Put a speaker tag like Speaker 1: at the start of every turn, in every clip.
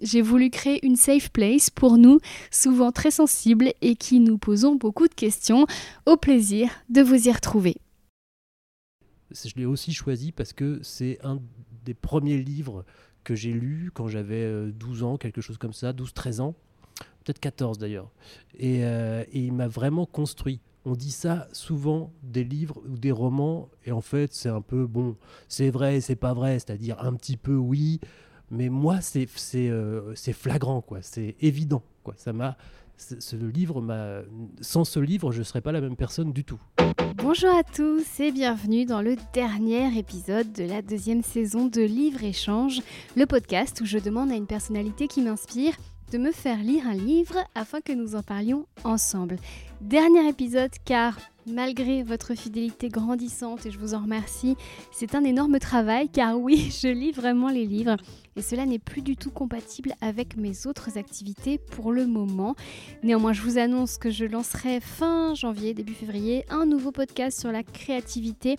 Speaker 1: J'ai voulu créer une safe place pour nous, souvent très sensibles et qui nous posons beaucoup de questions. Au plaisir de vous y retrouver.
Speaker 2: Je l'ai aussi choisi parce que c'est un des premiers livres que j'ai lu quand j'avais 12 ans, quelque chose comme ça, 12-13 ans, peut-être 14 d'ailleurs. Et, euh, et il m'a vraiment construit. On dit ça souvent des livres ou des romans, et en fait c'est un peu bon, c'est vrai, c'est pas vrai, c'est-à-dire un petit peu oui, mais moi c'est euh, c'est flagrant quoi, c'est évident quoi. Ça m'a ce livre m'a sans ce livre je serais pas la même personne du tout.
Speaker 1: Bonjour à tous et bienvenue dans le dernier épisode de la deuxième saison de Livre Échange, le podcast où je demande à une personnalité qui m'inspire de me faire lire un livre afin que nous en parlions ensemble. Dernier épisode car malgré votre fidélité grandissante et je vous en remercie, c'est un énorme travail car oui, je lis vraiment les livres et cela n'est plus du tout compatible avec mes autres activités pour le moment. Néanmoins, je vous annonce que je lancerai fin janvier, début février, un nouveau podcast sur la créativité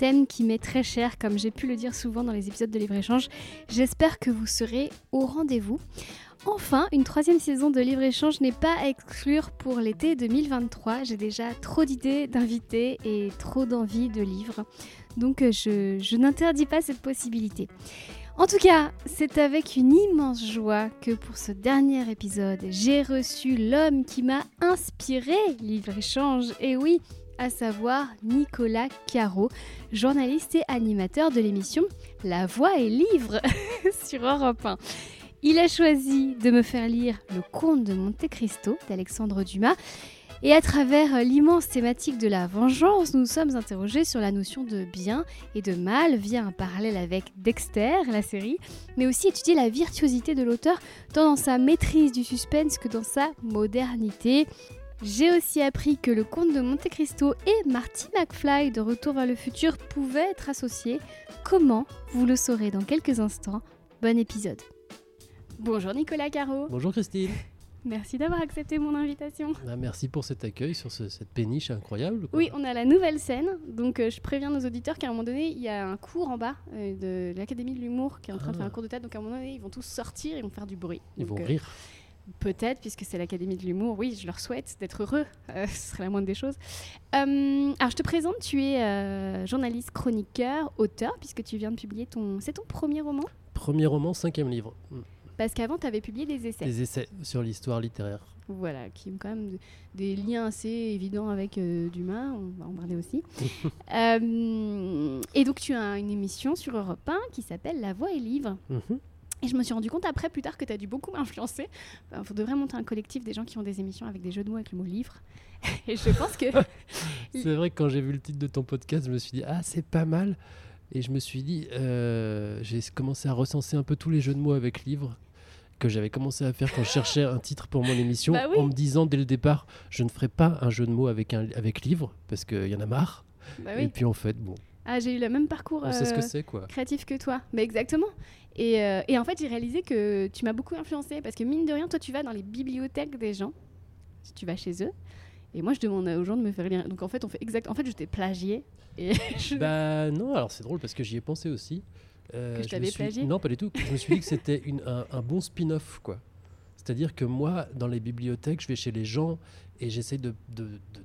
Speaker 1: thème qui m'est très cher, comme j'ai pu le dire souvent dans les épisodes de Livre-Échange. J'espère que vous serez au rendez-vous. Enfin, une troisième saison de Livre-Échange n'est pas à exclure pour l'été 2023. J'ai déjà trop d'idées d'invités et trop d'envie de livres. Donc je, je n'interdis pas cette possibilité. En tout cas, c'est avec une immense joie que pour ce dernier épisode, j'ai reçu l'homme qui m'a inspiré Livre-Échange. Et oui, à savoir Nicolas Caro, journaliste et animateur de l'émission La Voix et Livre sur Europe 1. Il a choisi de me faire lire Le Comte de Monte Cristo d'Alexandre Dumas. Et à travers l'immense thématique de la vengeance, nous sommes interrogés sur la notion de bien et de mal via un parallèle avec Dexter, la série, mais aussi étudier la virtuosité de l'auteur tant dans sa maîtrise du suspense que dans sa modernité. J'ai aussi appris que le comte de Monte Cristo et Marty McFly de Retour vers le futur pouvaient être associés. Comment? Vous le saurez dans quelques instants. Bon épisode. Bonjour Nicolas Caro.
Speaker 2: Bonjour Christine.
Speaker 1: Merci d'avoir accepté mon invitation.
Speaker 2: Ah, merci pour cet accueil sur cette péniche incroyable.
Speaker 1: Oui, on a la nouvelle scène. Donc, euh, je préviens nos auditeurs qu'à un moment donné, il y a un cours en bas euh, de l'Académie de l'humour qui est en train de faire un ah. cours de tête. Donc, à un moment donné, ils vont tous sortir et vont faire du bruit.
Speaker 2: Ils
Speaker 1: vont
Speaker 2: euh, rire.
Speaker 1: Peut-être, puisque c'est l'Académie de l'humour. Oui, je leur souhaite d'être heureux. ce serait la moindre des choses. alors, je te présente. Tu es journaliste, chroniqueur, auteur, puisque tu viens de publier ton. C'est ton premier roman?
Speaker 2: Premier roman, cinquième livre. Mm.
Speaker 1: Parce qu'avant, tu avais publié des essais.
Speaker 2: Des essais sur l'histoire littéraire.
Speaker 1: Voilà, qui ont quand même des liens assez évidents avec euh, Dumas, on va en parler aussi. Euh, et donc, tu as une émission sur Europe 1 qui s'appelle La Voix et Livre. Mhm. Et je me suis rendu compte après, plus tard, que tu as dû beaucoup m'influencer. Il faudrait vraiment monter un collectif des gens qui ont des émissions avec des jeux de mots avec le mot livre. et je pense que.
Speaker 2: c'est vrai que quand j'ai vu le titre de ton podcast, je me suis dit, ah, c'est pas mal. Et je me suis dit, euh, j'ai commencé à recenser un peu tous les jeux de mots avec livre que j'avais commencé à faire quand je cherchais un titre pour mon émission, bah en me disant dès le départ, je ne ferai pas un jeu de mots avec, un, avec livre, parce qu'il y en a marre. Bah Et puis en fait, bon.
Speaker 1: Ah, j'ai eu le même parcours ce que euh, quoi. créatif que toi. Mais exactement. Et, euh, et en fait, j'ai réalisé que tu m'as beaucoup influencé, parce que mine de rien, toi, tu vas dans les bibliothèques des gens, si tu vas chez eux. Et moi, je demande aux gens de me faire lire. Donc en fait, on fait exact. En fait, je t'ai plagié. Et
Speaker 2: Bah non, alors c'est drôle parce que j'y ai pensé aussi.
Speaker 1: Euh, que je t'avais plagié
Speaker 2: Non, pas du tout. Je me suis dit que c'était un, un, bon spin-off, quoi. C'est-à-dire que moi, dans les bibliothèques, je vais chez les gens et j'essaie de,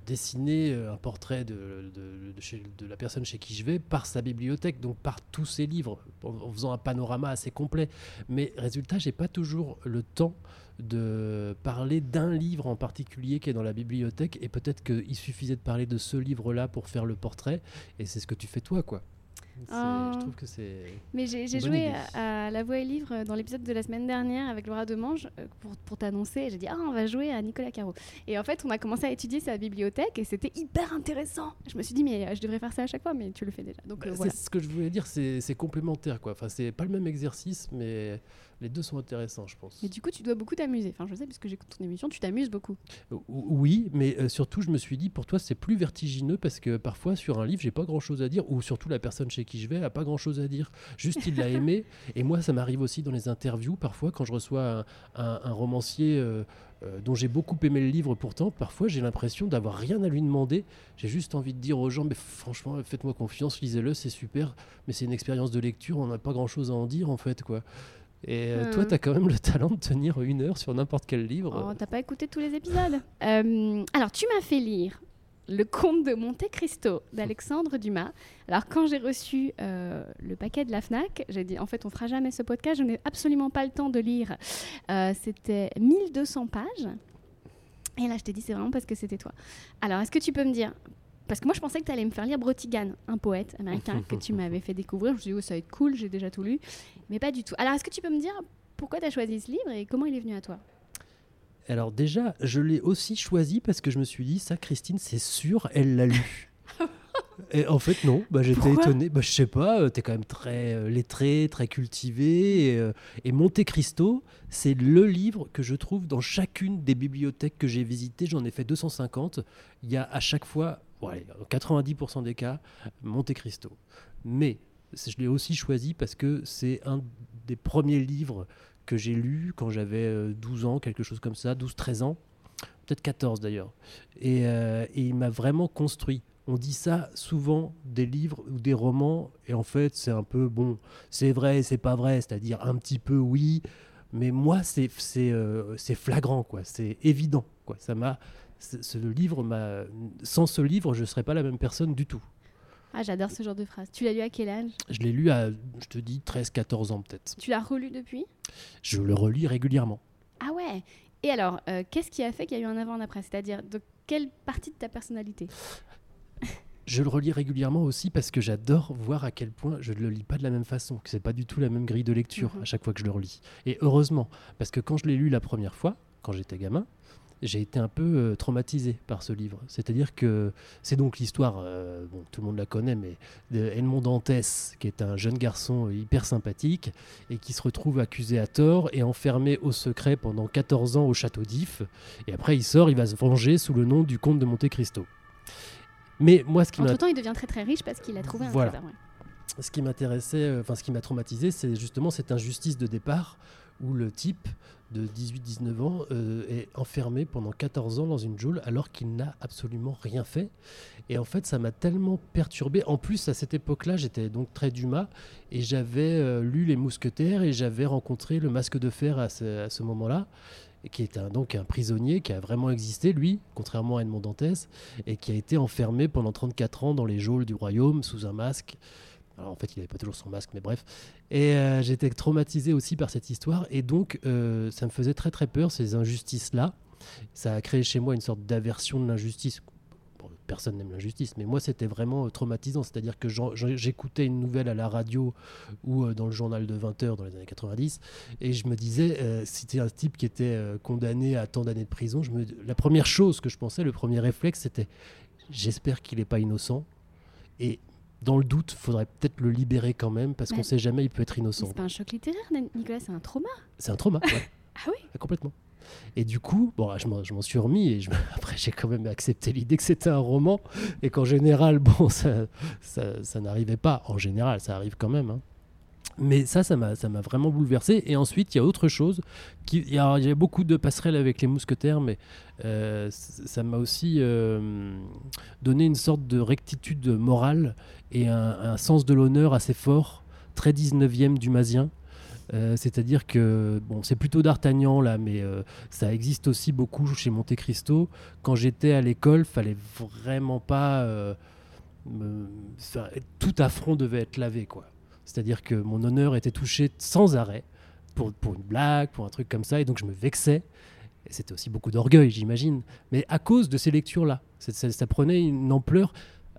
Speaker 2: dessiner euh, un portrait de, de, la personne chez qui je vais par sa bibliothèque, donc par tous ses livres, en, faisant un panorama assez complet. Mais résultat, j'ai pas toujours le temps de parler d'un livre en particulier qui est dans la bibliothèque et peut-être qu'il suffisait de parler de ce livre-là pour faire le portrait et c'est ce que tu fais toi, quoi. C'est-
Speaker 1: Oh.
Speaker 2: Je trouve que c'est.
Speaker 1: Mais j'ai joué
Speaker 2: idée.
Speaker 1: à, La Voix et Livre dans l'épisode de la semaine dernière avec Laura Demange euh, pour, pour t'annoncer. J'ai dit, ah, on va jouer à Nicolas Caro. Et en fait, on a commencé à étudier sa bibliothèque et c'était hyper intéressant. Je me suis dit, mais euh, je devrais faire ça à chaque fois, mais tu le fais déjà. Donc
Speaker 2: Bah,
Speaker 1: euh,
Speaker 2: c'est
Speaker 1: voilà.
Speaker 2: ce que je voulais dire, c'est c'est complémentaire quoi. Enfin, c'est pas le même exercice, mais les deux sont intéressants, je pense.
Speaker 1: Mais du coup, tu dois beaucoup t'amuser. Enfin, je sais, puisque j'écoute ton émission, tu t'amuses beaucoup.
Speaker 2: O- Oui, mais euh, surtout, je me suis dit, pour toi, c'est plus vertigineux parce que parfois, sur un livre, j'ai pas grand chose à dire, ou surtout la personne chez qui je vais a pas grand chose à dire. Juste, il l'a aimé. Et moi, ça m'arrive aussi dans les interviews, parfois, quand je reçois un, un- un romancier euh, euh, dont j'ai beaucoup aimé le livre, pourtant, parfois, j'ai l'impression d'avoir rien à lui demander. J'ai juste envie de dire aux gens, mais franchement, faites-moi confiance, lisez-le, c'est super, mais c'est une expérience de lecture, on n'a pas grand chose à en dire, en fait, quoi. Et euh, toi,
Speaker 1: Hmm.
Speaker 2: tu as quand même le talent de tenir une heure sur n'importe quel livre.
Speaker 1: Oh, t'as pas écouté tous les épisodes Euh, Alors, tu m'as fait lire Le Comte de Monte Cristo d'Alexandre Dumas. Alors, quand j'ai reçu euh, le paquet de la Fnac, j'ai dit en fait, on fera jamais ce podcast, je n'ai absolument pas le temps de lire. Euh, c'était 1200 pages. Et là, je t'ai dit, c'est vraiment parce que c'était toi. Alors, est-ce que tu peux me dire parce que moi, je pensais que tu allais me faire lire Brotigan, un poète américain que tu m'avais fait découvrir. Je me suis dit, oh, ça va être cool, j'ai déjà tout lu. Mais pas du tout. Alors, est-ce que tu peux me dire pourquoi tu as choisi ce livre et comment il est venu à toi?
Speaker 2: Alors déjà, je l'ai aussi choisi parce que je me suis dit, ça, Christine, c'est sûr, elle l'a lu. Et en fait, non. Bah, J'étais étonné. Bah, je sais pas, euh, t'es quand même très euh, lettré, très cultivé. Et, euh, et Monte Cristo, c'est le livre que je trouve dans chacune des bibliothèques que j'ai visitées. J'en ai fait 250. Il y a à chaque fois, ouais, en 90% des cas, Monte Cristo. Mais je l'ai aussi choisi parce que c'est un des premiers livres que j'ai lu quand j'avais euh, 12 ans, quelque chose comme ça, 12-13 ans, peut-être 14 d'ailleurs. Et, euh, et il m'a vraiment construit. On dit ça souvent des livres ou des romans, et en fait c'est un peu, bon, c'est vrai, c'est pas vrai, c'est-à-dire un petit peu oui, mais moi c'est euh, flagrant, quoi, c'est évident. Quoi. Ça m'a, ce livre m'a, sans ce livre, je serais pas la même personne du tout.
Speaker 1: Ah, j'adore ce genre de phrase. Tu l'as lu à quel âge?
Speaker 2: Je l'ai lu à, je te dis, 13-14 ans peut-être.
Speaker 1: Tu l'as relu depuis?
Speaker 2: Je le relis régulièrement.
Speaker 1: Ah ouais Et alors, euh, qu'est-ce qui a fait qu'il y a eu un avant un après? C'est-à-dire, de quelle partie de ta personnalité?
Speaker 2: Je le relis régulièrement aussi parce que j'adore voir à quel point je ne le lis pas de la même façon, que c'est pas du tout la même grille de lecture
Speaker 1: Mhm.
Speaker 2: à chaque fois que je le relis. Et heureusement, parce que quand je l'ai lu la première fois, quand j'étais gamin, j'ai été un peu euh, traumatisé par ce livre. C'est-à-dire que c'est donc l'histoire, euh, bon, tout le monde la connaît, mais de Edmond Dantès, qui est un jeune garçon hyper sympathique et qui se retrouve accusé à tort et enfermé au secret pendant 14 ans au château d'If. Et après, il sort, il va se venger sous le nom du comte de Monte Cristo. Mais moi, ce qui
Speaker 1: Entre-temps, il devient très très riche parce qu'il a trouvé un
Speaker 2: Voilà.
Speaker 1: trésor. ouais.
Speaker 2: ce qui m'intéressait, euh, enfin ce qui m'a traumatisé, c'est justement cette injustice de départ où le type de 18-19 ans euh, est enfermé pendant 14 ans dans une geôle alors qu'il n'a absolument rien fait. Et en fait, ça m'a tellement perturbé. En plus, à cette époque-là, j'étais donc très Dumas et j'avais euh, lu Les Mousquetaires et j'avais rencontré le Masque de Fer à ce, moment-là qui est donc un prisonnier qui a vraiment existé, lui, contrairement à Edmond Dantès, et qui a été enfermé pendant 34 ans dans les geôles du royaume sous un masque. Alors en fait, il n'avait pas toujours son masque, mais bref. Et euh, j'étais traumatisé aussi par cette histoire. Et donc, euh, ça me faisait très très peur, ces injustices-là. Ça a créé chez moi une sorte d'aversion de l'injustice. Personne n'aime l'injustice, mais moi, c'était vraiment euh, traumatisant. C'est-à-dire que j'écoutais une nouvelle à la radio ou dans le journal de 20 heures dans les années 90, et je me disais, euh, c'était un type qui était condamné à tant d'années de prison, je me... la première chose que je pensais, le premier réflexe, c'était j'espère qu'il n'est pas innocent. Et dans le doute, faudrait peut-être le libérer quand même, parce qu'on sait jamais, il peut être innocent.
Speaker 1: c'est pas un choc littéraire, Nicolas, c'est un trauma.
Speaker 2: C'est un trauma, ouais.
Speaker 1: Ah oui
Speaker 2: complètement. Et du coup, bon, je m'en- je m'en suis remis et je, après j'ai quand même accepté l'idée que c'était un roman et qu'en général, bon, ça, ça, ça n'arrivait pas. En général, ça arrive quand même. hein. Mais ça, ça m'a, ça m'a vraiment bouleversé. Et ensuite, il y a autre chose. Qui, il, y a, beaucoup de passerelles avec les mousquetaires, mais euh, ça m'a aussi euh, donné une sorte de rectitude morale et un, sens de l'honneur assez fort, très 19e dumasien. Euh, C'est-à-dire que bon, c'est plutôt d'Artagnan là, mais euh, ça existe aussi beaucoup chez Monte Cristo. Quand j'étais à l'école, fallait vraiment pas euh, tout affront devait être lavé quoi. C'est-à-dire que mon honneur était touché sans arrêt pour, pour une blague, pour un truc comme ça, et donc je me vexais. C'était aussi beaucoup d'orgueil, j'imagine. Mais à cause de ces lectures-là, c'est- ça, ça prenait une ampleur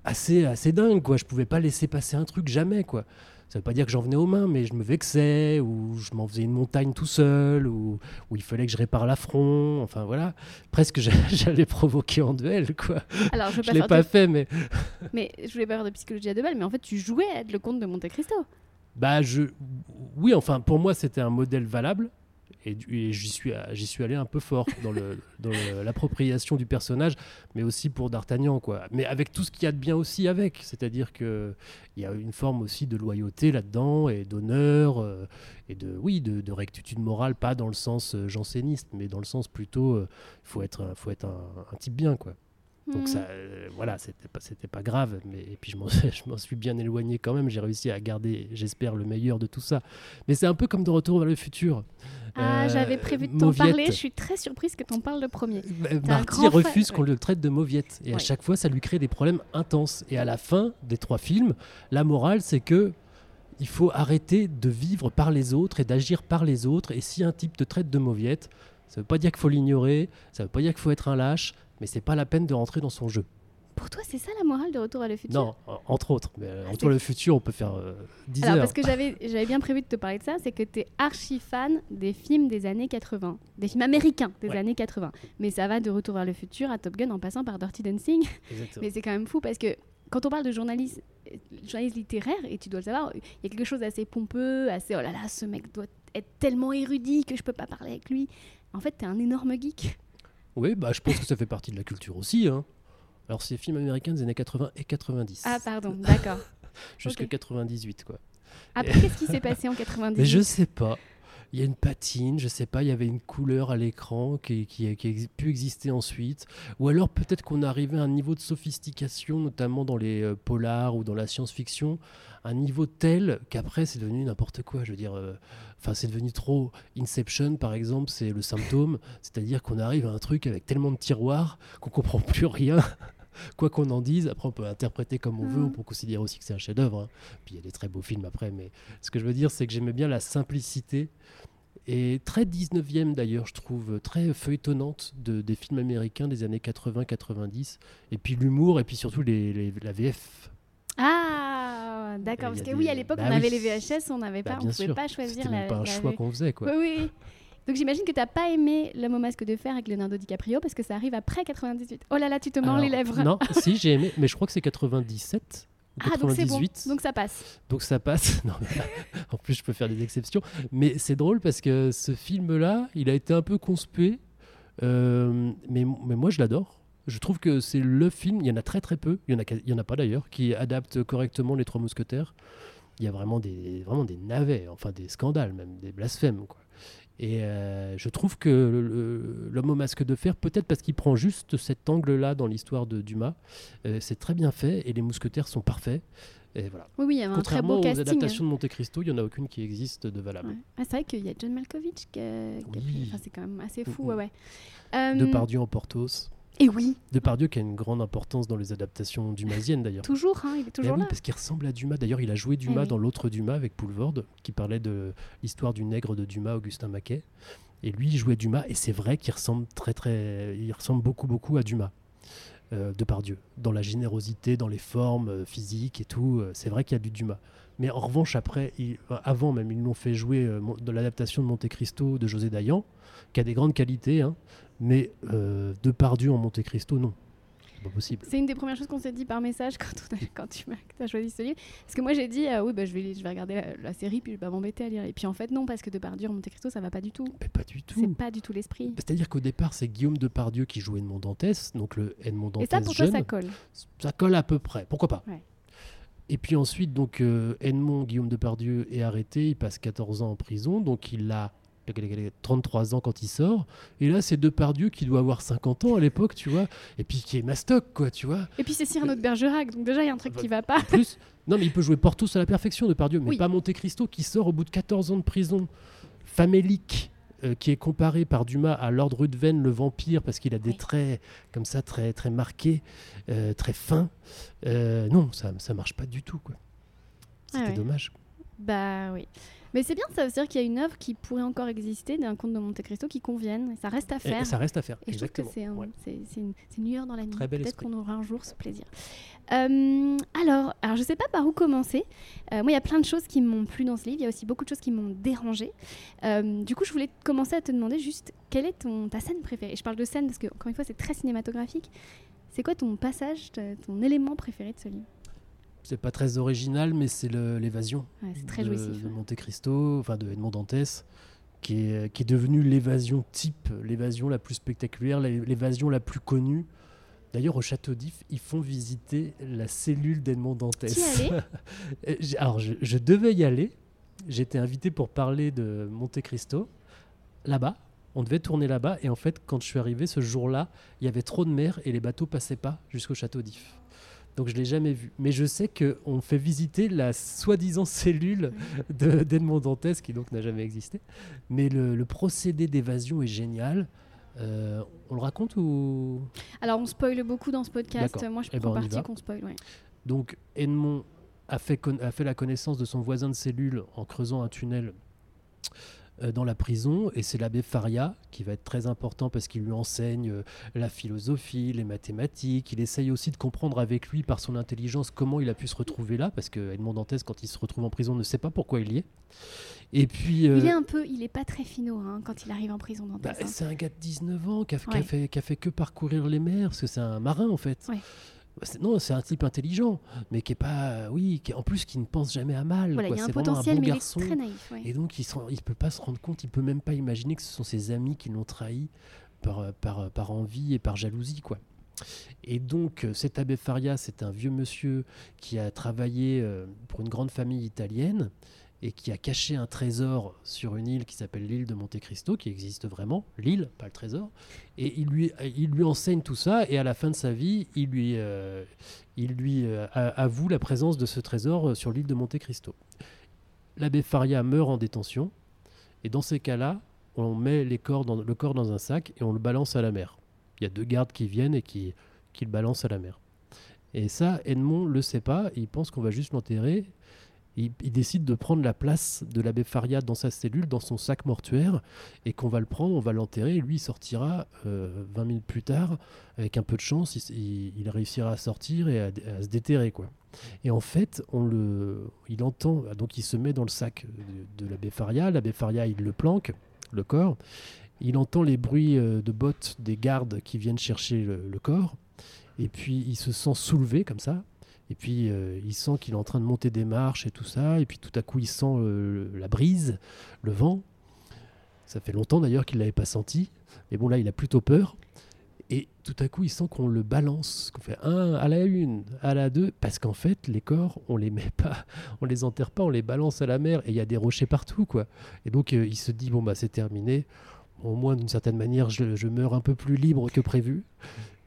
Speaker 2: assez, assez dingue, quoi. Je pouvais pas laisser passer un truc jamais, quoi. Ça veut pas dire que j'en venais aux mains, mais je me vexais, ou je m'en faisais une montagne tout seul, ou, ou il fallait que je répare l'affront. Enfin voilà, presque j'allais provoquer en duel, quoi.
Speaker 1: Alors je,
Speaker 2: je l'ai pas fait, mais.
Speaker 1: mais je voulais pas faire de psychologie à deux balles, mais en fait tu jouais à être le comte de Monte Cristo.
Speaker 2: Bah je, oui, enfin pour moi c'était un modèle valable et, j'y suis, j'y suis allé un peu fort dans, l'appropriation du personnage, mais aussi pour D'Artagnan, quoi. Mais avec tout ce qu'il y a de bien aussi avec, c'est-à-dire que il y a une forme aussi de loyauté là-dedans et d'honneur euh, et de, oui, de, de, rectitude morale, pas dans le sens euh, janséniste, mais dans le sens plutôt, il euh, faut être, faut être un, un, type bien, quoi. Donc ça, mmh. voilà, c'était pas, c'était pas grave. Mais et puis je m'en, je m'en suis bien éloigné quand même. J'ai réussi à garder, j'espère, le meilleur de tout ça. Mais c'est un peu comme de Retour vers le futur.
Speaker 1: Ah, euh, j'avais prévu de t'en parler. Je suis très surprise que tu en parles le premier.
Speaker 2: Euh, Marty refuse qu'on le traite de mauviette. Et à chaque fois, ça lui crée des problèmes intenses. Et à la fin des trois films, la morale, c'est que il faut arrêter de vivre par les autres et d'agir par les autres. Et si un type te traite de mauviette, ça ne veut pas dire qu'il faut l'ignorer, ça ne veut pas dire qu'il faut être un lâche, mais c'est pas la peine de rentrer dans son jeu.
Speaker 1: Pour toi, c'est ça la morale de Retour à le futur?
Speaker 2: Non, entre autres. Mais euh, ah, Retour à le futur, on peut faire euh, 10
Speaker 1: Alors, parce que j'avais, bien prévu de te parler de ça, c'est que tu es archi fan des films des années 80, des films américains des années 80. Mais ça va de Retour vers le futur à Top Gun en passant par Dirty Dancing. mais c'est quand même fou parce que quand on parle de journaliste, journaliste littéraire, et tu dois le savoir, il y a quelque chose d'assez pompeux, assez oh là là, ce mec doit être tellement érudit que je peux pas parler avec lui. En fait, tu es un énorme geek.
Speaker 2: Oui, bah, je pense que ça fait partie de la culture aussi. Hein. Alors, c'est films américains des années 80 et 90.
Speaker 1: Ah, pardon, d'accord.
Speaker 2: Jusque 98, quoi.
Speaker 1: Après, qu'est-ce qui s'est passé en 98
Speaker 2: Mais je sais pas. Il y a une patine, je sais pas, il y avait une couleur à l'écran qui, a pu exister ensuite. Ou alors peut-être qu'on arrivait à un niveau de sophistication, notamment dans les euh, polars ou dans la science-fiction, un niveau tel qu'après c'est devenu n'importe quoi. Je veux dire, euh, enfin c'est devenu trop. Inception par exemple, c'est le symptôme, c'est-à-dire qu'on arrive à un truc avec tellement de tiroirs qu'on comprend plus rien. Quoi qu'on en dise, après on peut interpréter comme on veut, on mm. peut considérer aussi que c'est un chef-d'œuvre. Hein. Puis il y a des très beaux films après, mais ce que je veux dire, c'est que j'aimais bien la simplicité et très 19e d'ailleurs, je trouve, très feuilletonnante de, des films américains des années 80-90, et puis l'humour, et puis surtout les, la VF.
Speaker 1: Ah, d'accord. Parce que oui, à l'époque, bah on avait les VHS, on n'avait bah, pas, on pouvait pas choisir la.
Speaker 2: C'était pas un choix qu'on faisait, quoi.
Speaker 1: Oui, oui. Donc j'imagine que tu n'as pas aimé L'homme au masque de fer avec Leonardo DiCaprio parce que ça arrive après 98. Oh là là, tu te mords les lèvres.
Speaker 2: Non, si, j'ai aimé, mais je crois que c'est 97.
Speaker 1: Ah, donc c'est bon. Donc ça passe.
Speaker 2: Donc ça passe. Non, en plus, je peux faire des exceptions. Mais c'est drôle parce que ce film-là, il a été un peu conspué. Euh, mais, mais moi, je l'adore. Je trouve que c'est le film, il y en a très très peu, il n'y en, a, il y en a pas d'ailleurs, qui adapte correctement Les Trois Mousquetaires. Il y a vraiment des, vraiment des navets, enfin des scandales même, des blasphèmes. Quoi. Et euh, je trouve que l'homme au masque de fer, peut-être parce qu'il prend juste cet angle-là dans l'histoire de Dumas, euh, c'est très bien fait et les mousquetaires sont parfaits. Et voilà.
Speaker 1: Oui, oui, il y a un très beau casting. aux
Speaker 2: adaptations de Monte Cristo, il n'y en a aucune qui existe de valable.
Speaker 1: Ah, c'est vrai qu'il y a John Malkovich qui, enfin, c'est quand même assez fou. Mm, mm. Ouais,
Speaker 2: ouais. Depardieu en Portos.
Speaker 1: Et oui.
Speaker 2: Depardieu qui a une grande importance dans les adaptations dumasiennes d'ailleurs.
Speaker 1: toujours, hein, il est toujours
Speaker 2: oui,
Speaker 1: là.
Speaker 2: Parce qu'il ressemble à Dumas. D'ailleurs, il a joué Dumas
Speaker 1: eh
Speaker 2: dans l'autre Dumas avec Poulvord, qui parlait de l'histoire du nègre de Dumas, Augustin Maquet. Et lui, il jouait Dumas, et c'est vrai qu'il ressemble très, très, il ressemble beaucoup, beaucoup à Dumas. Euh, Depardieu, dans la générosité, dans les formes euh, physiques et tout, euh, c'est vrai qu'il y a du Dumas. Mais en revanche, après, avant même, ils l'ont fait jouer euh, de l'adaptation de Monte Cristo de José Dayan, qui a des grandes qualités, hein, mais euh, Depardieu en Monte Cristo, non. C'est pas possible.
Speaker 1: C'est une des premières choses qu'on s'est dit par message quand, quand tu as choisi ce livre. Parce que moi, j'ai dit, euh, oui, bah, je, vais, je vais regarder la, série, puis je vais m'embêter à lire. Et puis en fait, non, parce que Depardieu en Monte Cristo, ça va pas du tout.
Speaker 2: Mais pas du tout.
Speaker 1: C'est pas du tout l'esprit.
Speaker 2: C'est-à-dire qu'au départ, c'est Guillaume Depardieu qui jouait Edmond Dantès, donc le Edmond Dantès.
Speaker 1: Et ça, pour
Speaker 2: jeune.
Speaker 1: toi, ça colle
Speaker 2: Ça colle à peu près. Pourquoi pas
Speaker 1: ouais.
Speaker 2: Et puis ensuite, donc, euh, Edmond Guillaume Depardieu est arrêté, il passe 14 ans en prison, donc il a 33 ans quand il sort. Et là, c'est Depardieu qui doit avoir 50 ans à l'époque, tu vois. Et puis qui est mastoc, quoi, tu vois.
Speaker 1: Et puis c'est Cyrano de Bergerac, donc déjà, il y a un truc qui va pas.
Speaker 2: En plus, non, mais il peut jouer Portos à la perfection, Depardieu, mais
Speaker 1: Oui.
Speaker 2: pas Monte Cristo qui sort au bout de 14 ans de prison. Famélique, euh, qui est comparé par Dumas à Lord Ruthven, le vampire, parce qu'il a des traits comme ça, très, très marqués, euh, très fins. Euh, non, ça ça marche pas du tout, quoi.
Speaker 1: Ah
Speaker 2: C'était
Speaker 1: ouais.
Speaker 2: dommage.
Speaker 1: Bah oui. Mais c'est bien, ça veut dire qu'il y a une œuvre qui pourrait encore exister d'un conte de Monte Cristo qui convienne. Ça reste à faire.
Speaker 2: Et ça reste à faire.
Speaker 1: Et je trouve que c'est un-
Speaker 2: Ouais.
Speaker 1: une, une lueur dans la nuit. Peut-être qu'on aura un jour ce plaisir. Euh, alors, alors, je sais pas par où commencer. Euh, moi, il y a plein de choses qui m'ont plu dans ce livre. Il y a aussi beaucoup de choses qui m'ont dérangé. Euh, du coup, je voulais commencer à te demander juste quelle est ton, ta scène préférée? Je parle de scène parce que, encore une fois, c'est très cinématographique. C'est quoi ton passage, ton élément préféré de ce livre?
Speaker 2: C'est pas très original, mais c'est l'évasion.
Speaker 1: Ouais, C'est très
Speaker 2: de,
Speaker 1: jouissif.
Speaker 2: de. Monte Cristo, enfin de Edmond Dantès, qui est, qui est devenue l'évasion type, l'évasion la plus spectaculaire, l'é- l'évasion la plus connue. D'ailleurs, au Château d'If, ils font visiter la cellule d'Edmond Dantès. Alors, je, je devais y aller. J'étais invité pour parler de Monte Cristo, là-bas. On devait tourner là-bas. Et en fait, quand je suis arrivé ce jour-là, il y avait trop de mer et les bateaux passaient pas jusqu'au Château d'If. Donc, je l'ai jamais vu. Mais je sais qu'on fait visiter la soi-disant cellule de- d'Edmond Dantès, qui donc n'a jamais existé. Mais le, le procédé d'évasion est génial. Euh, on le raconte ou?
Speaker 1: Alors, on spoile beaucoup dans ce podcast.
Speaker 2: D'accord.
Speaker 1: Moi, je
Speaker 2: Eh ben,
Speaker 1: prends
Speaker 2: y
Speaker 1: parti qu'on spoil. ouais.
Speaker 2: Donc Edmond a fait, con- a fait la connaissance de son voisin de cellule en creusant un tunnel dans la prison et c'est l'abbé Faria qui va être très important parce qu'il lui enseigne euh, la philosophie, les mathématiques, il essaye aussi de comprendre avec lui par son intelligence comment il a pu se retrouver là parce que Edmond Dantès quand il se retrouve en prison ne sait pas pourquoi il y est. Et puis euh,
Speaker 1: Il est un peu, il est pas très finot hein, quand il arrive en prison
Speaker 2: bah,
Speaker 1: hein.
Speaker 2: c'est un gars de 19 ans qui a, fait, a fait que parcourir les mers, parce que c'est un marin en fait.
Speaker 1: Ouais.
Speaker 2: Bah, Non, c'est un type intelligent, mais qui est pas, oui, qui, en plus qui ne pense jamais à mal.
Speaker 1: Voilà,
Speaker 2: quoi.
Speaker 1: il y a un potentiel,
Speaker 2: bon
Speaker 1: mais il
Speaker 2: garçon.
Speaker 1: est très naïf. ouais.
Speaker 2: Et donc, il ne peut pas se rendre compte, il peut même pas imaginer que ce sont ses amis qui l'ont trahi par, par, par envie et par jalousie, quoi. Et donc, euh, cet abbé Faria, c'est un vieux monsieur qui a travaillé euh, pour une grande famille italienne et qui a caché un trésor sur une île qui s'appelle l'île de Monte Cristo, qui existe vraiment, l'île, pas le trésor. Et il lui, enseigne tout ça, et à la fin de sa vie, il lui, euh, euh, avoue la présence de ce trésor euh, sur l'île de Monte Cristo. L'abbé Faria meurt en détention, et dans ces cas-là, on met le corps dans un sac et on le balance à la mer. Il y a deux gardes qui viennent et qui, qui le balancent à la mer. Et ça, Edmond le sait pas, il pense qu'on va juste l'enterrer. Il, décide de prendre la place de l'abbé Faria dans sa cellule, dans son sac mortuaire, et qu'on va le prendre, on va l'enterrer, et lui il sortira euh, 20 minutes plus tard, avec un peu de chance, il, il- réussira à sortir et à, se déterrer. Et en fait, on le, il entend, donc il se met dans le sac de, l'abbé Faria, l'abbé Faria il le planque, le corps, il entend les bruits euh, de bottes des gardes qui viennent chercher le corps, et puis il se sent soulevé comme ça, et puis euh, il sent qu'il est en train de monter des marches et tout ça, et puis tout à coup il sent euh, la brise, le vent. Ça fait longtemps d'ailleurs qu'il ne l'avait pas senti, mais bon là il a plutôt peur. Et tout à coup il sent qu'on le balance, qu'on fait un à la une, à la deux, parce qu'en fait les corps on les met pas, on les enterre pas, on les balance à la mer et il y a des rochers partout quoi. Et donc euh, il se dit bon bah c'est terminé, au moins d'une certaine manière je, meurs un peu plus libre que prévu.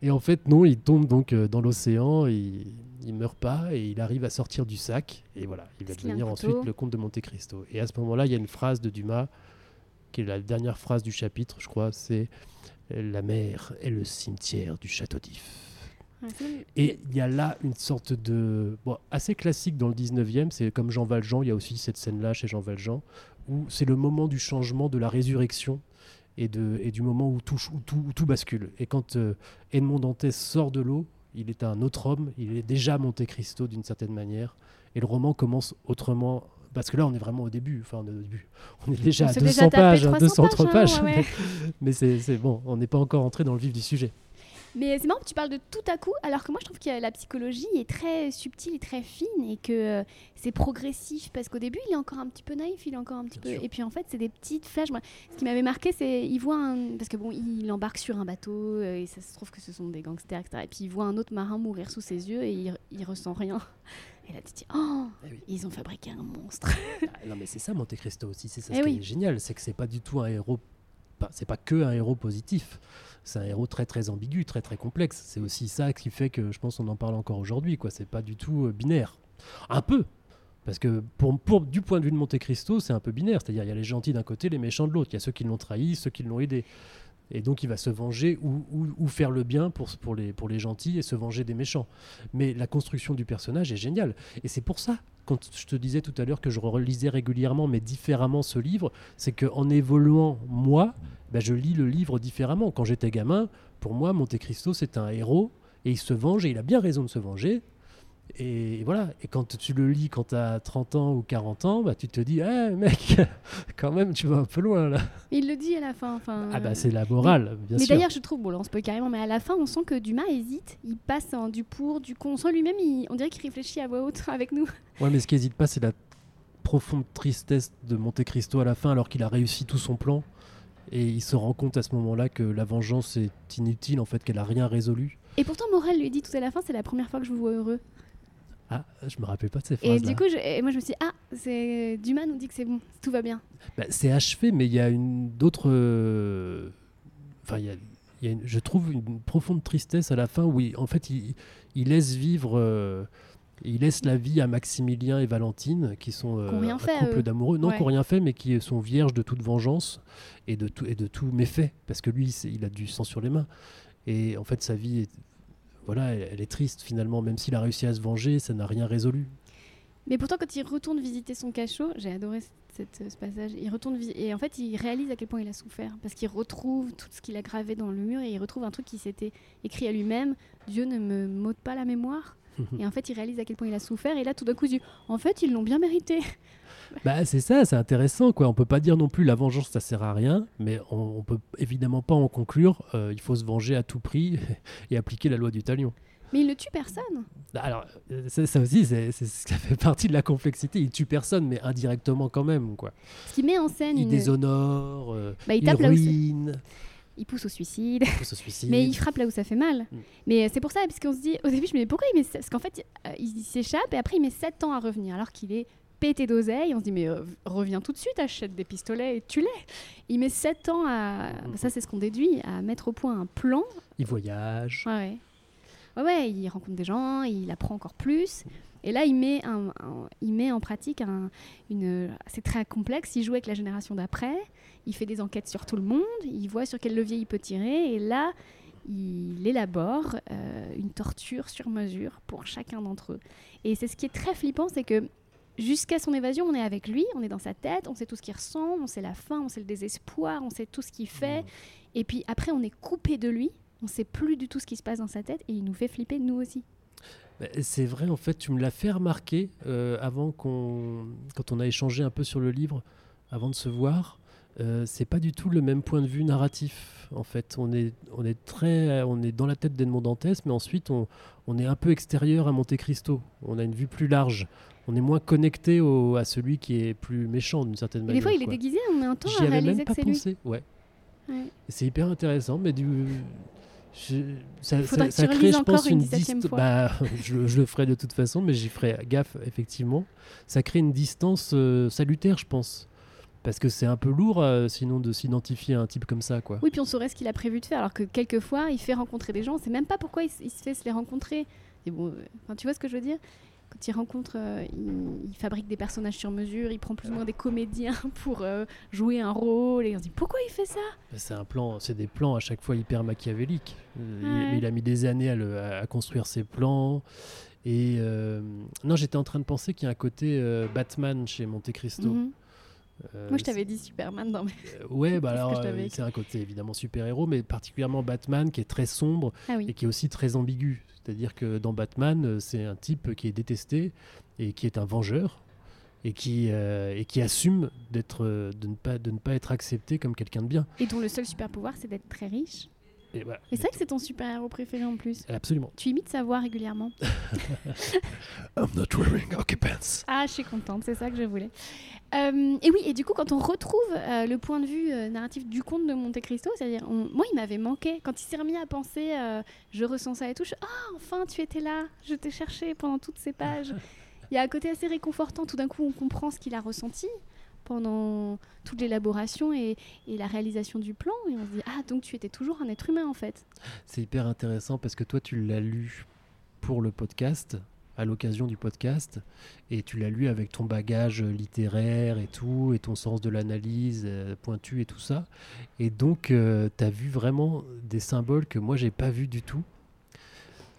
Speaker 2: Et en fait non, il tombe donc dans l'océan, il, il meurt pas et il arrive à sortir du sac et voilà, il va devenir ensuite le comte de Monte Cristo. Et à ce moment-là il y a une phrase de Dumas qui est la dernière phrase du chapitre, je crois, c'est la mer est le cimetière du château d'If.
Speaker 1: C'est-
Speaker 2: Et il y a là une sorte de. Bon, assez classique dans le 19e, c'est comme Jean Valjean, il y a aussi cette scène-là chez Jean Valjean, où c'est le moment du changement, de la résurrection et, de, et du moment où tout, où tout, où tout bascule. Et quand euh, Edmond Dantès sort de l'eau, il est un autre homme, il est déjà Monte Cristo d'une certaine manière, et le roman commence autrement. Parce que là, on est vraiment au début. Enfin, on est au début. On est déjà
Speaker 1: On
Speaker 2: à
Speaker 1: s'est
Speaker 2: 200
Speaker 1: déjà
Speaker 2: pages, hein,
Speaker 1: 300
Speaker 2: 200
Speaker 1: pages,
Speaker 2: pages.
Speaker 1: hein, ouais, ouais.
Speaker 2: Mais c'est bon, on n'est pas encore entré dans le vif du sujet.
Speaker 1: Mais c'est marrant tu parles de tout à coup, alors que moi je trouve que la psychologie est très subtile et très fine et que euh, c'est progressif parce qu'au début il est encore un petit peu naïf, il est encore un petit
Speaker 2: Bien
Speaker 1: peu.
Speaker 2: sûr.
Speaker 1: Et puis en fait c'est des petites flashs. Moi, ce qui m'avait marqué c'est il voit un. Parce que bon, il embarque sur un bateau euh, et ça se trouve que ce sont des gangsters, etc. Et puis il voit un autre marin mourir sous ses yeux et il, il ressent rien. Et là tu te dis, oh,
Speaker 2: Eh oui.
Speaker 1: ils ont fabriqué un monstre.
Speaker 2: Ah, non, mais c'est ça Monte Cristo aussi. C'est ça
Speaker 1: Eh
Speaker 2: ce qui
Speaker 1: oui.
Speaker 2: est génial, c'est que c'est pas du tout un héros. Pas- pas que un héros positif. C'est un héros très très ambigu, très très complexe. C'est aussi ça qui fait que je pense qu'on en parle encore aujourd'hui. Quoi, c'est pas du tout euh, binaire. Un peu. Parce que pour, pour- du point de vue de Monte Cristo, c'est un peu binaire. C'est-à-dire il y a les gentils d'un côté, les méchants de l'autre. Il y a ceux qui l'ont trahi, ceux qui l'ont aidé. Et donc il va se venger ou, faire le bien pour, pour, les, pour les gentils et se venger des méchants. Mais la construction du personnage est géniale. Et c'est pour ça, quand je te disais tout à l'heure que je relisais régulièrement, mais différemment ce livre, c'est qu'en évoluant, moi, ben, je lis le livre différemment. Quand j'étais gamin, pour moi, Monte Cristo, c'est un héros et il se venge et il a bien raison de se venger. Et voilà, et quand tu le lis quand tu as 30 ans ou 40 ans, bah, tu te dis, eh mec, quand même, tu vas un peu loin là.
Speaker 1: Il le dit à la fin. Enfin,
Speaker 2: Ah bah c'est la morale, bien
Speaker 1: mais
Speaker 2: sûr.
Speaker 1: d'ailleurs, je trouve, bon, là, on se peut carrément, mais à la fin, on sent que Dumas hésite. Il passe en du pour, du contre. Lui-même, on dirait qu'il réfléchit à voix haute avec nous.
Speaker 2: Ouais, mais ce qui n'hésite pas, c'est la profonde tristesse de Monte Cristo à la fin, alors qu'il a réussi tout son plan. Et il se rend compte à ce moment-là que la vengeance est inutile, en fait, qu'elle a rien résolu.
Speaker 1: Et pourtant, Morel lui dit tout à la fin, c'est la première fois que je vous vois heureux.
Speaker 2: Ah, je me rappelle pas de ces
Speaker 1: Et
Speaker 2: phrases-là.
Speaker 1: du coup, je- et moi, je me suis dit, ah, c'est Dumas nous dit que c'est bon, tout va bien.
Speaker 2: Bah, c'est achevé, mais il y a une d'autres. euh, Enfin, il y a, il y a une- je trouve une profonde tristesse à la fin où, il- en fait, il, il laisse vivre. euh, il laisse la vie à Maximilien et Valentine, qui sont euh, un
Speaker 1: fait,
Speaker 2: couple
Speaker 1: eux.
Speaker 2: d'amoureux, non,
Speaker 1: Ouais.
Speaker 2: qui n'ont rien fait, mais qui sont vierges de toute vengeance et de tout, et de tout méfait, parce que lui, il a du sang sur les mains. Et en fait, sa vie, est, voilà, elle, elle est triste finalement, même s'il a réussi à se venger, ça n'a rien résolu.
Speaker 1: Mais pourtant, quand il retourne visiter son cachot, j'ai adoré cette- ce passage. Il retourne et en fait, il réalise à quel point il a souffert parce qu'il retrouve tout ce qu'il a gravé dans le mur et il retrouve un truc qui s'était écrit à lui-même. Dieu ne me m'ôte pas la mémoire. et en fait, il réalise à quel point il a souffert. Et là, tout d'un coup, il dit En fait, ils l'ont bien mérité.
Speaker 2: Bah, c'est ça, c'est intéressant. Quoi. On peut pas dire non plus la vengeance, ça sert à rien, mais on, on peut évidemment pas en conclure. euh, il faut se venger à tout prix et appliquer la loi du talion.
Speaker 1: Mais il ne tue personne.
Speaker 2: Alors, euh, ça, ça aussi, c'est, c'est- ça fait partie de la complexité. Il tue personne, mais indirectement quand même. Quoi.
Speaker 1: Ce qui met en scène
Speaker 2: Il
Speaker 1: une.
Speaker 2: déshonore, euh,
Speaker 1: Bah, il
Speaker 2: il,
Speaker 1: tape là où c'est-
Speaker 2: ruine,
Speaker 1: Il pousse au suicide.
Speaker 2: il se suicide.
Speaker 1: Mais il frappe là où ça fait mal.
Speaker 2: Mm.
Speaker 1: Mais euh, c'est pour ça, parce qu'on se dit, au début, je me dis pourquoi il met. Parce qu'en fait, euh, il s'échappe et après, il met 7 ans à revenir, alors qu'il est pété d'oseille. On se dit, mais euh, reviens tout de suite, achète des pistolets et tue-les. Il met 7 ans à.
Speaker 2: Mm.
Speaker 1: Ça, c'est ce qu'on déduit, à mettre au point un plan.
Speaker 2: Il voyage.
Speaker 1: Ouais, ouais. Ouais, ouais, il rencontre des gens, il apprend encore plus. Et là, il met, un, un- il met en pratique un, une. C'est très complexe. Il joue avec la génération d'après. Il fait des enquêtes sur tout le monde. Il voit sur quel levier il peut tirer. Et là, il élabore euh, une torture sur mesure pour chacun d'entre eux. Et c'est ce qui est très flippant, c'est que jusqu'à son évasion, on est avec lui, on est dans sa tête, on sait tout ce qu'il ressent, on sait la faim, on sait le désespoir, on sait tout ce qu'il fait. Et puis après, on est coupé de lui. On sait plus du tout ce qui se passe dans sa tête et il nous fait flipper nous aussi.
Speaker 2: Bah, C'est vrai, en fait, tu me l'as fait remarquer euh, avant qu'on, quand on a échangé un peu sur le livre, avant de se voir. Euh, c'est pas du tout le même point de vue narratif. En fait, on est, on est très, on est dans la tête d'Edmond Dantès, mais ensuite on, on est un peu extérieur à Monte Cristo. On a une vue plus large. On est moins connecté au- à celui qui est plus méchant d'une certaine manière.
Speaker 1: des fois, il est
Speaker 2: quoi.
Speaker 1: déguisé, on met un temps
Speaker 2: J'y
Speaker 1: à réaliser
Speaker 2: même pas
Speaker 1: que c'est lui.
Speaker 2: Ouais.
Speaker 1: Ouais.
Speaker 2: C'est hyper intéressant, mais du. je- ça, crée, je
Speaker 1: encore
Speaker 2: pense,
Speaker 1: une
Speaker 2: une
Speaker 1: 17e
Speaker 2: distance.
Speaker 1: fois.
Speaker 2: Bah, je, le- je le ferai de toute façon, mais j'y ferai gaffe, effectivement. Ça crée une distance euh, salutaire, je pense. Parce que c'est un peu lourd, euh, sinon, de s'identifier à un type comme ça, quoi.
Speaker 1: Oui, puis on saurait ce qu'il a prévu de faire, alors que quelquefois, il fait rencontrer des gens, on sait même pas pourquoi il, se fait se les rencontrer. Et bon, euh, tu vois ce que je veux dire? Quand il rencontre, euh, il, il fabrique des personnages sur mesure, il prend plus ou moins des comédiens pour euh, jouer un rôle, et on se dit pourquoi il fait ça?
Speaker 2: C'est un plan, c'est des plans à chaque fois hyper machiavéliques. Euh, il- a mis des années à, le- à- à construire ses plans. Et euh, non, j'étais en train de penser qu'il y a un côté Batman chez Monte Cristo.
Speaker 1: Mhm. Moi, je t'avais dit Superman dans mes...
Speaker 2: Euh, Ouais, bah alors euh, c'est un côté évidemment super-héros, mais particulièrement Batman qui est très sombre
Speaker 1: Ah
Speaker 2: et qui est aussi très ambigu. C'est-à-dire que dans Batman, euh, c'est un type qui est détesté et qui est un vengeur et qui, euh, et qui assume d'être, euh, de, ne pas, de ne pas être accepté comme quelqu'un de bien.
Speaker 1: Et dont le seul super pouvoir, c'est d'être très riche.
Speaker 2: Et voilà.
Speaker 1: Et c'est vrai que c'est ton super-héros préféré en plus.
Speaker 2: Absolument.
Speaker 1: Tu imites sa voix régulièrement.
Speaker 2: I'm not wearing hockey pants.
Speaker 1: Ah, je suis contente, c'est ça que je voulais. Euh, et oui, et du coup, quand on retrouve euh, le point de vue euh, narratif du conte de Monte Cristo, c'est-à-dire, on- moi, il m'avait manqué. Quand il s'est remis à penser, euh, je ressens ça et tout, je ah, enfin, tu étais là, je t'ai cherché pendant toutes ces pages. Il y a un côté assez réconfortant, tout d'un coup, on comprend ce qu'il a ressenti pendant toute l'élaboration et, et la réalisation du plan, et on se dit, ah, donc tu étais toujours un être humain, en fait.
Speaker 2: C'est hyper intéressant parce que toi, tu l'as lu pour le podcast, à l'occasion du podcast, et tu l'as lu avec ton bagage littéraire et tout, et ton sens de l'analyse euh, pointu et tout ça. Et donc, tu as vu vraiment des symboles que moi, j'ai pas vu du tout.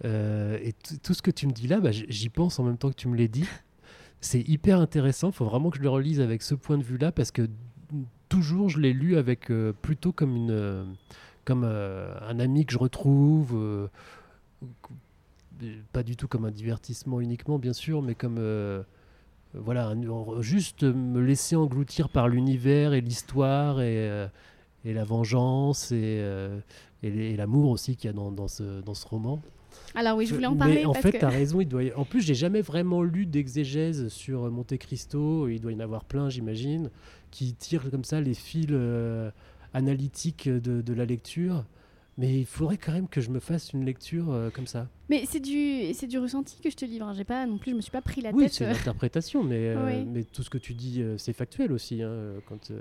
Speaker 2: et tout ce que tu me dis là, bah, j'y pense en même temps que tu me l'as dit. C'est hyper intéressant. Il faut vraiment que je le relise avec ce point de vue-là parce que toujours, je l'ai lu avec plutôt comme une comme euh, un ami que je retrouve, euh, pas du tout comme un divertissement uniquement, bien sûr, mais comme euh, voilà, juste me laisser engloutir par l'univers et l'histoire et, et, la vengeance et, et l'amour aussi qu'il y a dans, dans, ce, dans ce roman.
Speaker 1: Alors oui, je voulais en parler.
Speaker 2: Mais en fait, tu as raison. Il doit En plus, j'ai jamais vraiment lu d'exégèse sur Monte Cristo. Il doit y en avoir plein, j'imagine, qui tirent comme ça les fils analytique de, la lecture. Mais il faudrait quand même que je me fasse une lecture euh, comme ça.
Speaker 1: Mais c'est du, c'est du ressenti que je te livre. Hein. J'ai pas non plus, je me suis pas pris la
Speaker 2: oui,
Speaker 1: tête.
Speaker 2: Oui, c'est euh. l'interprétation, mais, euh, mais tout ce que tu dis, c'est factuel aussi. Hein, quand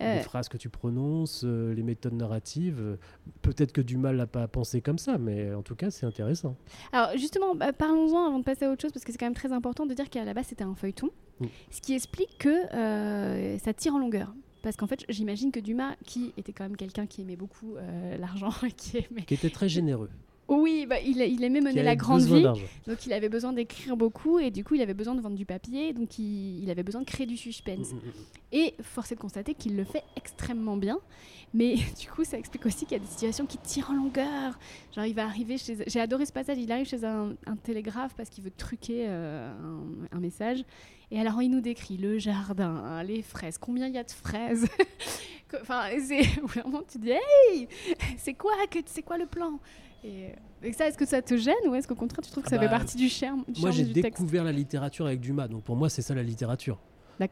Speaker 2: les phrases que tu prononces, les méthodes narratives, peut-être que du mal à pas penser comme ça, mais en tout cas, c'est intéressant.
Speaker 1: Alors justement, bah, parlons-en avant de passer à autre chose, parce que c'est quand même très important de dire qu'à la base c'était un feuilleton, mm. ce qui explique que ça tire en longueur. Parce qu'en fait, j'imagine que Dumas, qui était quand même quelqu'un qui aimait beaucoup euh, l'argent, qui aimait...
Speaker 2: Qui était très généreux.
Speaker 1: Oui, bah, il, il, aimait mener la grande vie. Donc il avait besoin d'écrire beaucoup et du coup il avait besoin de vendre du papier. Donc il, il avait besoin de créer du suspense. Mm, mm, mm. Et force est de constater qu'il le fait extrêmement bien. Mais du coup ça explique aussi qu'il y a des situations qui tirent en longueur. Genre il va arriver chez... J'ai adoré ce passage, il arrive chez un, télégraphe parce qu'il veut truquer euh, un, un, message. Et alors il nous décrit le jardin, hein, les fraises, combien il y a de fraises? enfin, c'est vraiment tu dis hey, c'est quoi que c'est quoi le plan? Et, ça, est-ce que ça te gêne ou est-ce qu'au contraire tu trouves que ça ah fait bah, partie du charme,
Speaker 2: Moi, j'ai découvert la littérature avec Dumas, donc pour moi, c'est ça la littérature.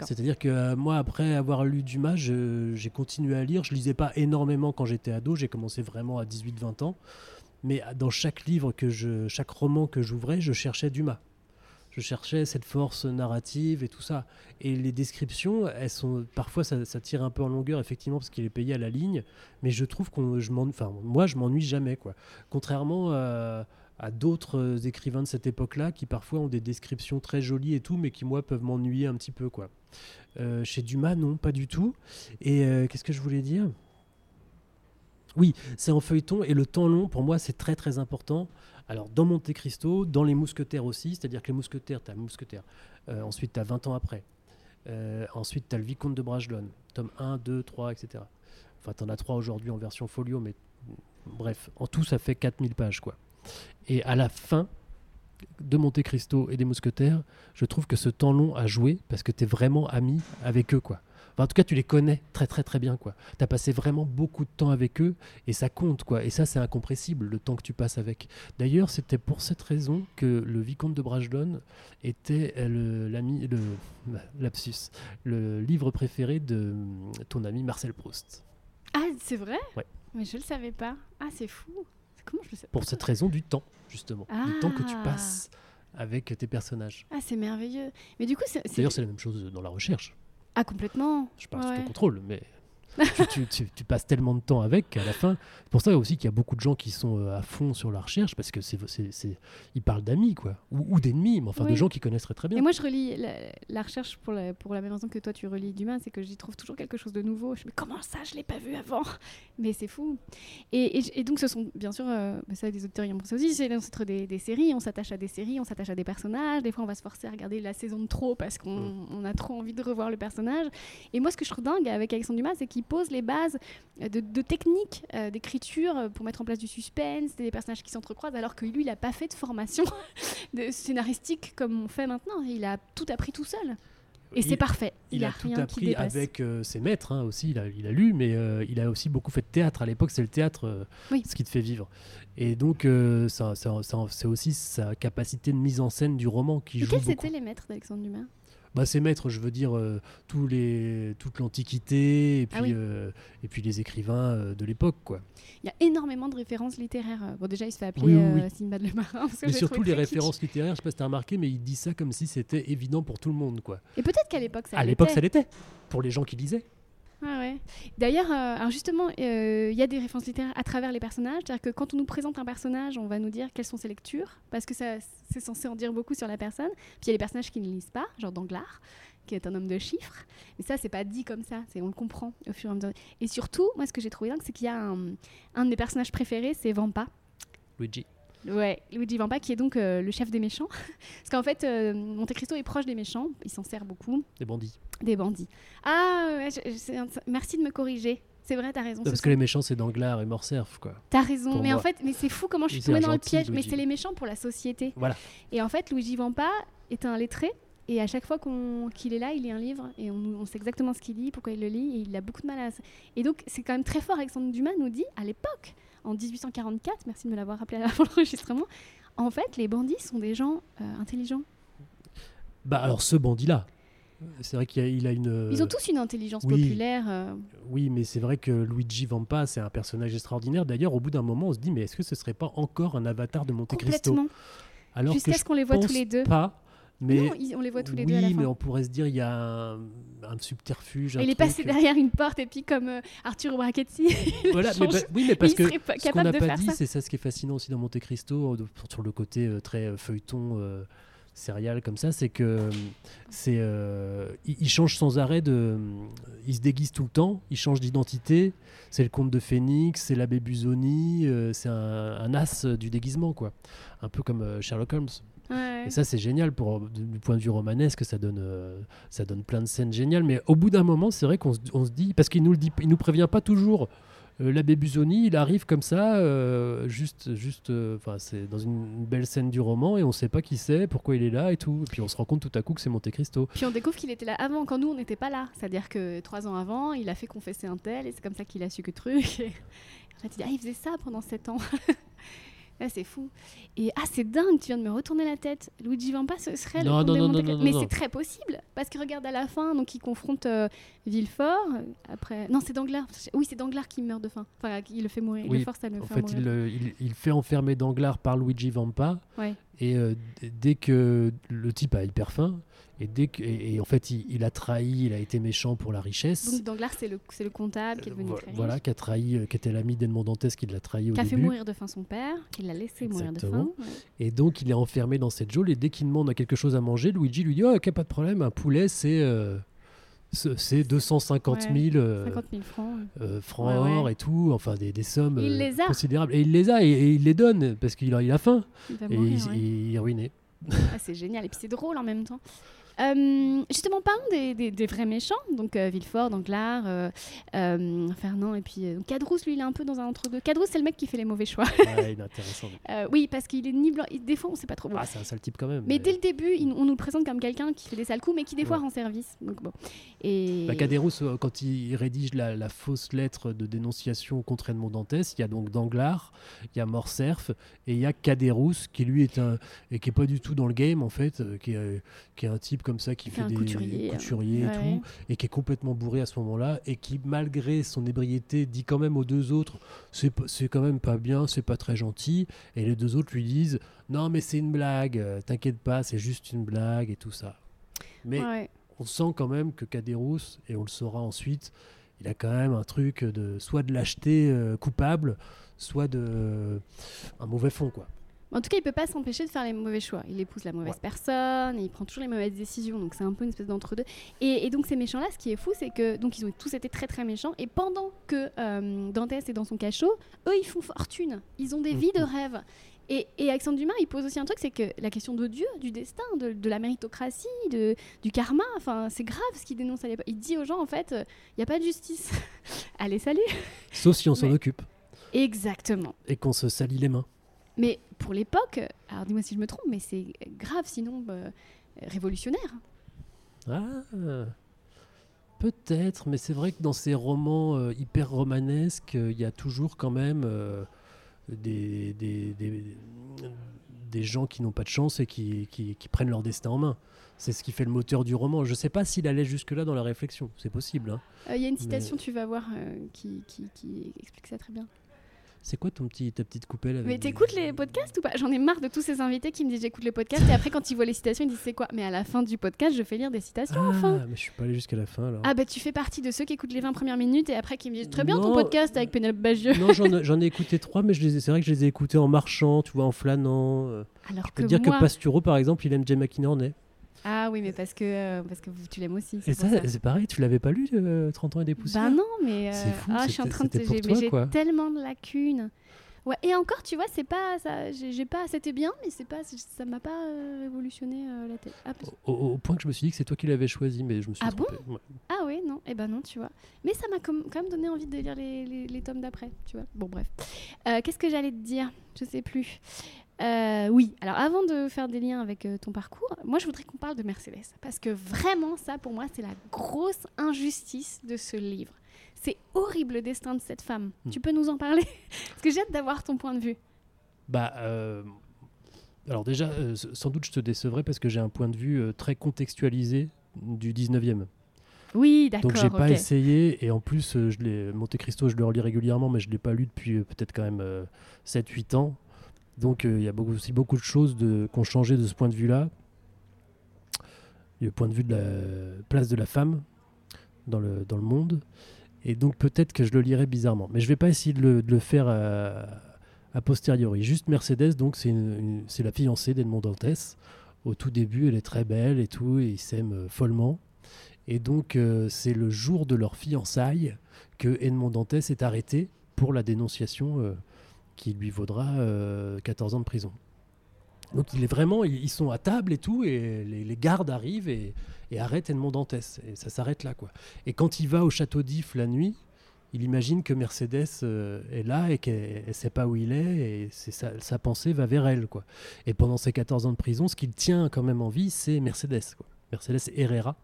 Speaker 2: C'est-à-dire que euh, moi, après avoir lu Dumas, j'ai continué à lire. Je lisais pas énormément quand j'étais ado. J'ai commencé vraiment à 18-20 ans. Mais dans chaque livre que je, chaque roman que j'ouvrais, je cherchais Dumas je cherchais cette force narrative et tout ça. Et les descriptions, elles sont parfois ça, tire un peu en longueur effectivement parce qu'il est payé à la ligne, mais je trouve qu'on, je enfin moi je m'ennuie jamais quoi. Contrairement à, d'autres écrivains de cette époque-là qui parfois ont des descriptions très jolies et tout, mais qui moi peuvent m'ennuyer un petit peu quoi. Euh, chez Dumas non, pas du tout. Et euh, qu'est-ce que je voulais dire? Oui, c'est en feuilleton et le temps long, pour moi, c'est très très important. Alors, dans Monte Cristo, dans Les Mousquetaires aussi, c'est-à-dire que Les Mousquetaires, tu as Mousquetaire. Euh, ensuite, tu as 20 ans après. Euh, ensuite, tu as Le Vicomte de Bragelonne, tome 1, 2, 3, etc. Enfin, tu en as 3 aujourd'hui en version folio, mais bref, en tout, ça fait 4000 pages, quoi. Et à la fin de Monte Cristo et des Mousquetaires, je trouve que ce temps long a joué parce que tu es vraiment ami avec eux, quoi en tout cas, tu les connais très très très bien. Tu as passé vraiment beaucoup de temps avec eux et ça compte. quoi. Et ça, c'est incompressible, le temps que tu passes avec. D'ailleurs, c'était pour cette raison que le Vicomte de Bragelonne était l'ami, le, lapsus, le livre préféré de ton ami Marcel Proust.
Speaker 1: Ah, c'est vrai?
Speaker 2: Ouais.
Speaker 1: Mais je le savais pas. Ah, c'est fou. Comment je le sais
Speaker 2: Pour cette raison du temps, justement. Du temps que tu ah. passes avec tes personnages.
Speaker 1: Ah, c'est merveilleux. Mais du coup, c'est.
Speaker 2: D'ailleurs, c'est la même chose dans la recherche.
Speaker 1: Ah, complètement.
Speaker 2: Je parle sous ton contrôle, mais tu, passes tellement de temps avec qu'à la fin. C'est pour ça aussi qu'il y a beaucoup de gens qui sont euh, à fond sur la recherche parce que c'est, ils parlent d'amis quoi, ou, d'ennemis, mais enfin de gens qui connaissent très, très bien.
Speaker 1: Et moi je relis la, recherche pour la, pour la même raison que toi tu relis d'humain, c'est que j'y trouve toujours quelque chose de nouveau. Je me dis comment ça je l'ai pas vu avant? Mais c'est fou. Et, donc ce sont bien sûr, euh, ça des auteurs y ont pensé aussi, c'est l'ancêtre des, des, séries. On s'attache à des séries, on s'attache à des personnages. Des fois on va se forcer à regarder la saison de trop parce qu'on mm. a trop envie de revoir le personnage. Et moi ce que je trouve dingue avec Alexandre Dumas, c'est qu'il pose les bases de, techniques euh, d'écriture euh, pour mettre en place du suspense, des personnages qui s'entrecroisent, alors que lui, il n'a pas fait de formation de scénaristique comme on fait maintenant. Il a tout appris tout seul. Et c'est parfait.
Speaker 2: Il,
Speaker 1: a,
Speaker 2: tout appris avec euh, ses maîtres hein, aussi. Il a, il a, lu, mais il a aussi beaucoup fait de théâtre. À l'époque, c'est le théâtre ce qui te fait vivre. Et donc, ça, c'est aussi sa capacité de mise en scène du roman qui et joue.
Speaker 1: Quels étaient les maîtres d'Alexandre Dumas?
Speaker 2: Bah, c'est maître, je veux dire, euh, tous les, toute l'Antiquité et, ah puis euh, et puis les écrivains euh, de l'époque. quoi.
Speaker 1: Il y a énormément de références littéraires. Bon, déjà, il se fait appeler oui, Simbad le marin.
Speaker 2: Mais surtout les références littéraires, je sais pas si tu as remarqué, mais il dit ça comme si c'était évident pour tout le monde. quoi.
Speaker 1: Et peut-être qu'à l'époque, ça
Speaker 2: À l'époque, ça l'était, pour les gens qui lisaient.
Speaker 1: Ah ouais. D'ailleurs, euh, justement, euh, il y a des références littéraires à travers les personnages. C'est-à-dire que quand on nous présente un personnage, on va nous dire quelles sont ses lectures, parce que c'est censé en dire beaucoup sur la personne. Puis il y a les personnages qui ne lisent pas, genre Danglars, qui est un homme de chiffres. Mais ça, c'est pas dit comme ça, on le comprend au fur et à mesure. Et surtout, moi, ce que j'ai trouvé dingue, c'est qu'il y a un, un de mes personnages préférés, c'est Vampa.
Speaker 2: Luigi.
Speaker 1: Ouais, Luigi Vampa, qui est donc euh, le chef des méchants. Parce qu'en fait, euh, Monte Cristo est proche des méchants, il s'en sert beaucoup,
Speaker 2: Des bandits.
Speaker 1: des bandits. Ah, ouais, je- je- c'est un- merci de me corriger. C'est vrai, t'as raison.
Speaker 2: Non, parce que les méchants, c'est Danglars et Morcerf, quoi.
Speaker 1: T'as raison, mais en fait, mais c'est fou comment je suis tombée dans le piège. Mais c'est les méchants pour la société.
Speaker 2: Voilà.
Speaker 1: Et en fait, Luigi Vampa est un lettré. Et à chaque fois qu'il est là, il lit un livre et on, on sait exactement ce qu'il lit, pourquoi il le lit, et il a beaucoup de mal à. Et donc, c'est quand même très fort. Alexandre Dumas nous dit, à l'époque, en 1844, merci de me l'avoir rappelé avant l'enregistrement, en fait, les bandits sont des gens euh, intelligents.
Speaker 2: Bah alors ce bandit-là, c'est vrai qu'il a, il a une.
Speaker 1: Ils ont tous une intelligence
Speaker 2: oui.
Speaker 1: populaire. euh,
Speaker 2: Oui, mais c'est vrai que Luigi Vampa, c'est un personnage extraordinaire. D'ailleurs, au bout d'un moment, on se dit, mais est-ce que ce serait pas encore un avatar de Monte Cristo?
Speaker 1: Complètement.
Speaker 2: Alors
Speaker 1: Jusqu'à ce qu'on les voit tous les deux.
Speaker 2: pas. Mais
Speaker 1: Non, on les voit tous les
Speaker 2: oui,
Speaker 1: deux fin.
Speaker 2: mais on pourrait se dire il y a un, un subterfuge. un
Speaker 1: il est passé derrière une porte et puis comme euh, Arthur Brachetti, il
Speaker 2: Voilà, mais bah- oui, mais parce que ce qu'on n'a pas dit, c'est ça ce qui est fascinant aussi dans Monte Cristo, de- sur le côté euh, très euh, feuilleton euh, comme ça, c'est que euh, c'est euh, il, il change sans arrêt de, il se déguise tout le temps, il change d'identité. C'est le comte de Phénix, c'est l'abbé Busoni, euh, c'est un, un as du déguisement quoi, un peu comme euh, Sherlock Holmes.
Speaker 1: Ouais.
Speaker 2: Et ça, c'est génial pour, du point de vue romanesque, ça donne, euh, ça donne plein de scènes géniales. Mais au bout d'un moment, c'est vrai qu'on se, on se dit, parce qu'il nous le dit, il nous prévient pas toujours. Euh, L'abbé Busoni, il arrive comme ça, euh, juste, juste, enfin, c'est dans une, une belle scène du roman et on sait pas qui c'est, pourquoi il est là et tout. Et puis on se rend compte tout à coup que c'est Monte Cristo.
Speaker 1: Puis on découvre qu'il était là avant, quand nous on n'était pas là. C'est-à-dire que trois ans avant, il a fait confesser un tel et c'est comme ça qu'il a su que truc. Et en fait, il dit Ah, il faisait ça pendant sept ans. C'est fou. Et ah, c'est dingue, tu viens de me retourner la tête. Luigi Vampa, ce serait le
Speaker 2: Non,
Speaker 1: comte
Speaker 2: non, non, non,
Speaker 1: Mais c'est très possible. Parce que regarde à la fin, donc il confronte euh, Villefort. euh, Après, non, c'est Danglars. Oui, c'est Danglars qui meurt de faim. Enfin, il le fait mourir. Il
Speaker 2: Oui,
Speaker 1: le force à le
Speaker 2: En
Speaker 1: faire
Speaker 2: fait,
Speaker 1: mourir.
Speaker 2: il, euh, il, il fait enfermer Danglars par Luigi Vampa.
Speaker 1: Ouais.
Speaker 2: Et euh, dès que le type a hyper faim, et, dès que, et, et en fait, il, il a trahi, il a été méchant pour la richesse.
Speaker 1: Donc Danglars, c'est le, le comptable qui est devenu
Speaker 2: Vo-
Speaker 1: très riche.
Speaker 2: voilà, qui a trahi, euh, qui était l'ami d'Edmond Dantès qui l'a trahi au
Speaker 1: qui a fait
Speaker 2: début.
Speaker 1: mourir de faim son père, qui l'a laissé mourir de faim. Ouais.
Speaker 2: Et donc, il est enfermé dans cette geôle. Et dès qu'il demande quelque chose à manger, Luigi lui dit Oh, ok, pas de problème, un poulet, c'est euh, c'est c'est 250 000 euh,
Speaker 1: 50 000 francs. ouais.
Speaker 2: euh, francs
Speaker 1: Ouais, ouais.
Speaker 2: or et tout, enfin des, des sommes
Speaker 1: Il
Speaker 2: euh,
Speaker 1: les a.
Speaker 2: considérables. Et il les a et, et il les donne parce qu'il a, il a faim.
Speaker 1: Il
Speaker 2: Et
Speaker 1: mourir,
Speaker 2: il,
Speaker 1: ouais.
Speaker 2: il est ruiné.
Speaker 1: Ah, c'est génial. Et puis c'est drôle en même temps. Euh, justement, parlons des, des- des vrais méchants. Donc euh, Villefort, Danglars, euh, euh, Fernand et puis Cadrousse, lui, il est un peu dans un entre-deux. Cadrousse, c'est le mec qui fait les mauvais choix.
Speaker 2: Ouais, il est intéressant. lui.
Speaker 1: Oui, parce qu'il est ni blanc. il- Des fois, on sait pas trop. Bon.
Speaker 2: Ah, c'est un sale type quand même.
Speaker 1: mais dès le début, il- on nous le présente comme quelqu'un qui fait des sales coups, mais qui des fois rend service. Donc bon. Et
Speaker 2: Bah, Caderousse, euh, quand il rédige la, la fausse lettre de dénonciation contre Edmond Dantès, il y a donc Danglars, il y a Morcerf et il y a Caderousse qui lui est un et qui est pas du tout dans le game en fait, qui, est, qui est un type comme ça qui
Speaker 1: Fait
Speaker 2: des
Speaker 1: couturier,
Speaker 2: couturiers et tout et qui est complètement bourré à ce moment-là et qui malgré son ébriété dit quand même aux deux autres c'est quand même pas bien, c'est pas très gentil et les deux autres lui disent non mais c'est une blague, euh, t'inquiète pas, c'est juste une blague et tout ça. Mais
Speaker 1: Ouais.
Speaker 2: on sent quand même que Caderousse, et on le saura ensuite, il a quand même un truc de soit de lâcheté euh, coupable, soit de un mauvais fond quoi.
Speaker 1: En tout cas, il peut pas s'empêcher de faire les mauvais choix. Il épouse la mauvaise
Speaker 2: Ouais.
Speaker 1: personne, il prend toujours les mauvaises décisions, donc c'est un peu une espèce d'entre-deux. Et, et donc ces méchants-là, ce qui est fou, c'est que donc ils ont tous été très très méchants. Et pendant que euh, Dantès est dans son cachot, eux, ils font fortune. Ils ont des vies de rêve. Et, et Alexandre Dumas, il pose aussi un truc, c'est que la question de Dieu, du destin, de, de la méritocratie, de, du karma, enfin, c'est grave ce qu'il dénonce à l'époque. Il dit aux gens, en fait, il n'y a pas de justice. Allez, salut
Speaker 2: Sauf si on s'en occupe
Speaker 1: Exactement.
Speaker 2: et qu'on se salit les mains.
Speaker 1: Mais pour l'époque, alors dis-moi si je me trompe, mais c'est grave, sinon bah, révolutionnaire.
Speaker 2: Ah, peut-être, mais c'est vrai que dans ces romans euh, hyper romanesques, euh, il y a toujours quand même euh, des, des, des, des gens qui n'ont pas de chance et qui, qui, qui prennent leur destin en main. C'est ce qui fait le moteur du roman. Je ne sais pas s'il allait jusque-là dans la réflexion. C'est possible. hein.
Speaker 1: Euh, Il y a une citation, tu vas voir, euh, qui, qui- qui explique ça très bien.
Speaker 2: C'est quoi ton petit, ta petite coupelle avec
Speaker 1: Mais t'écoutes les podcasts ou pas? J'en ai marre de tous ces invités qui me disent j'écoute les podcasts et après quand ils voient les citations ils disent c'est quoi? Mais à la fin du podcast je fais lire des citations
Speaker 2: Ah,
Speaker 1: enfin.
Speaker 2: mais je suis pas allé jusqu'à la fin alors.
Speaker 1: Ah bah tu fais partie de ceux qui écoutent les 20 premières minutes et après qui me disent très bien ton podcast avec Pénélope Bagieux.
Speaker 2: non, j'en ai- écouté trois, mais je les ai- c'est vrai que je les ai écoutés en marchant, tu vois, en flânant. euh.
Speaker 1: Alors
Speaker 2: Je peux
Speaker 1: que
Speaker 2: te dire
Speaker 1: moi...
Speaker 2: que Pasturo, par exemple, il aime Jay McInerney.
Speaker 1: Ah oui mais parce que, euh, parce que tu l'aimes aussi.
Speaker 2: Et ça,
Speaker 1: ça.
Speaker 2: c'est pareil, tu l'avais pas lu, euh, 30 ans et des poussières
Speaker 1: Bah non mais... euh,
Speaker 2: C'est fou,
Speaker 1: ah, je suis en train de... J'ai
Speaker 2: toi,
Speaker 1: mais j'ai
Speaker 2: quoi.
Speaker 1: tellement de lacunes. Ouais, et encore, tu vois, c'est pas ça. J'ai j'ai pas. C'était bien, mais c'est pas. Ça m'a pas euh, révolutionné la tête. Ah,
Speaker 2: au, point que je me suis dit que c'est toi qui l'avais choisi, mais je me suis
Speaker 1: Ah bon?
Speaker 2: Ouais.
Speaker 1: Ah oui, non, eh ben non, tu vois. Mais ça m'a com- quand même donné envie de lire les, les- les tomes d'après, tu vois. Bon, bref. Qu'est-ce que j'allais te dire? Je sais plus. Euh, oui, alors avant de faire des liens avec euh, ton parcours, moi je voudrais qu'on parle de Mercedes. Parce que vraiment, ça pour moi, c'est la grosse injustice de ce livre. C'est horrible le destin de cette femme.
Speaker 2: Hmm.
Speaker 1: Tu peux nous en parler? Parce que j'ai hâte d'avoir ton point de vue.
Speaker 2: Bah, euh, alors déjà, euh, sans doute je te décevrai parce que j'ai un point de vue très contextualisé du 19e.
Speaker 1: Oui, d'accord.
Speaker 2: Donc j'ai pas
Speaker 1: ok.
Speaker 2: essayé, et en plus, je l'ai- Monte Cristo, je le relis régulièrement, mais je l'ai pas lu depuis peut-être quand même 7-8 ans. Donc euh, il y a beaucoup, aussi beaucoup de choses qui ont changé de ce point de vue-là. Le point de vue de la place de la femme dans le, dans le monde. Et donc peut-être que je le lirai bizarrement. Mais je vais pas essayer de le, faire a posteriori. Juste Mercedes, donc c'est la fiancée d'Edmond Dantès. Au tout début, elle est très belle et tout, et ils s'aiment euh, follement. Et donc, euh, c'est le jour de leur fiançailles que Edmond Dantès est arrêté pour la dénonciation qui lui vaudra euh, 14 ans de prison. Donc, il est vraiment, ils sont à table et tout, et les, gardes arrivent et, arrêtent Edmond Dantès. Et ça s'arrête là, quoi. Et quand il va au château d'If la nuit, il imagine que Mercedes euh, est là et qu'elle ne sait pas où il est, et sa, pensée va vers elle, quoi. Et pendant ces 14 ans de prison, ce qu'il tient quand même en vie, c'est Mercedes, quoi. Mercedes Herrera,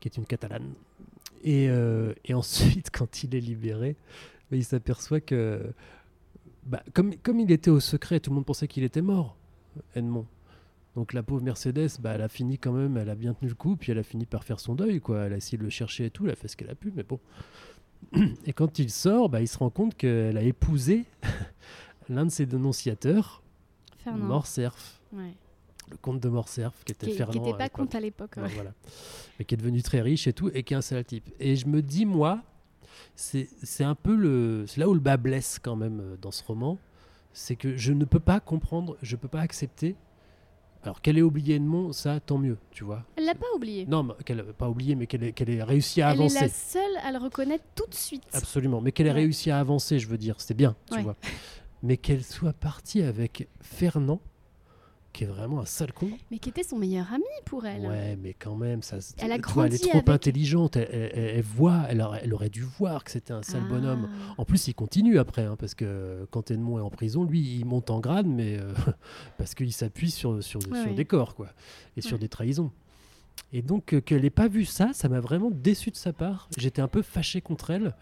Speaker 2: qui est une catalane. Et, euh, ensuite, quand il est libéré, il s'aperçoit que, bah, comme, comme il était au secret, tout le monde pensait qu'il était mort, Edmond. Donc la pauvre Mercedes, bah, elle a fini quand même, elle a bien tenu le coup, puis elle a fini par faire son deuil, quoi. Elle a essayé de le chercher et tout, elle a fait ce qu'elle a pu, mais bon. Et quand il sort, bah, il se rend compte qu'elle a épousé l'un de ses dénonciateurs,
Speaker 1: Fernand.
Speaker 2: Morcerf,
Speaker 1: Ouais.
Speaker 2: le comte de Morcerf, qui était
Speaker 1: Qui
Speaker 2: Fernand.
Speaker 1: n'était
Speaker 2: à
Speaker 1: pas compte à l'époque.
Speaker 2: Ouais. voilà. Mais qui est devenu très riche et tout, et qui est un sale type. Et je me dis, moi, c'est c'est un peu le. C'est là où le bas blesse quand même euh, dans ce roman. C'est que je ne peux pas comprendre, je ne peux pas accepter. Alors qu'elle ait oublié Edmond, ça, tant mieux, tu vois.
Speaker 1: Elle l'a pas oublié.
Speaker 2: Non, mais qu'elle pas oublié, mais qu'elle ait, réussi à
Speaker 1: Elle
Speaker 2: avancer.
Speaker 1: est la seule à le reconnaître tout de suite.
Speaker 2: Absolument. Mais qu'elle ait
Speaker 1: Ouais.
Speaker 2: réussi à avancer, je veux dire, c'était bien, tu
Speaker 1: Ouais.
Speaker 2: vois. Mais qu'elle soit partie avec Fernand, qui est vraiment un sale con.
Speaker 1: Mais qui était son meilleur ami pour elle.
Speaker 2: Ouais, mais quand même, ça.
Speaker 1: Elle a
Speaker 2: elle est trop
Speaker 1: avec-
Speaker 2: intelligente. Elle, elle- voit, elle aurait, elle aurait dû voir que c'était un sale
Speaker 1: Ah.
Speaker 2: bonhomme. En plus, il continue après, hein, parce que quand Edmond est en prison, lui, il monte en grade, mais euh, parce qu'il s'appuie sur, sur,
Speaker 1: Ouais,
Speaker 2: sur
Speaker 1: ouais.
Speaker 2: des corps, quoi, et sur des trahisons. Et donc, euh, qu'elle n'ait pas vu ça, ça m'a vraiment déçu de sa part. J'étais un peu fâché contre elle,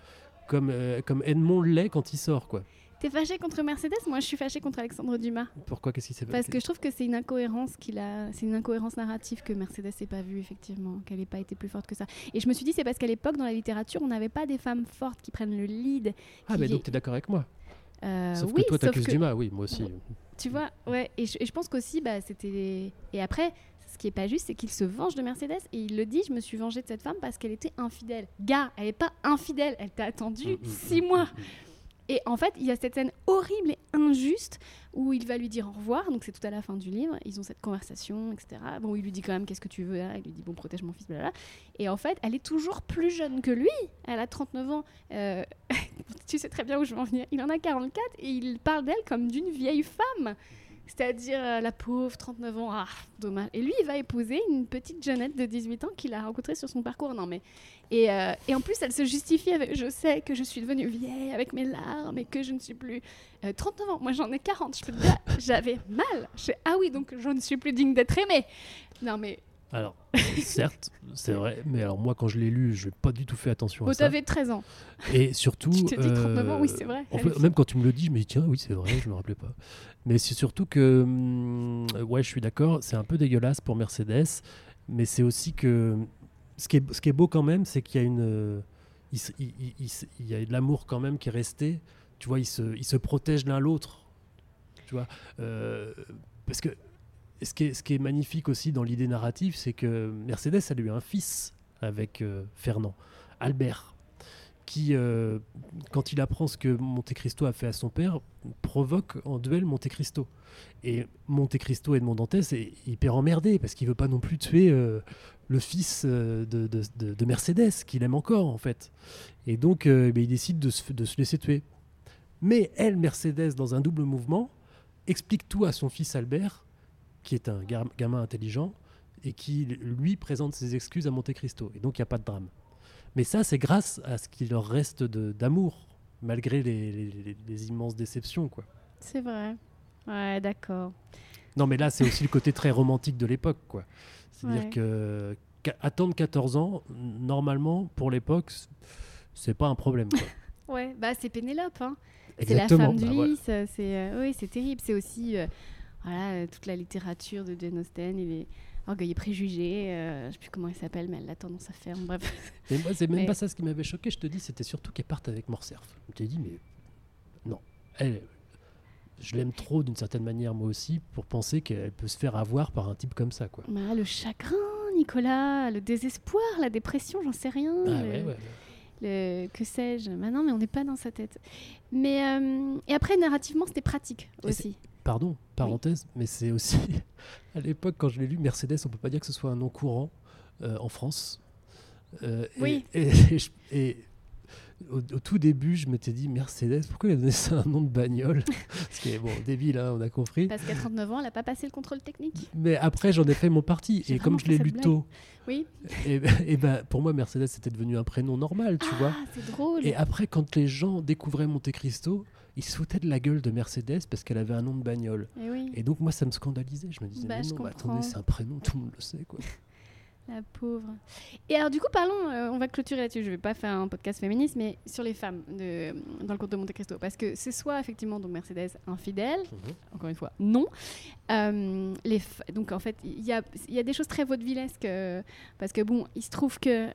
Speaker 2: comme, euh, comme Edmond l'est quand il sort, quoi.
Speaker 1: T'es fâché contre Mercedes Moi, je suis fâché contre Alexandre Dumas.
Speaker 2: Pourquoi Qu'est-ce qui s'est
Speaker 1: Parce
Speaker 2: passé
Speaker 1: que je trouve que c'est une incohérence qu'il a, c'est une incohérence narrative que Mercedes n'ait pas vue effectivement, qu'elle n'ait pas été plus forte que ça. Et je me suis dit c'est parce qu'à l'époque dans la littérature on n'avait pas des femmes fortes qui prennent le lead.
Speaker 2: Ah, mais donc tu es d'accord avec moi
Speaker 1: Euh,
Speaker 2: Sauf
Speaker 1: oui,
Speaker 2: que toi, t'accuses
Speaker 1: que-
Speaker 2: Dumas, oui, moi aussi.
Speaker 1: Tu vois, ouais. Et je, et je pense qu'aussi bah c'était. Et après. Ce qui est pas juste, c'est qu'il se venge de Mercedes et il le dit Je me suis vengé de cette femme parce qu'elle était infidèle. Gars, elle est pas infidèle, elle t'a attendu
Speaker 2: Mm, mm,
Speaker 1: six
Speaker 2: mm,
Speaker 1: mois.
Speaker 2: mm, mm.
Speaker 1: Et en fait, il y a cette scène horrible et injuste où il va lui dire au revoir. Donc, c'est tout à la fin du livre. Ils ont cette conversation, etc. Bon, il lui dit quand même Qu'est-ce que tu veux hein Il lui dit Bon, protège mon fils, blablabla. Et en fait, elle est toujours plus jeune que lui. Elle a 39 ans. Euh, tu sais très bien où je veux en venir. Il en a 44 et il parle d'elle comme d'une vieille femme. C'est-à-dire euh, la pauvre, 39 ans, ah, dommage. Et lui, il va épouser une petite jeunette de 18 ans qu'il a rencontrée sur son parcours. Non, mais. Et, euh, et en plus, elle se justifie avec Je sais que je suis devenue vieille avec mes larmes et que je ne suis plus. euh, 39 ans, moi j'en ai 40. Je peux te dire, j'avais mal. Je ah oui, donc je ne suis plus digne d'être aimée. Non, mais.
Speaker 2: Alors, certes, c'est vrai, mais alors moi, quand je l'ai lu, je n'ai pas du tout fait attention
Speaker 1: Bon,
Speaker 2: à ça.
Speaker 1: t'avais 13 ans.
Speaker 2: Et surtout.
Speaker 1: Tu te dis 39 ans, oui,
Speaker 2: euh,
Speaker 1: c'est vrai.
Speaker 2: en fait, même quand tu me le dis, je me dis, tiens, oui, c'est vrai, je me rappelais pas. Mais c'est surtout que. hum, ouais, je suis d'accord, c'est un peu dégueulasse pour Mercedes, mais c'est aussi que. Ce qui est, beau quand même, c'est qu'il y a une. euh, il, y a de l'amour quand même qui est resté Tu vois, ils se, protègent l'un l'autre. Tu vois, euh, parce que ce qui, est, magnifique aussi dans l'idée narrative, c'est que Mercedes a eu un fils avec euh, Fernand, Albert, qui, quand il apprend ce que Monte Cristo a fait à son père, provoque en duel Monte Cristo. Et Monte Cristo Edmond Dantès est hyper emmerdé parce qu'il veut pas non plus tuer euh, le fils euh, de, de- de- de Mercedes, qu'il aime encore en fait. Et donc euh, ben, il décide de se, laisser tuer. Mais elle, Mercedes, dans un double mouvement, explique tout à son fils Albert, qui est un gamin intelligent, et qui lui présente ses excuses à Monte Cristo. Et donc il n'y a pas de drame. Mais ça, c'est grâce à ce qu'il leur reste d'amour, malgré les- les immenses déceptions. Quoi.
Speaker 1: C'est vrai. Ouais, d'accord.
Speaker 2: Non, mais là, c'est aussi le côté très romantique de l'époque. quoi. C'est-à-dire
Speaker 1: Ouais.
Speaker 2: que attendre 14 ans, normalement, pour l'époque, c'est pas un problème. quoi.
Speaker 1: Ouais, bah c'est Pénélope, hein. C'est la femme
Speaker 2: bah voilà.
Speaker 1: d'Ulysse. euh, C'est euh, oui, c'est terrible. C'est aussi euh, voilà toute la littérature de Jane Austen. Il est orgueil et préjugé. euh, je sais plus comment il s'appelle, mais elle l'attend dans sa ferme. Bref.
Speaker 2: Mais moi, c'est même
Speaker 1: Mais-
Speaker 2: pas ça ce qui m'avait choqué. Je te dis, c'était surtout qu'elle parte avec Morcerf. Je t'ai dit, mais non. Elle, je l'aime trop d'une certaine manière, moi aussi, pour penser qu'elle peut se faire avoir par un type comme ça. Quoi.
Speaker 1: Bah, le chagrin, Nicolas, le désespoir, la dépression, j'en sais rien.
Speaker 2: Ah,
Speaker 1: le-
Speaker 2: ouais, ouais.
Speaker 1: le- que sais-je Bah non, mais on n'est pas dans sa tête. Mais euh, et après narrativement, c'était pratique
Speaker 2: Et
Speaker 1: aussi.
Speaker 2: Pardon, parenthèse, mais c'est aussi à l'époque quand je l'ai lu, Mercedes, on peut pas dire que ce soit un nom courant euh, en France. Euh,
Speaker 1: Oui.
Speaker 2: Et, et je- et au, au tout début, je m'étais dit Mercedes, pourquoi il a donné ça un nom de bagnole Ce qui est bon, débile, hein, on a compris.
Speaker 1: Parce qu'à 39 ans, elle n'a pas passé le contrôle technique.
Speaker 2: Mais après, j'en ai fait mon parti. Et comme je l'ai lu tôt,
Speaker 1: Oui.
Speaker 2: et, et ben, pour moi, Mercedes, c'était devenu un prénom normal, tu vois.
Speaker 1: Ah, c'est drôle.
Speaker 2: Et après, quand les gens découvraient Monte Cristo, ils se foutaient de la gueule de Mercedes parce qu'elle avait un nom de bagnole.
Speaker 1: Eh oui.
Speaker 2: Et donc moi ça me scandalisait, je me disais
Speaker 1: Bah,
Speaker 2: mais non, attendez, c'est un prénom, tout le monde le sait quoi.
Speaker 1: La pauvre. Et alors, du coup, parlons, euh, on va clôturer là-dessus. Je vais pas faire un podcast féministe, mais sur les femmes de, dans le conte de Monte Cristo. Parce que c'est soit effectivement donc Mercedes infidèle, encore une fois, non. Euh, les donc en fait, il y a, il y a des choses très vaudevillesques. euh, parce que bon, il se trouve que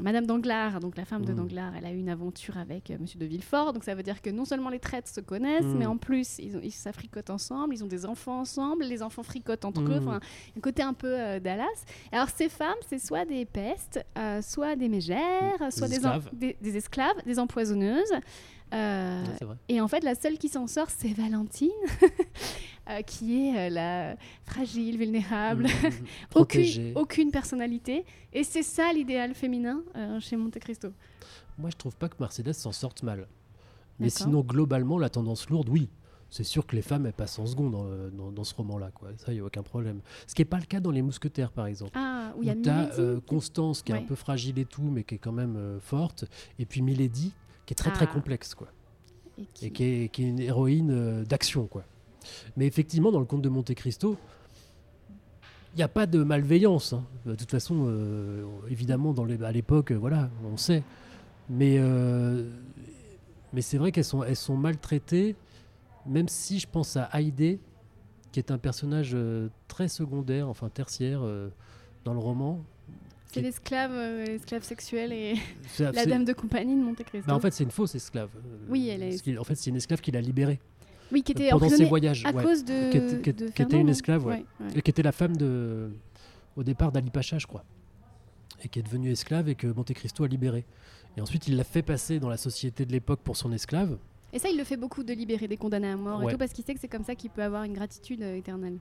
Speaker 1: Madame Danglars, donc la femme de
Speaker 2: Mm.
Speaker 1: Danglars, elle a eu une aventure avec Monsieur de Villefort. Donc ça veut dire que non seulement les traites se connaissent,
Speaker 2: Mm.
Speaker 1: mais en plus, ils, ont, ils s'affricotent ensemble, ils ont des enfants ensemble, les enfants fricotent entre eux.
Speaker 2: Mm.
Speaker 1: Enfin, un côté un peu Dallas. Alors ces femmes, c'est soit des pestes, euh, soit des mégères,
Speaker 2: Des
Speaker 1: soit des,
Speaker 2: esclaves.
Speaker 1: des- des esclaves, des empoisonneuses. Euh,
Speaker 2: Ouais,
Speaker 1: et en fait, la seule qui s'en sort, c'est Valentine, euh, qui est euh, la fragile, vulnérable,
Speaker 2: Mm, mm,
Speaker 1: aucune, aucune personnalité. Et c'est ça l'idéal féminin chez Monte Cristo.
Speaker 2: Moi je trouve pas que Mercedes s'en sorte mal. Mais sinon globalement la tendance lourde, oui. C'est sûr que les femmes elles passent en second dans, euh, dans- dans ce roman-là, quoi. Ça y a aucun problème. Ce qui n'est pas le cas dans les Mousquetaires par exemple.
Speaker 1: Ah, où il y a
Speaker 2: euh, Constance qui est un peu fragile et tout, mais qui est quand même euh, forte, et puis Milady qui est très très
Speaker 1: Ah.
Speaker 2: complexe, quoi.
Speaker 1: et qui-
Speaker 2: et qui est, qui est une héroïne euh, d'action. quoi. Mais effectivement, dans le conte de Monte Cristo, il n'y a pas de malveillance. hein. De toute façon, évidemment, dans les, à l'époque, voilà, on sait. Mais, mais c'est vrai qu'elles sont, elles sont maltraitées, même si je pense à Haïdé, qui est un personnage euh, très secondaire, enfin tertiaire, euh, dans le roman.
Speaker 1: C'est l'esclave, euh, l'esclave sexuel et la dame de compagnie de Monte Cristo.
Speaker 2: bah, en fait, c'est une fausse esclave. Euh,
Speaker 1: Oui, elle est-
Speaker 2: En fait, c'est une esclave qu'il a libérée
Speaker 1: oui, qui était
Speaker 2: pendant ses voyages.
Speaker 1: à
Speaker 2: ouais.
Speaker 1: cause de,
Speaker 2: Qui était- qui était-
Speaker 1: de
Speaker 2: qui était
Speaker 1: Fernand,
Speaker 2: une esclave, ouais.
Speaker 1: ouais.
Speaker 2: Et qui était la femme de, au départ d'Ali Pacha, je crois, et qui est devenue esclave et que Monte Cristo a libérée. Et ensuite, il l'a fait passer dans la société de l'époque pour son esclave.
Speaker 1: Et ça, il le fait beaucoup de libérer des condamnés à mort et tout parce qu'il sait que c'est comme ça qu'il peut avoir une gratitude euh, éternelle.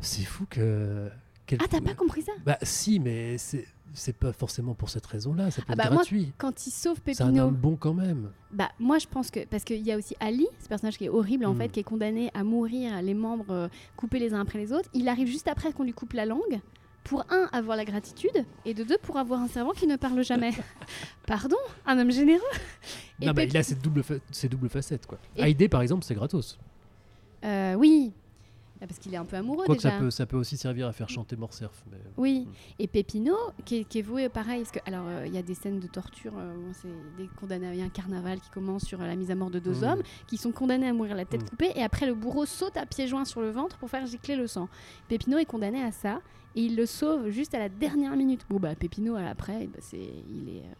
Speaker 2: C'est fou que. quel-
Speaker 1: Ah, t'as pas compris ça?
Speaker 2: Bah si, mais c'est c'est pas forcément pour cette raison-là. Ça peut
Speaker 1: Ah
Speaker 2: être
Speaker 1: bah, moi,
Speaker 2: gratuit.
Speaker 1: Quand il sauve
Speaker 2: C'est un
Speaker 1: Pépino,
Speaker 2: homme bon quand même.
Speaker 1: bah moi je pense que parce qu'il y a aussi Ali, ce personnage qui est horrible en
Speaker 2: Mm.
Speaker 1: fait, qui est condamné à mourir, les membres euh, coupés les uns après les autres. Il arrive juste après qu'on lui coupe la langue. Pour un, avoir la gratitude, et de deux, pour avoir un servant qui ne parle jamais. Pardon Un homme généreux Et
Speaker 2: non, bah,
Speaker 1: Pép-
Speaker 2: il a cette double, fa- facettes. Quoi.
Speaker 1: Et-
Speaker 2: Haïdé, par exemple, c'est gratos.
Speaker 1: Euh, Oui, parce qu'il est un peu amoureux
Speaker 2: Quoique
Speaker 1: déjà.
Speaker 2: ça peut, ça peut aussi servir à faire chanter Morcerf. Mais...
Speaker 1: Oui,
Speaker 2: Mm.
Speaker 1: et Pépino, qui est, qui est voué pareil, parce que alors euh, il y a des scènes de torture, euh, c'est des condamnés, il y a un carnaval qui commence sur euh, la mise à mort de deux
Speaker 2: Mm.
Speaker 1: hommes qui sont condamnés à mourir la tête
Speaker 2: Mm.
Speaker 1: coupée, et après le bourreau saute à pieds joints sur le ventre pour faire gicler le sang. Pépino est condamné à ça, et il le sauve juste à la dernière minute. Bon bah Pépino à après, bah, c'est, il est, euh,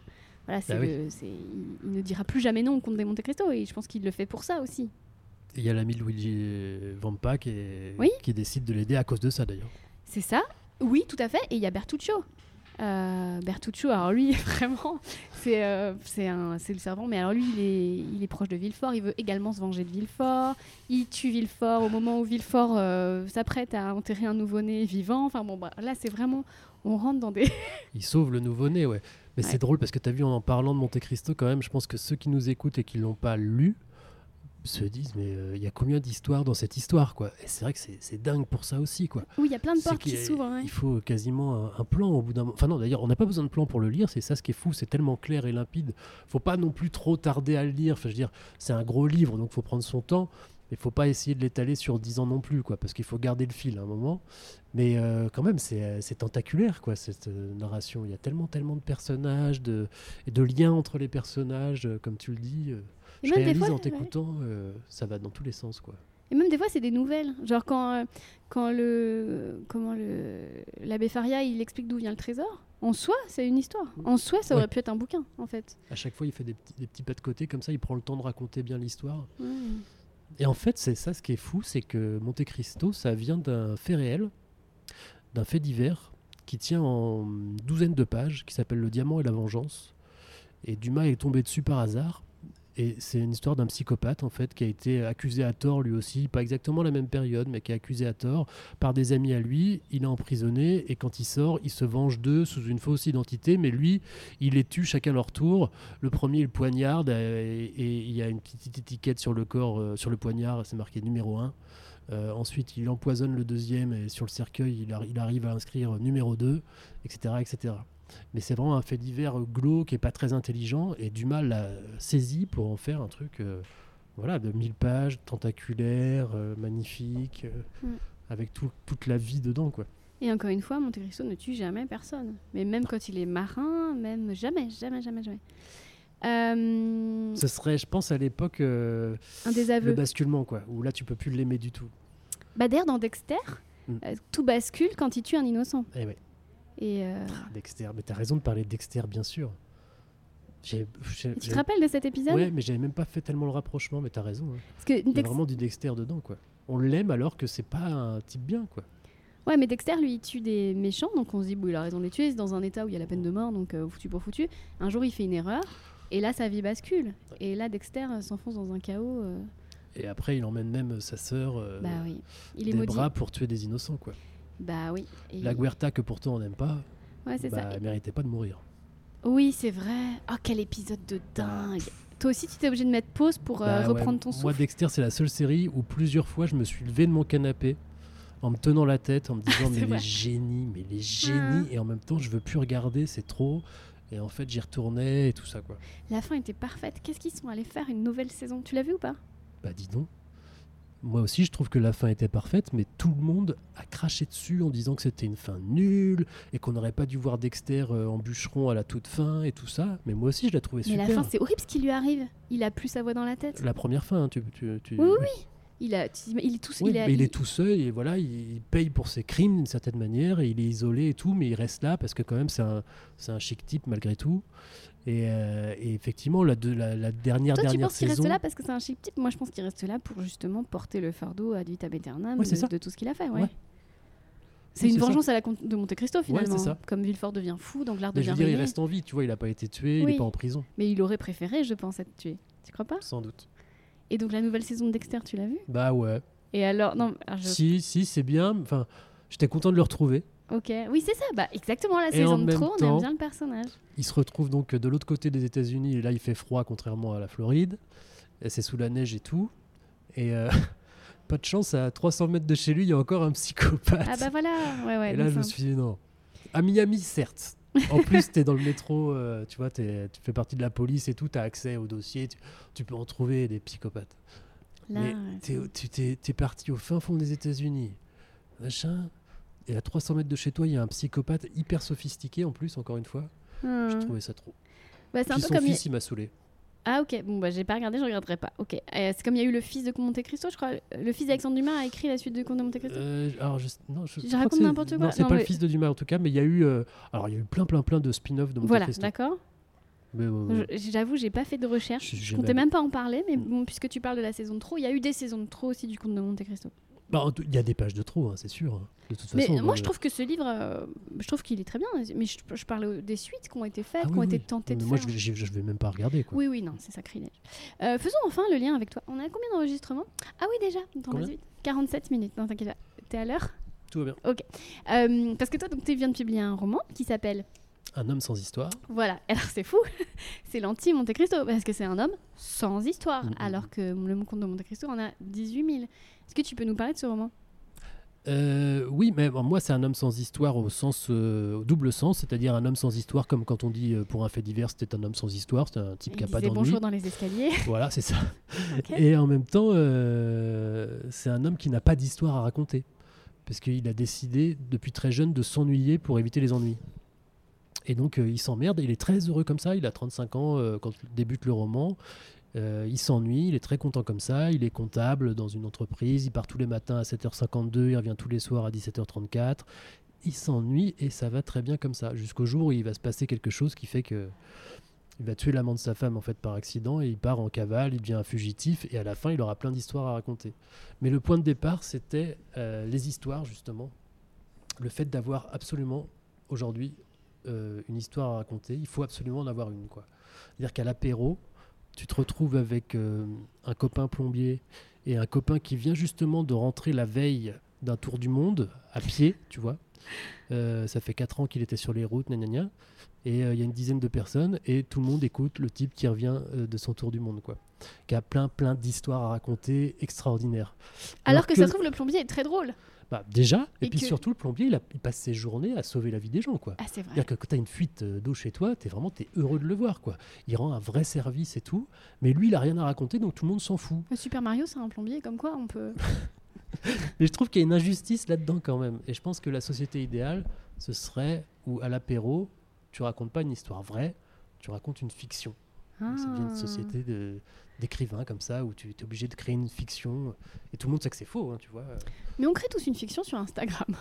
Speaker 1: voilà, c'est
Speaker 2: Bah oui.
Speaker 1: il, il ne dira plus jamais non au comte de Monte Cristo et je pense qu'il le fait pour ça aussi.
Speaker 2: Il y a l'ami Luigi Vampa qui, est-
Speaker 1: Oui.
Speaker 2: qui décide de l'aider à cause de ça d'ailleurs.
Speaker 1: C'est ça Oui, tout à fait. Et il y a Bertuccio. Euh, Bertuccio, alors lui, vraiment, c'est euh, le servant, mais alors lui, il est, il est proche de Villefort, il veut également se venger de Villefort, il tue Villefort au moment où Villefort euh, s'apprête à enterrer un nouveau-né vivant, enfin bon, bah, là, c'est vraiment, on rentre dans des...
Speaker 2: Il sauve le nouveau-né, ouais. Mais
Speaker 1: Ouais.
Speaker 2: c'est drôle parce que tu as vu en parlant de Monte Cristo, quand même, je pense que ceux qui nous écoutent et qui l'ont pas lu se disent mais euh, il y a combien d'histoires dans cette histoire quoi? Et c'est vrai que c'est dingue pour ça aussi quoi.
Speaker 1: Oui, il y a plein de portes qui s'ouvrent. ouais.
Speaker 2: il faut quasiment un, un plan au bout d'un enfin non d'ailleurs on n'a pas besoin de plan pour le lire c'est ça ce qui est fou c'est tellement clair et limpide. Faut pas non plus trop tarder à le lire enfin je veux dire c'est un gros livre donc faut prendre son temps mais faut pas essayer de l'étaler sur 10 ans non plus quoi parce qu'il faut garder le fil à un moment. Mais euh, quand même c'est euh, c'est tentaculaire quoi cette euh, narration. Il y a tellement tellement de personnages de et de liens entre les personnages comme tu le dis je
Speaker 1: même des fois,
Speaker 2: en t'écoutant euh, ça va dans tous les sens quoi
Speaker 1: Et même des fois, c'est des nouvelles. Genre quand, euh, quand le comment le l'abbé Faria il explique d'où vient le trésor. En soi, c'est une histoire. En soi, ça
Speaker 2: Ouais.
Speaker 1: aurait pu être un bouquin, en fait.
Speaker 2: à chaque fois il fait des petits, des petits pas de côté comme ça il prend le temps de raconter bien l'histoire
Speaker 1: Ouais.
Speaker 2: Et en fait, c'est ça ce qui est fou, c'est que Monte Cristo, ça vient d'un fait réel, d'un fait divers, qui tient en douzaine de pages, qui s'appelle Le diamant et la vengeance. Et Dumas est tombé dessus par hasard. Et c'est une histoire d'un psychopathe, en fait, qui a été accusé à tort lui aussi, pas exactement la même période, mais qui est accusé à tort par des amis à lui. Il est emprisonné et quand il sort, il se venge d'eux sous une fausse identité, mais lui, il les tue chacun leur tour. Le premier, il poignarde euh, et, il y a une petite étiquette sur le corps, euh, sur le poignard, c'est marqué numéro 1. ensuite, il empoisonne le deuxième et sur le cercueil, il arrive à inscrire numéro 2, etc. etc. Mais c'est vraiment un fait divers euh, glauque et pas très intelligent et Dumas l'a saisi pour en faire un truc euh, voilà, de 1000 pages, tentaculaire, euh, magnifique, euh,
Speaker 1: Mm.
Speaker 2: avec tout- toute la vie dedans. quoi.
Speaker 1: Et encore une fois, Monte Cristo ne tue jamais personne. Mais même quand il est marin, même jamais, jamais, jamais, jamais.
Speaker 2: Ce serait, je pense, à l'époque,
Speaker 1: un des
Speaker 2: le basculement, quoi, où là tu peux plus l'aimer du tout.
Speaker 1: Bah, D'ailleurs, dans Dexter,
Speaker 2: Mm.
Speaker 1: tout bascule quand il tue un innocent.
Speaker 2: Eh ouais.
Speaker 1: Et euh,
Speaker 2: Dexter, mais t'as raison de parler de Dexter, bien sûr.
Speaker 1: Tu te rappelles de cet épisode
Speaker 2: Ouais, mais j'avais même pas fait tellement le rapprochement, mais t'as raison. hein.
Speaker 1: Parce que
Speaker 2: Il y a vraiment du Dexter dedans, quoi. On l'aime alors que c'est pas un type bien, quoi.
Speaker 1: Ouais, mais Dexter, lui, il tue des méchants, donc on se dit, bon, il a raison de les tuer, c'est dans un état où il y a la peine de mort, donc euh, foutu pour foutu. Un jour, il fait une erreur, et là, sa vie bascule. Et là, Dexter euh, s'enfonce dans un chaos.
Speaker 2: Et après, il emmène même sa sœur
Speaker 1: bah oui. Il est
Speaker 2: des
Speaker 1: maudit.
Speaker 2: bras pour tuer des innocents, quoi.
Speaker 1: Bah oui. Et-
Speaker 2: La Guerta, que pourtant on n'aime pas,
Speaker 1: Ouais, c'est
Speaker 2: bah,
Speaker 1: ça.
Speaker 2: elle méritait pas de mourir.
Speaker 1: Oui, c'est vrai. Oh, quel épisode de dingue. Toi aussi, tu t'es obligé de mettre pause pour euh,
Speaker 2: Bah ouais,
Speaker 1: reprendre ton
Speaker 2: Moi,
Speaker 1: souffle.
Speaker 2: Dexter, c'est la seule série où plusieurs fois je me suis levé de mon canapé en me tenant la tête, en me disant mais
Speaker 1: vrai.
Speaker 2: les génies, mais les génies,
Speaker 1: Ah.
Speaker 2: et en même temps je veux plus regarder, c'est trop. Et en fait, j'y retournais et tout ça, quoi.
Speaker 1: La fin était parfaite. Qu'est-ce qu'ils sont allés faire une nouvelle saison? Tu l'as vu ou pas?
Speaker 2: Bah dis donc. Moi aussi, je trouve que la fin était parfaite, mais tout le monde a craché dessus en disant que c'était une fin nulle et qu'on n'aurait pas dû voir Dexter euh, en bûcheron à la toute fin et tout ça. Mais moi aussi, je l'ai trouvé
Speaker 1: Mais
Speaker 2: super.
Speaker 1: la fin, c'est horrible ce qui lui arrive. Il a plus sa voix dans la tête.
Speaker 2: La première fin, hein, tu, tu, tu-
Speaker 1: Oui, oui, Il, a, tu- il est tout
Speaker 2: Oui,
Speaker 1: il, a-
Speaker 2: mais il
Speaker 1: il-
Speaker 2: est tout seul et voilà, il, il paye pour ses crimes d'une certaine manière et il est isolé et tout, mais il reste là parce que quand même c'est un, c'est un chic type malgré tout. Et, euh, et effectivement, la, de, la, la dernière
Speaker 1: Toi, tu
Speaker 2: dernière
Speaker 1: penses qu'il reste là parce que c'est un chic type? Moi, je pense qu'il reste là pour justement porter le fardeau ad vitam aeternam
Speaker 2: Ouais,
Speaker 1: de, de tout ce qu'il a fait. Ouais.
Speaker 2: Ouais.
Speaker 1: C'est
Speaker 2: Oui,
Speaker 1: une
Speaker 2: ça.
Speaker 1: vengeance à la de Monte Cristo finalement.
Speaker 2: ça.
Speaker 1: Comme Villefort devient fou, donc l'art
Speaker 2: mais je
Speaker 1: devient
Speaker 2: veux dire, il reste en vie, tu vois, il n'a pas été tué, il n'est pas en prison,
Speaker 1: Mais il aurait préféré, je pense, être tué. Tu crois pas?
Speaker 2: Sans doute.
Speaker 1: Et donc la nouvelle saison de Dexter, tu l'as vue?
Speaker 2: Bah ouais.
Speaker 1: Et alors, non, alors je-
Speaker 2: Si, si, c'est bien. Enfin, j'étais content de le retrouver.
Speaker 1: Ok, oui c'est ça, bah exactement la saison de trop, on aime bien le personnage.
Speaker 2: Il se retrouve donc de l'autre côté des États-Unis et là il fait froid contrairement à la Floride. C'est sous la neige et tout. Et euh, pas de chance, à 300 mètres de chez lui, il y a encore un psychopathe.
Speaker 1: Ah bah voilà, ouais ouais.
Speaker 2: et là, je me suis dit non. À Miami, certes. En plus, tu es dans le métro, euh, tu vois, t'es- tu fais partie de la police et tout, tu as accès au dossier, tu, tu peux en trouver des psychopathes.
Speaker 1: Là,
Speaker 2: Mais
Speaker 1: ouais,
Speaker 2: t'es- t'es t'es parti au fin fond des États-Unis, machin. Et à 300 mètres de chez toi, il y a un psychopathe hyper sophistiqué en plus, encore une fois.
Speaker 1: Hmm.
Speaker 2: J'ai trouvé ça trop.
Speaker 1: Bah, c'est un peu
Speaker 2: son
Speaker 1: comme
Speaker 2: fils, il m'a saoulé.
Speaker 1: Ah ok, bon bah j'ai pas regardé, je regarderai pas. Ok, Euh, c'est comme il y a eu le fils de Monte Cristo, je crois. Le fils d'Alexandre Dumas a écrit la suite de Comte de Monte Cristo.
Speaker 2: Euh, alors, je, non, je,
Speaker 1: Je raconte n'importe quoi
Speaker 2: Non, c'est pas
Speaker 1: mais-
Speaker 2: le fils de Dumas en tout cas, mais il y a eu, euh, alors il y a eu plein, plein, plein de spin-offs de Monte
Speaker 1: voilà,
Speaker 2: Cristo.
Speaker 1: d'accord.
Speaker 2: Mais,
Speaker 1: Je- J'avoue, j'ai pas fait de recherche.
Speaker 2: Je-
Speaker 1: Je, comptais
Speaker 2: même-
Speaker 1: même pas en parler, mais bon, puisque tu parles de la saison de trop, il y a eu des saisons de trop aussi du Comte de Monte Cristo.
Speaker 2: Bah, il y a des pages de trop, hein, c'est sûr. hein. De toute
Speaker 1: Mais moi,
Speaker 2: euh,
Speaker 1: je trouve que ce livre, euh, je trouve qu'il est très bien. Mais je, je parlais des suites qui ont été faites,
Speaker 2: ah
Speaker 1: qui
Speaker 2: oui,
Speaker 1: ont été tentées de
Speaker 2: Mais Moi,
Speaker 1: faire.
Speaker 2: je, vais- je vais même pas regarder. Quoi.
Speaker 1: Oui, oui, non, c'est sacrilège. Euh, faisons enfin le lien avec toi. On a combien d'enregistrements? Ah oui, déjà.
Speaker 2: Combien?
Speaker 1: vas-y vite. 47 minutes. Non, t'inquiète pas. T'es à l'heure?
Speaker 2: Tout va bien.
Speaker 1: Euh, Parce que toi, donc, tu viens de publier un roman qui s'appelle.
Speaker 2: Un homme sans histoire.
Speaker 1: Voilà. Alors, c'est fou. c'est l'anti-Monte Cristo. Parce que c'est un homme sans histoire.
Speaker 2: Mhm.
Speaker 1: Alors que le Comte de Monte Cristo en a 18 000. Est-ce que tu peux nous parler de ce roman?
Speaker 2: Euh, oui, mais bon, moi, c'est un homme sans histoire au sens, euh, au double sens, c'est-à-dire un homme sans histoire, comme quand on dit euh, pour un fait divers, c'était un homme sans histoire, c'est un type qui a pas d'ennui.
Speaker 1: bonjour dans les escaliers.
Speaker 2: Voilà, c'est ça. Et en même temps, c'est un homme qui n'a pas d'histoire à raconter, parce qu'il a décidé depuis très jeune de s'ennuyer pour éviter les ennuis. Et donc, euh, il s'emmerde, il est très heureux comme ça, il a 35 ans euh, quand débute le roman. Euh, il s'ennuie, il est très content comme ça, il est comptable dans une entreprise, il part tous les matins à 7h52, il revient tous les soirs à 17h34. Il s'ennuie et ça va très bien comme ça, jusqu'au jour où il va se passer quelque chose qui fait que il va tuer l'amant de sa femme en fait par accident et il part en cavale, il devient un fugitif et à la fin il aura plein d'histoires à raconter. Mais le point de départ c'était les histoires justement, le fait d'avoir absolument aujourd'hui euh, une histoire à raconter, il faut absolument en avoir une quoi. C'est-à-dire qu'à l'apéro, tu te retrouves avec euh, un copain plombier et un copain qui vient justement de rentrer la veille d'un tour du monde à pied, tu vois. Euh, ça fait 4 ans qu'il était sur les routes, gna gna gna. Et euh, il y a une dizaine de personnes et tout le monde écoute le type qui revient euh, de son tour du monde, quoi. Qui a plein, plein d'histoires à raconter extraordinaires.
Speaker 1: Alors que, ça se trouve, le plombier est très drôle.
Speaker 2: Bah, déjà, et,
Speaker 1: Et
Speaker 2: puis
Speaker 1: que-
Speaker 2: surtout, le plombier, il, a- il passe ses journées à sauver la vie des gens, quoi.
Speaker 1: Ah, c'est vrai.
Speaker 2: C'est-à-dire que quand tu as une fuite euh, d'eau chez toi, tu es vraiment t'es heureux de le voir. quoi. Il rend un vrai service et tout. Mais lui, il a rien à raconter, donc tout le monde s'en fout.
Speaker 1: Le Super Mario, c'est un plombier, comme quoi on peut.
Speaker 2: Mais je trouve qu'il y a une injustice là-dedans quand même. Et je pense que la société idéale, ce serait où à l'apéro, tu racontes pas une histoire vraie, tu racontes une fiction.
Speaker 1: Ah.
Speaker 2: Ça devient une société de- d'écrivains comme ça, où tu es obligé de créer une fiction. Et tout le monde sait que c'est faux, hein, tu vois.
Speaker 1: Mais on crée tous une fiction sur Instagram.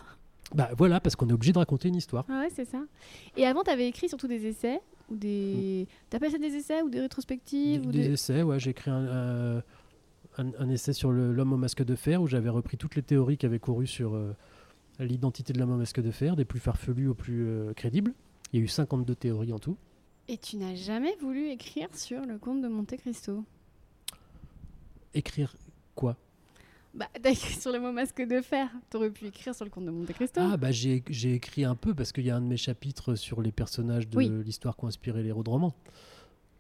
Speaker 2: Bah voilà, parce qu'on est obligé de raconter une histoire.
Speaker 1: Ah ouais, c'est ça. Et avant, tu avais écrit surtout des essais ou des. T'appelles ça des essais ou des
Speaker 2: Des,
Speaker 1: rétrospectives ou
Speaker 2: des
Speaker 1: des...
Speaker 2: essais, ouais, j'ai écrit un, euh, un- un essai sur l'homme au masque de fer, où j'avais repris toutes les théories qui avaient couru sur euh, l'identité de l'homme au masque de fer, des plus farfelues aux plus euh, crédibles. Il y a eu 52 théories en tout.
Speaker 1: Et tu n'as jamais voulu écrire sur le comte de Monte Cristo
Speaker 2: Écrire quoi?
Speaker 1: Bah, t'as écrit sur le mot masque de fer. T'aurais pu écrire sur le comte de Monte Cristo.
Speaker 2: Ah, bah j'ai écrit un peu, parce qu'il y a un de mes chapitres sur les personnages de
Speaker 1: Oui.
Speaker 2: l'histoire qui ont inspiré les héros de romans.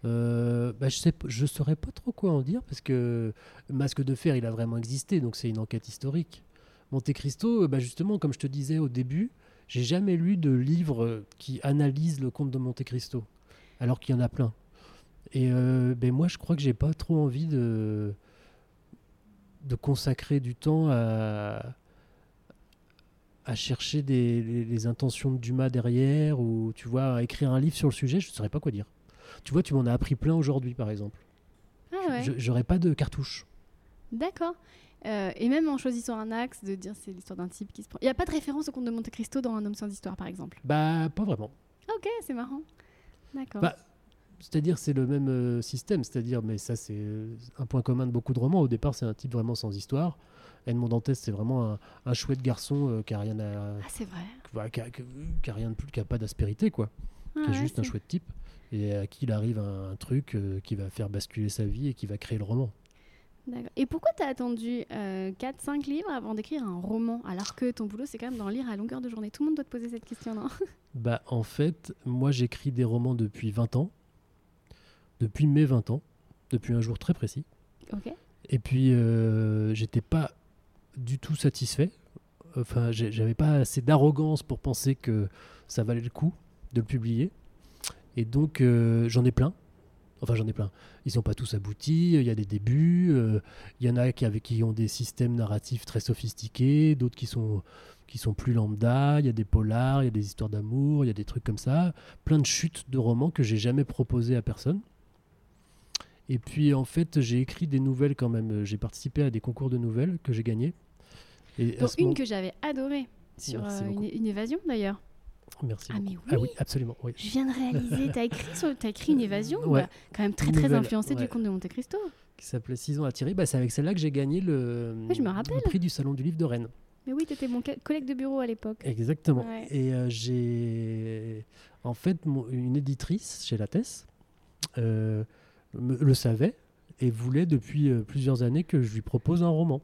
Speaker 2: Euh, bah, je sais, je saurais pas trop quoi en dire parce que Masque de fer, il a vraiment existé, donc c'est une enquête historique. Monte Cristo, euh, bah, justement, comme je te disais au début, j'ai jamais lu de livre qui analyse le conte de Monte Cristo, alors qu'il y en a plein. Et euh, ben moi, je crois que j'ai pas trop envie de de consacrer du temps à à chercher des, les, les intentions de Dumas derrière ou tu vois à écrire un livre sur le sujet, je ne saurais pas quoi dire. Tu vois, tu m'en as appris plein aujourd'hui, par exemple.
Speaker 1: Ah ouais.
Speaker 2: J'aurais pas de cartouche.
Speaker 1: D'accord. Euh, et même en choisissant un axe, de dire c'est l'histoire d'un type qui se prend. Il n'y a pas de référence au comte de Monte Cristo dans Un homme sans histoire, par exemple?
Speaker 2: Bah, pas vraiment.
Speaker 1: Ok, c'est marrant. D'accord.
Speaker 2: Bah, C'est-à-dire, c'est le même euh, système. C'est-à-dire, mais ça, c'est euh, un point commun de beaucoup de romans. Au départ, c'est un type vraiment sans histoire. Edmond Dantès, c'est vraiment un, un chouette garçon euh, qui a rien à,
Speaker 1: ah, c'est vrai.
Speaker 2: qui a, qui rien de plus, qui a pas d'aspérité, quoi.
Speaker 1: Ah,
Speaker 2: qui est
Speaker 1: ouais,
Speaker 2: juste un chouette type et à qui il arrive un, un truc qui va faire basculer sa vie et qui va créer le roman.
Speaker 1: Et pourquoi t'as attendu 4-5 livres avant d'écrire un roman alors que ton boulot c'est quand même d'en lire à longueur de journée? Tout le monde doit te poser cette question, non?
Speaker 2: Bah, en fait, moi, j'écris des romans depuis 20 ans. Depuis mes 20 ans. Depuis un jour très précis.
Speaker 1: Ok.
Speaker 2: Et puis, euh, j'étais pas du tout satisfait. Enfin, j'avais pas assez d'arrogance pour penser que ça valait le coup de le publier. Et donc, euh, j'en ai plein. Enfin, j'en ai plein. Ils sont pas tous aboutis. Il y a des débuts. euh, Il y en a qui, avec, qui ont des systèmes narratifs très sophistiqués. D'autres qui sont, qui sont plus lambda. Il y a des polars. Il y a des histoires d'amour. Il y a des trucs comme ça. Plein de chutes de romans que j'ai jamais proposé à personne. Et puis en fait, j'ai écrit des nouvelles quand même. J'ai participé à des concours de nouvelles que j'ai gagnés. Et
Speaker 1: Dont une
Speaker 2: moment-
Speaker 1: que j'avais adorée sur euh, une évasion d'ailleurs.
Speaker 2: Merci.
Speaker 1: Ah,
Speaker 2: beaucoup.
Speaker 1: mais
Speaker 2: Ah
Speaker 1: oui.
Speaker 2: absolument. Oui.
Speaker 1: Je viens de réaliser, t'as écrit, sur- t'as écrit une évasion,
Speaker 2: Ouais.
Speaker 1: bah, quand même très très influencée du conte de Monte Cristo.
Speaker 2: Qui s'appelait 6 ans à Thierry. Bah, c'est avec celle-là que j'ai gagné le,
Speaker 1: Oui, je me rappelle.
Speaker 2: le prix du Salon du Livre de Rennes.
Speaker 1: Mais oui, t'étais mon co- collègue de bureau à l'époque.
Speaker 2: Exactement.
Speaker 1: Ouais.
Speaker 2: Et euh, j'ai. En fait, mon- une éditrice chez Lattès euh, le savait et voulait depuis euh, plusieurs années que je lui propose un roman.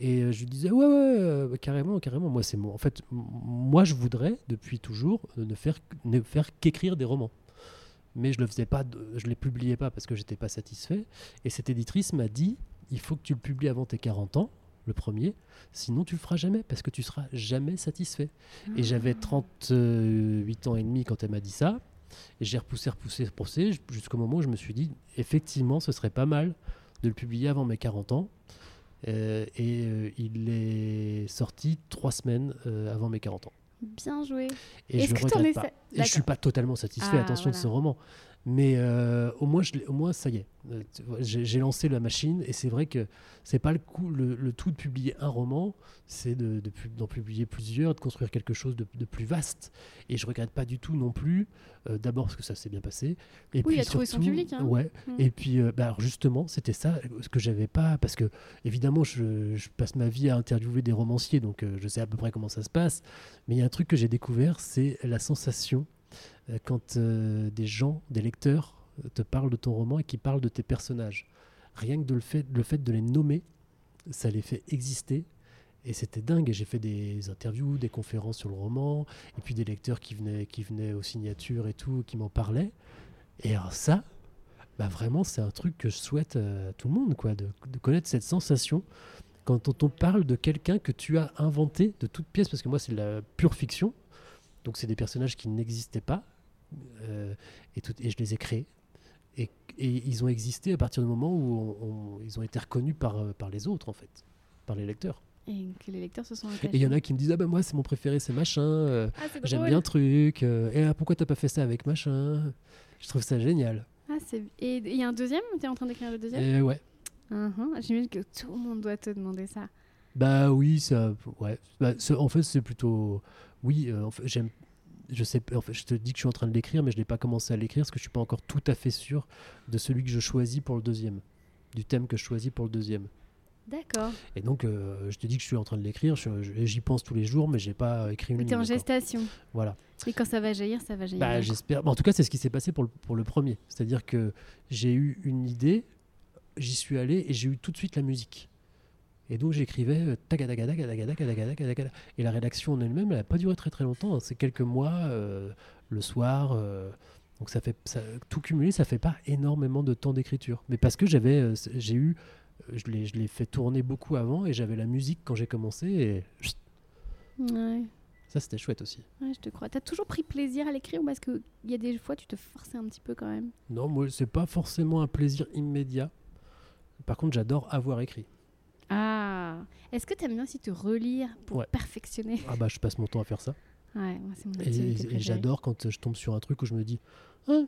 Speaker 2: Et euh, je lui disais, ouais, ouais, euh, carrément, carrément. Moi, c'est moi. En fait, moi, je voudrais, depuis toujours, euh, ne faire, ne faire qu'écrire des romans. Mais je je les publiais pas parce que j'étais pas satisfait. Et cette éditrice m'a dit, il faut que tu le publies avant tes 40 ans, le premier, sinon tu le feras jamais parce que tu seras jamais satisfait. Et j'avais 38 ans et demi quand elle m'a dit ça. Et j'ai repoussé, repoussé, repoussé jusqu'au moment où je me suis dit, effectivement, ce serait pas mal de le publier avant mes 40 ans. Euh, et euh, il est sorti trois semaines euh, avant mes 40 ans.
Speaker 1: Bien joué.
Speaker 2: Et
Speaker 1: Est-ce
Speaker 2: je
Speaker 1: que es
Speaker 2: regrette pas. Et je suis pas totalement satisfait,
Speaker 1: Ah,
Speaker 2: attention, de ce roman. Mais euh, au, moins, je au moins, ça y est. Euh, J'ai lancé la machine et c'est vrai que c'est pas le, coup, le, le tout de publier un roman, c'est de- de pu- d'en publier plusieurs, de construire quelque chose de, de plus vaste. Et je regrette pas du tout non plus, euh, d'abord parce que ça s'est bien passé. Et
Speaker 1: Oui,
Speaker 2: puis
Speaker 1: il a trouvé son
Speaker 2: surtout-
Speaker 1: public, hein.
Speaker 2: Ouais.
Speaker 1: Mm.
Speaker 2: Et puis, euh, bah, alors justement, c'était ça ce que j'avais pas, parce que évidemment, je, je passe ma vie à interviewer des romanciers, donc je sais à peu près comment ça se passe. Mais il y a un truc que j'ai découvert, c'est la sensation quand euh, des gens, des lecteurs, euh, te parlent de ton roman et qui parlent de tes personnages. Rien que le, fait, de les nommer, ça les fait exister. Et c'était dingue. Et j'ai fait des interviews, des conférences sur le roman, et puis des lecteurs qui venaient, qui venaient aux signatures et tout, qui m'en parlaient. Et ça, bah vraiment, c'est un truc que je souhaite à tout le monde, quoi, de, de connaître cette sensation quand on, on parle de quelqu'un que tu as inventé de toute pièce, parce que moi, c'est de la pure fiction. Donc, c'est des personnages qui n'existaient pas, euh, et, tout- et je les ai créés. Et, et ils ont existé à partir du moment où on- on- ils ont été reconnus par, euh, par les autres, en fait, par les lecteurs.
Speaker 1: Et que les lecteurs se sont
Speaker 2: Et il y en a qui me disent Ah ben moi, c'est mon préféré, c'est machin. euh,
Speaker 1: Ah, c'est
Speaker 2: J'aime bien le truc. euh, et ah, pourquoi t'as pas fait ça avec machin? Je trouve ça génial.
Speaker 1: Ah, c'est- Et il y a un deuxième? T'es en train d'écrire le deuxième?
Speaker 2: Et ouais.
Speaker 1: Mhm, J'imagine que tout le monde doit te demander ça.
Speaker 2: Bah oui, ça, ouais. Bah, en fait, c'est plutôt, oui. euh, en fait, j'aime, je sais, en fait, je te dis que je suis en train de l'écrire, mais je n'ai pas commencé à l'écrire parce que je suis pas encore tout à fait sûr de celui que je choisis pour le deuxième, du thème que je choisis pour le deuxième.
Speaker 1: D'accord.
Speaker 2: Et donc, euh, je te dis que je suis en train de l'écrire. J'y pense tous les jours, mais j'ai pas écrit une
Speaker 1: t'es en gestation.
Speaker 2: Voilà.
Speaker 1: Et quand ça va jaillir, ça va jaillir.
Speaker 2: Bah, j'espère. en tout cas, c'est ce qui s'est passé pour le, pour le premier. C'est-à-dire que j'ai eu une idée, j'y suis allé et j'ai eu tout de suite la musique. Et donc j'écrivais euh, Et la rédaction en elle-même, elle n'a pas duré très très longtemps. Hein. C'est quelques mois, euh, le soir. Euh, donc ça fait tout cumulé, ça fait pas énormément de temps d'écriture. Mais parce que j'avais, j'ai eu, je l'ai, je l'ai fait tourner beaucoup avant et j'avais la musique quand j'ai commencé. Ça c'était chouette aussi.
Speaker 1: Ouais, je te crois. T'as toujours pris plaisir à l'écrire ou parce qu'il y a des fois tu te forçais un petit peu quand même?
Speaker 2: Non, moi c'est pas forcément un plaisir immédiat. Par contre, j'adore avoir écrit.
Speaker 1: Ah Est-ce que t'aimes bien aussi te relire pour
Speaker 2: Ouais.
Speaker 1: perfectionner
Speaker 2: Ah bah, je passe mon temps à faire ça.
Speaker 1: Ouais, moi c'est mon
Speaker 2: Et, et j'adore quand je tombe sur un truc où je me dis, Ah,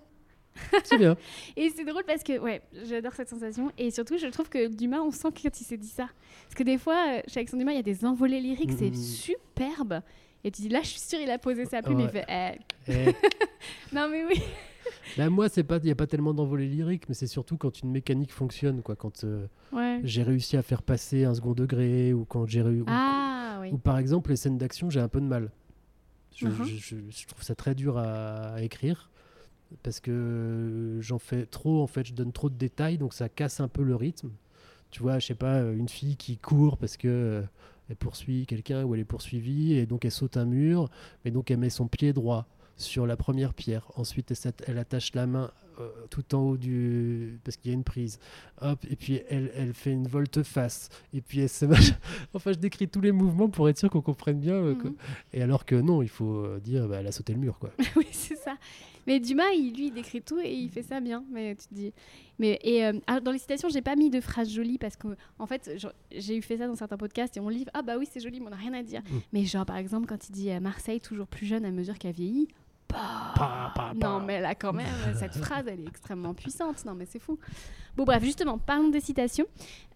Speaker 2: c'est bien.
Speaker 1: Et c'est drôle parce que, ouais, j'adore cette sensation. Et surtout, je trouve que Dumas, on sent quand il s'est dit ça. Parce que des fois, euh, chez Alexandre Dumas, il y a des envolées lyriques, c'est superbe. Et tu dis, là, je suis sûre, il a posé sa plume.
Speaker 2: Ouais.
Speaker 1: Il fait, eh.
Speaker 2: Et,
Speaker 1: Non, mais oui.
Speaker 2: bah, moi, c'est pas, il n'y a pas tellement d'envolée lyrique, mais c'est surtout quand une mécanique fonctionne, quoi. Quand euh,
Speaker 1: Ouais.
Speaker 2: j'ai réussi à faire passer un second degré, ou quand j'ai réussi.
Speaker 1: Ah, oui.
Speaker 2: Ou par exemple, les scènes d'action, j'ai un peu de mal. Je, je trouve ça très dur à, à écrire parce que j'en fais trop, en fait, je donne trop de détails, donc ça casse un peu le rythme. Tu vois, je sais pas, une fille qui court parce que euh, elle poursuit quelqu'un ou elle est poursuivie et donc elle saute un mur, mais donc elle met son pied droit sur la première pierre. Ensuite, elle, attache la main euh, tout en haut du parce qu'il y a une prise. Hop, et puis elle, elle fait une volte-face. Et puis elle se enfin, je décris tous les mouvements pour être sûr qu'on comprenne bien. euh.
Speaker 1: Mhm.
Speaker 2: Et alors que non, il faut euh, dire, bah, elle a sauté le mur, quoi.
Speaker 1: oui, c'est ça. Mais Dumas, il, lui, il décrit tout et il fait ça bien. Mais tu te dis. Mais et euh, ah, dans les citations, j'ai pas mis de phrases jolies parce que en fait, j'ai eu fait ça dans certains podcasts et on lit ah bah oui c'est joli, mais on n'a rien à dire.
Speaker 2: Mm.
Speaker 1: Mais genre par exemple quand il dit Marseille toujours plus jeune à mesure qu'elle vieillit. Bah. Non mais là quand même cette phrase elle est extrêmement puissante. Non mais c'est fou. Bon bref justement parlons des citations.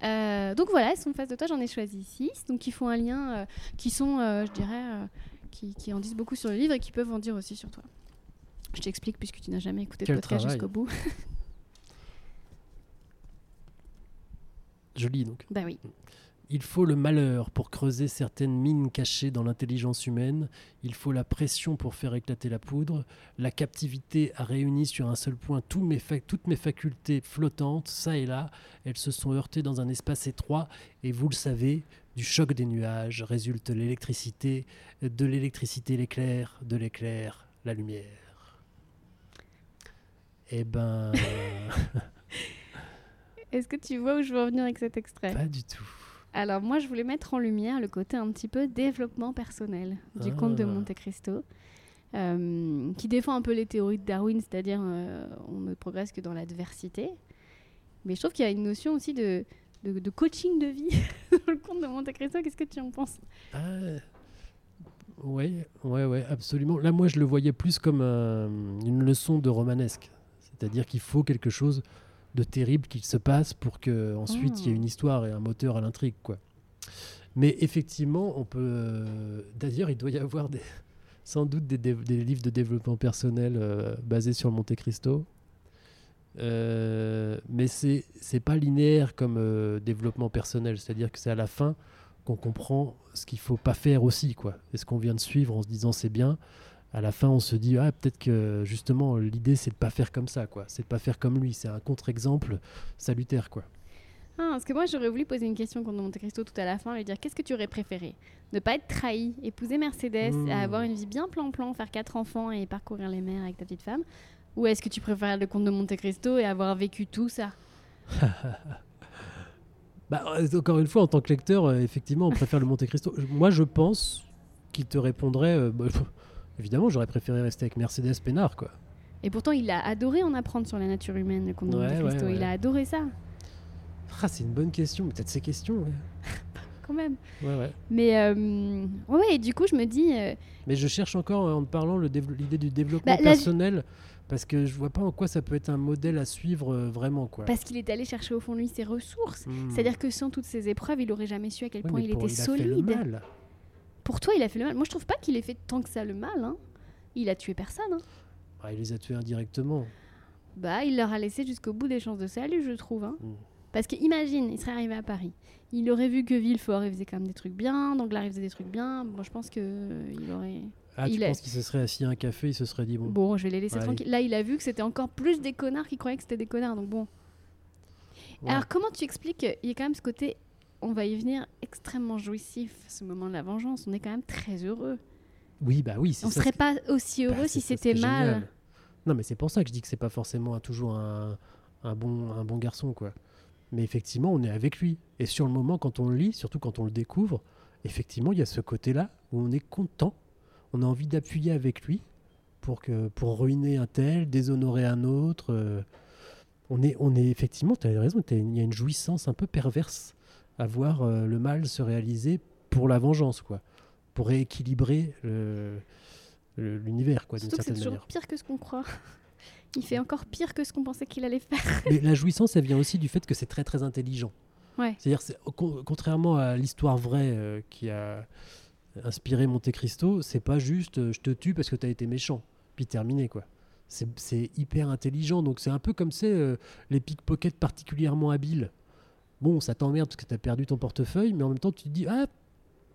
Speaker 1: Euh, donc voilà elles sont face de toi j'en ai choisi six donc qui font un lien euh, qui sont euh, je dirais euh, qui, qui en disent beaucoup sur le livre et qui peuvent en dire aussi sur toi. Je t'explique puisque tu n'as jamais écouté
Speaker 2: Quel
Speaker 1: le podcast jusqu'au bout.
Speaker 2: Je lis donc.
Speaker 1: bah oui.
Speaker 2: Il faut le malheur pour creuser certaines mines cachées dans l'intelligence humaine, il faut la pression pour faire éclater la poudre, la captivité a réuni sur un seul point mes toutes mes facultés flottantes, ça et là, elles se sont heurtées dans un espace étroit, et vous le savez, du choc des nuages résulte l'électricité, de l'électricité l'éclair, de l'éclair la lumière. Eh ben,
Speaker 1: Est-ce que tu vois où je veux en venir avec cet extrait?
Speaker 2: Pas du tout.
Speaker 1: Alors moi, je voulais mettre en lumière le côté un petit peu développement personnel du
Speaker 2: Ah.
Speaker 1: conte de Monte Cristo, euh, qui défend un peu les théories de Darwin, c'est-à-dire euh, on ne progresse que dans l'adversité. Mais je trouve qu'il y a une notion aussi de, de, de coaching de vie dans le conte de Monte Cristo. Qu'est-ce que tu en penses?
Speaker 2: Ah, ouais, ouais, ouais, absolument. Là, moi, je le voyais plus comme un- une leçon de romanesque. C'est-à-dire qu'il faut quelque chose de terrible qu'il se passe pour que ensuite il y ait
Speaker 1: Ah.
Speaker 2: une histoire et un moteur à l'intrigue, quoi. Mais effectivement, on peut. euh, D'ailleurs, il doit y avoir des, sans doute des, livres de développement personnel euh, basés sur le Monte Cristo. Euh, mais c'est c'est pas linéaire comme euh, développement personnel, c'est-à-dire que c'est à la fin qu'on comprend ce qu'il faut pas faire aussi, quoi. Et ce qu'on vient de suivre en se disant c'est bien, à la fin on se dit ah peut-être que justement l'idée c'est de pas faire comme ça, quoi. C'est de pas faire comme lui, c'est un contre-exemple salutaire, quoi.
Speaker 1: Ah, Parce que moi, j'aurais voulu poser une question de Monte Cristo tout à la fin, lui dire qu'est-ce que tu aurais préféré? Ne pas être trahi, épouser Mercedes,
Speaker 2: Hmm.
Speaker 1: avoir une vie bien plan-plan, faire quatre enfants et parcourir les mers avec ta petite femme? Ou est-ce que tu préfères le comte de Monte Cristo et avoir vécu tout ça?
Speaker 2: Bah, euh, encore une fois, en tant que lecteur, euh, effectivement, on préfère le Monte Cristo. Moi, je pense qu'il te répondrait. euh, bah, évidemment, j'aurais préféré rester avec Mercedes Pénard, quoi.
Speaker 1: Et pourtant, il a adoré en apprendre sur la nature humaine, le comte de
Speaker 2: Ouais,
Speaker 1: Monte Cristo.
Speaker 2: ouais, ouais.
Speaker 1: Il a adoré ça,
Speaker 2: Ah, c'est une bonne question. Peut-être ces questions.
Speaker 1: Quand même.
Speaker 2: ouais. ouais.
Speaker 1: Mais euh, ouais, et du coup, je me dis, euh,
Speaker 2: Mais je cherche encore, euh, en te parlant, l'idée du développement
Speaker 1: Bah,
Speaker 2: personnel. Parce que je vois pas en quoi ça peut être un modèle à suivre euh, vraiment, quoi.
Speaker 1: parce qu'il est allé chercher au fond de lui ses ressources.
Speaker 2: Hmm.
Speaker 1: C'est-à-dire que sans toutes ces épreuves, il aurait jamais su à quel point il
Speaker 2: pour-
Speaker 1: était
Speaker 2: a fait le
Speaker 1: solide.
Speaker 2: mal.
Speaker 1: Pour toi, il a fait le mal. Moi, je trouve pas qu'il ait fait tant que ça le mal. hein. Il a tué personne. hein.
Speaker 2: Ah, il les a tués indirectement.
Speaker 1: Bah, il leur a laissé jusqu'au bout des chances de salut, je trouve. hein.
Speaker 2: Mm.
Speaker 1: Parce que imagine, il serait arrivé à Paris. Il aurait vu que Villefort, il faisait quand même des trucs bien. Danglars, il faisait des trucs bien. Moi, je pense que euh, il aurait.
Speaker 2: Ah, tu
Speaker 1: Il est-
Speaker 2: penses qu'il se serait assis à un café, il se serait dit bon.
Speaker 1: Bon, je vais les laisser
Speaker 2: Ouais.
Speaker 1: tranquilles. Là, il a vu que c'était encore plus des connards qui croyaient que c'était des connards. Donc bon.
Speaker 2: ouais.
Speaker 1: Alors, comment tu expliques qu'il y a quand même ce côté, on va y venir, extrêmement jouissif, ce moment de la vengeance. On est quand même très heureux.
Speaker 2: Oui, bah oui,
Speaker 1: On
Speaker 2: ça.
Speaker 1: serait pas aussi
Speaker 2: bah,
Speaker 1: heureux si c'était mal.
Speaker 2: génial. Non, mais c'est pour ça que je dis que c'est pas forcément un- toujours un, un bon, un bon garçon, quoi. Mais effectivement, on est avec lui. Et sur le moment, quand on le lit, surtout quand on le découvre, effectivement, il y a ce côté-là où on est content. On a envie d'appuyer avec lui pour, que, pour ruiner un tel, déshonorer un autre. euh, on, est, on est effectivement, tu as raison, il y a une jouissance un peu perverse à voir euh, le mal se réaliser pour la vengeance, quoi. Pour rééquilibrer le- l'univers, quoi, d'une
Speaker 1: c'est
Speaker 2: certaine
Speaker 1: toujours
Speaker 2: manière.
Speaker 1: pire que ce qu'on croit. Il fait encore pire que ce qu'on pensait qu'il allait faire.
Speaker 2: Mais la jouissance, elle vient aussi du fait que c'est très très intelligent.
Speaker 1: Ouais.
Speaker 2: C'est-à-dire, c'est- con- contrairement à l'histoire vraie euh, qui a inspiré Monte Cristo, c'est pas juste euh, je te tue parce que tu as été méchant, puis terminé quoi. C'est c'est hyper intelligent, donc c'est un peu comme c'est euh, les pickpockets particulièrement habiles. Bon, ça t'emmerde parce que tu as perdu ton portefeuille, mais en même temps tu te dis ah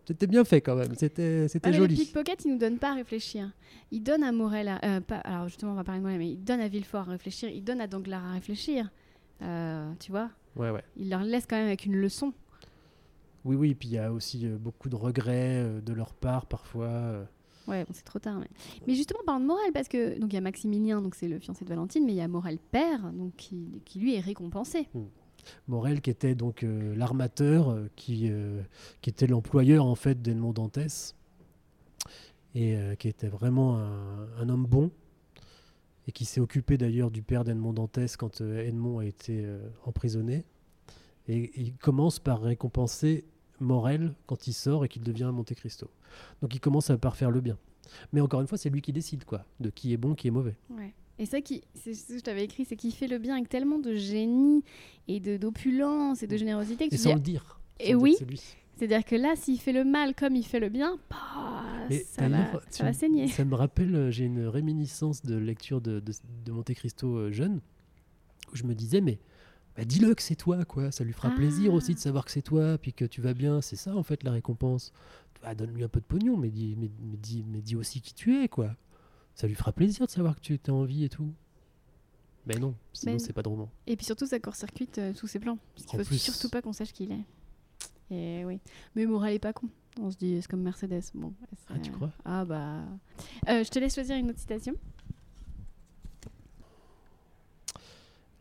Speaker 2: c'était bien fait quand même, c'était c'était
Speaker 1: Ah,
Speaker 2: joli.
Speaker 1: Le pickpocket, il nous donne pas à réfléchir. Il donne à Morel, à- euh, pas- alors justement, on va parler de Morel, mais il donne à Villefort à réfléchir, il donne à Danglars à réfléchir. Euh, tu vois,
Speaker 2: Ouais ouais.
Speaker 1: il leur laisse quand même avec une leçon.
Speaker 2: Oui oui, puis il y a aussi euh, beaucoup de regrets de leur part parfois.
Speaker 1: Ouais, bon, c'est trop tard. Mais, mais justement, parlant de Morel, parce que donc il y a Maximilien, donc c'est le fiancé de Valentine, mais il y a Morel père, donc qui, qui lui est récompensé.
Speaker 2: Morel qui était donc euh, l'armateur euh, qui, euh, qui était l'employeur en fait d'Edmond Dantès et qui était vraiment un, homme bon et qui s'est occupé d'ailleurs du père d'Edmond Dantès quand Edmond a été emprisonné et il commence par récompenser Morel quand il sort et qu'il devient Monte Cristo. Donc il commence par faire le bien. Mais encore une fois, c'est lui qui décide quoi, de qui est bon, qui est mauvais.
Speaker 1: Et ça qui, c'est ce que je t'avais écrit, c'est qu'il fait le bien avec tellement de génie et de d'opulence et de générosité que
Speaker 2: Et
Speaker 1: tu
Speaker 2: sans
Speaker 1: dis,
Speaker 2: le dire.
Speaker 1: Et
Speaker 2: sans
Speaker 1: oui. C'est-à-dire que là, s'il fait le mal comme il fait le bien, bah, ça, va, ça saigner.
Speaker 2: Ça me rappelle, euh, j'ai une réminiscence de lecture de, de, de Monte Cristo euh, jeune, où je me disais, mais bah, dis-le que c'est toi, quoi. Ça lui fera plaisir
Speaker 1: Ah.
Speaker 2: aussi de savoir que c'est toi, puis que tu vas bien. C'est ça, en fait, la récompense. Ah, Donne-lui un peu de pognon, mais dis, mais, mais dis, mais dis aussi qui tu es, quoi. Ça lui fera plaisir de savoir que tu es en vie et tout. Mais non, sinon c'est pas de roman.
Speaker 1: Et puis surtout, ça court-circuite euh, tous ses plans. Parce qu'il faut
Speaker 2: plus.
Speaker 1: surtout pas qu'on sache qui il est. Et oui. Mais Moral est pas con. On se dit, c'est comme Mercedes. Bon,
Speaker 2: Ah, tu crois?
Speaker 1: Ah bah. Euh, je te laisse choisir une autre citation.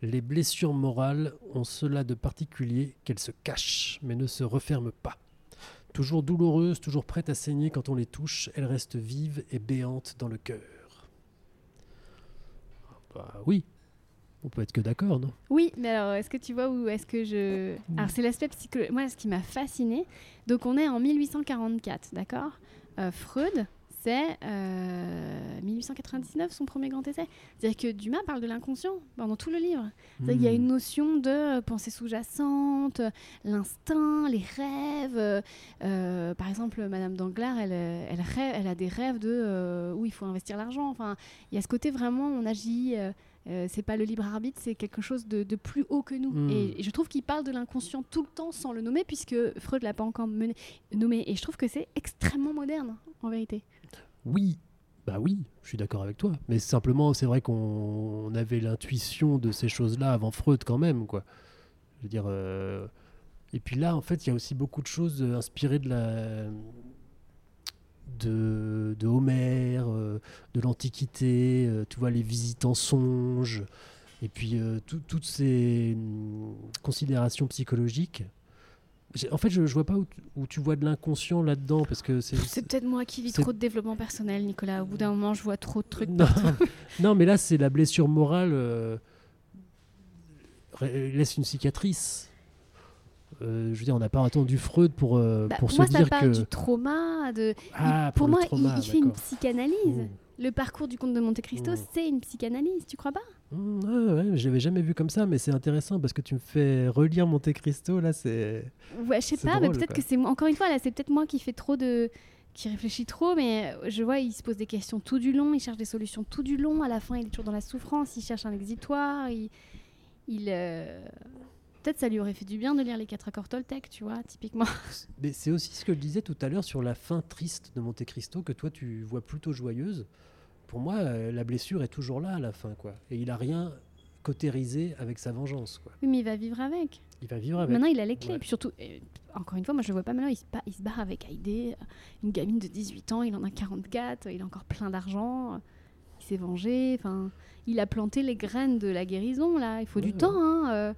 Speaker 2: Les blessures morales ont cela de particulier qu'elles se cachent, mais ne se referment pas. Toujours douloureuses, toujours prêtes à saigner quand on les touche, elles restent vives et béantes dans le cœur. Bah oui, on peut être que d'accord, non?
Speaker 1: Oui, mais alors, est-ce que tu vois où est-ce que je.
Speaker 2: Mm.
Speaker 1: Alors, c'est l'aspect psychologique. Moi, ce qui m'a fasciné. Donc, on est en 1844, d'accord? Euh, Freud, c'est euh, 1899, son premier grand essai. C'est-à-dire que Dumas parle de l'inconscient pendant tout le livre. Qu'il y a une
Speaker 2: Hmm.
Speaker 1: notion de pensée sous-jacente, l'instinct, les rêves. euh, euh, par exemple, Madame Danglars, elle, euh, elle, rêve, elle a des rêves de euh, où il faut investir l'argent. Enfin, il y a ce côté vraiment, on agit. euh, euh, c'est pas le libre arbitre, c'est quelque chose de, de plus haut que nous.
Speaker 2: Mm.
Speaker 1: Et, et je trouve qu'il parle de l'inconscient tout le temps sans le nommer, puisque Freud l'a pas encore mené- nommé. Et je trouve que c'est extrêmement moderne, en vérité.
Speaker 2: Oui, bah oui, je suis d'accord avec toi. Mais simplement, c'est vrai qu'on on avait l'intuition de ces choses-là avant Freud quand même, quoi. Je veux dire. euh, Et puis là, en fait, il y a aussi beaucoup de choses inspirées de la de, de Homère, euh, de l'Antiquité. euh, tu vois, les visites en songe. Et puis tout- toutes ces hum, considérations psychologiques. En fait, je, je vois pas où tu, où tu vois de l'inconscient là-dedans, parce que c'est
Speaker 1: C'est peut-être moi qui vis trop de développement personnel, Nicolas. Au bout d'un moment, je vois trop de trucs.
Speaker 2: non, non, mais là, c'est la blessure morale euh, laisse une cicatrice. Euh, je veux dire, on n'a pas attendu Freud pour, euh,
Speaker 1: Bah,
Speaker 2: pour
Speaker 1: pour
Speaker 2: se
Speaker 1: moi, ça
Speaker 2: dire
Speaker 1: parle
Speaker 2: que.
Speaker 1: du trauma. De...
Speaker 2: Ah,
Speaker 1: pour moi,
Speaker 2: trauma,
Speaker 1: il, il fait une psychanalyse.
Speaker 2: Mmh.
Speaker 1: Le parcours du comte de Monte Cristo,
Speaker 2: Mm.
Speaker 1: c'est une psychanalyse, tu crois pas
Speaker 2: Mmh, ouais, ouais, je l'avais jamais vu comme ça, mais c'est intéressant parce que tu me fais relire Monte Cristo. Là, c'est.
Speaker 1: Ouais, je sais pas, mais peut-être que c'est moi. Encore une fois, là, c'est peut-être moi qui fais trop de. qui réfléchit trop, mais je vois, il se pose des questions tout du long, il cherche des solutions tout du long. À la fin, il est toujours dans la souffrance, il cherche un exitoire. Il. il euh, Peut-être ça lui aurait fait du bien de lire les quatre accords Toltec, tu vois, typiquement.
Speaker 2: Mais c'est aussi ce que je disais tout à l'heure sur la fin triste de Monte Cristo que toi tu vois plutôt joyeuse. Pour moi, euh, la blessure est toujours là à la fin, quoi. Et il a rien cautérisé avec sa vengeance, quoi.
Speaker 1: Oui, mais il va vivre avec.
Speaker 2: Il va vivre avec.
Speaker 1: Maintenant, il a les clés.
Speaker 2: Ouais.
Speaker 1: Puis surtout, euh, encore une fois, moi, je le vois pas maintenant. Il se, il se barre avec Haïdé, euh, une gamine de 18 ans. Il en a 44. Il a encore plein d'argent. Il s'est vengé. Enfin, il a planté les graines de la guérison, là. Il faut
Speaker 2: Ouais,
Speaker 1: du
Speaker 2: ouais.
Speaker 1: temps, hein. euh.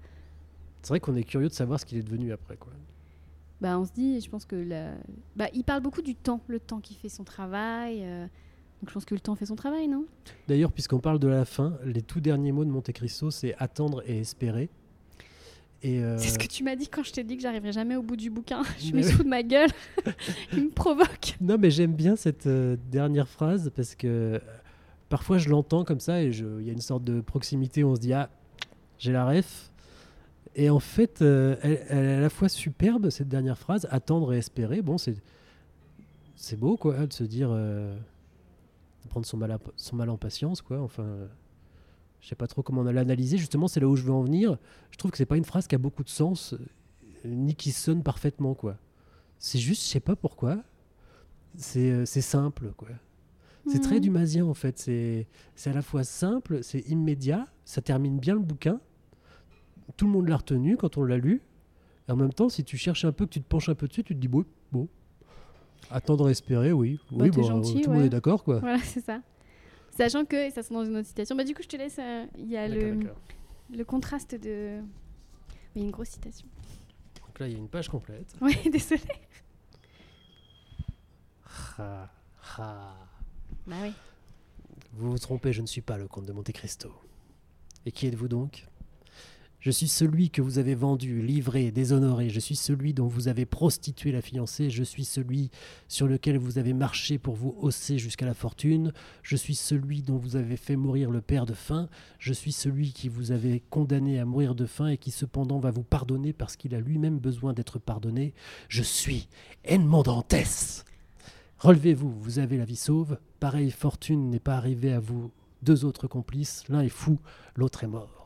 Speaker 2: C'est vrai qu'on est curieux de savoir ce qu'il est devenu après, quoi.
Speaker 1: Bah, on se dit, je pense que la- bah, il parle beaucoup du temps, le temps qui fait son travail. euh, Donc, je pense que le temps fait son travail, non?
Speaker 2: D'ailleurs, puisqu'on parle de la fin, les tout derniers mots de Monte Cristo, c'est attendre et espérer. Euh,
Speaker 1: C'est ce que tu m'as dit quand je t'ai dit que j'arriverais jamais au bout du bouquin. Je me fous de ma gueule. il me provoque.
Speaker 2: Non, mais j'aime bien cette euh, dernière phrase parce que euh, parfois je l'entends comme ça et il y a une sorte de proximité où on se dit Ah, j'ai la ref. Et en fait, euh, elle, elle est à la fois superbe, cette dernière phrase, attendre et espérer. Bon, c'est, c'est beau, quoi, de se dire. De prendre son mal, à- son mal en patience, quoi. Enfin, je sais pas trop comment l'analyser. Justement, c'est là où je veux en venir. Je trouve que c'est pas une phrase qui a beaucoup de sens, euh, ni qui sonne parfaitement, quoi. C'est juste, je sais pas pourquoi, c'est euh, c'est simple, quoi. C'est très
Speaker 1: Mhm.
Speaker 2: dumasien, en fait. C'est c'est à la fois simple, c'est immédiat, ça termine bien le bouquin. Tout le monde l'a retenu quand on l'a lu. Et en même temps, si tu cherches un peu, que tu te penches un peu dessus, tu te dis, bon, bon. Attendre, espérer, oui.
Speaker 1: Bah,
Speaker 2: oui, bon,
Speaker 1: gentil,
Speaker 2: tout le monde est d'accord, quoi.
Speaker 1: Voilà, c'est ça. Sachant que, et ça c'est dans une autre citation, bah du coup je te laisse, euh, il y a le, le contraste de... Mais il y a une grosse citation.
Speaker 2: Donc là, il y a une page complète.
Speaker 1: Oui, désolé.
Speaker 2: Ah, ah.
Speaker 1: Bah oui.
Speaker 2: Vous vous trompez, je ne suis pas le comte de Monte Cristo. Et qui êtes-vous donc? Je suis celui que vous avez vendu, livré, déshonoré. Je suis celui dont vous avez prostitué la fiancée. Je suis celui sur lequel vous avez marché pour vous hausser jusqu'à la fortune. Je suis celui dont vous avez fait mourir le père de faim. Je suis celui qui vous avait condamné à mourir de faim et qui cependant va vous pardonner parce qu'il a lui-même besoin d'être pardonné. Je suis Edmond Dantès. Relevez-vous, vous avez la vie sauve. Pareille fortune n'est pas arrivée à vous deux autres complices. L'un est fou, l'autre est mort.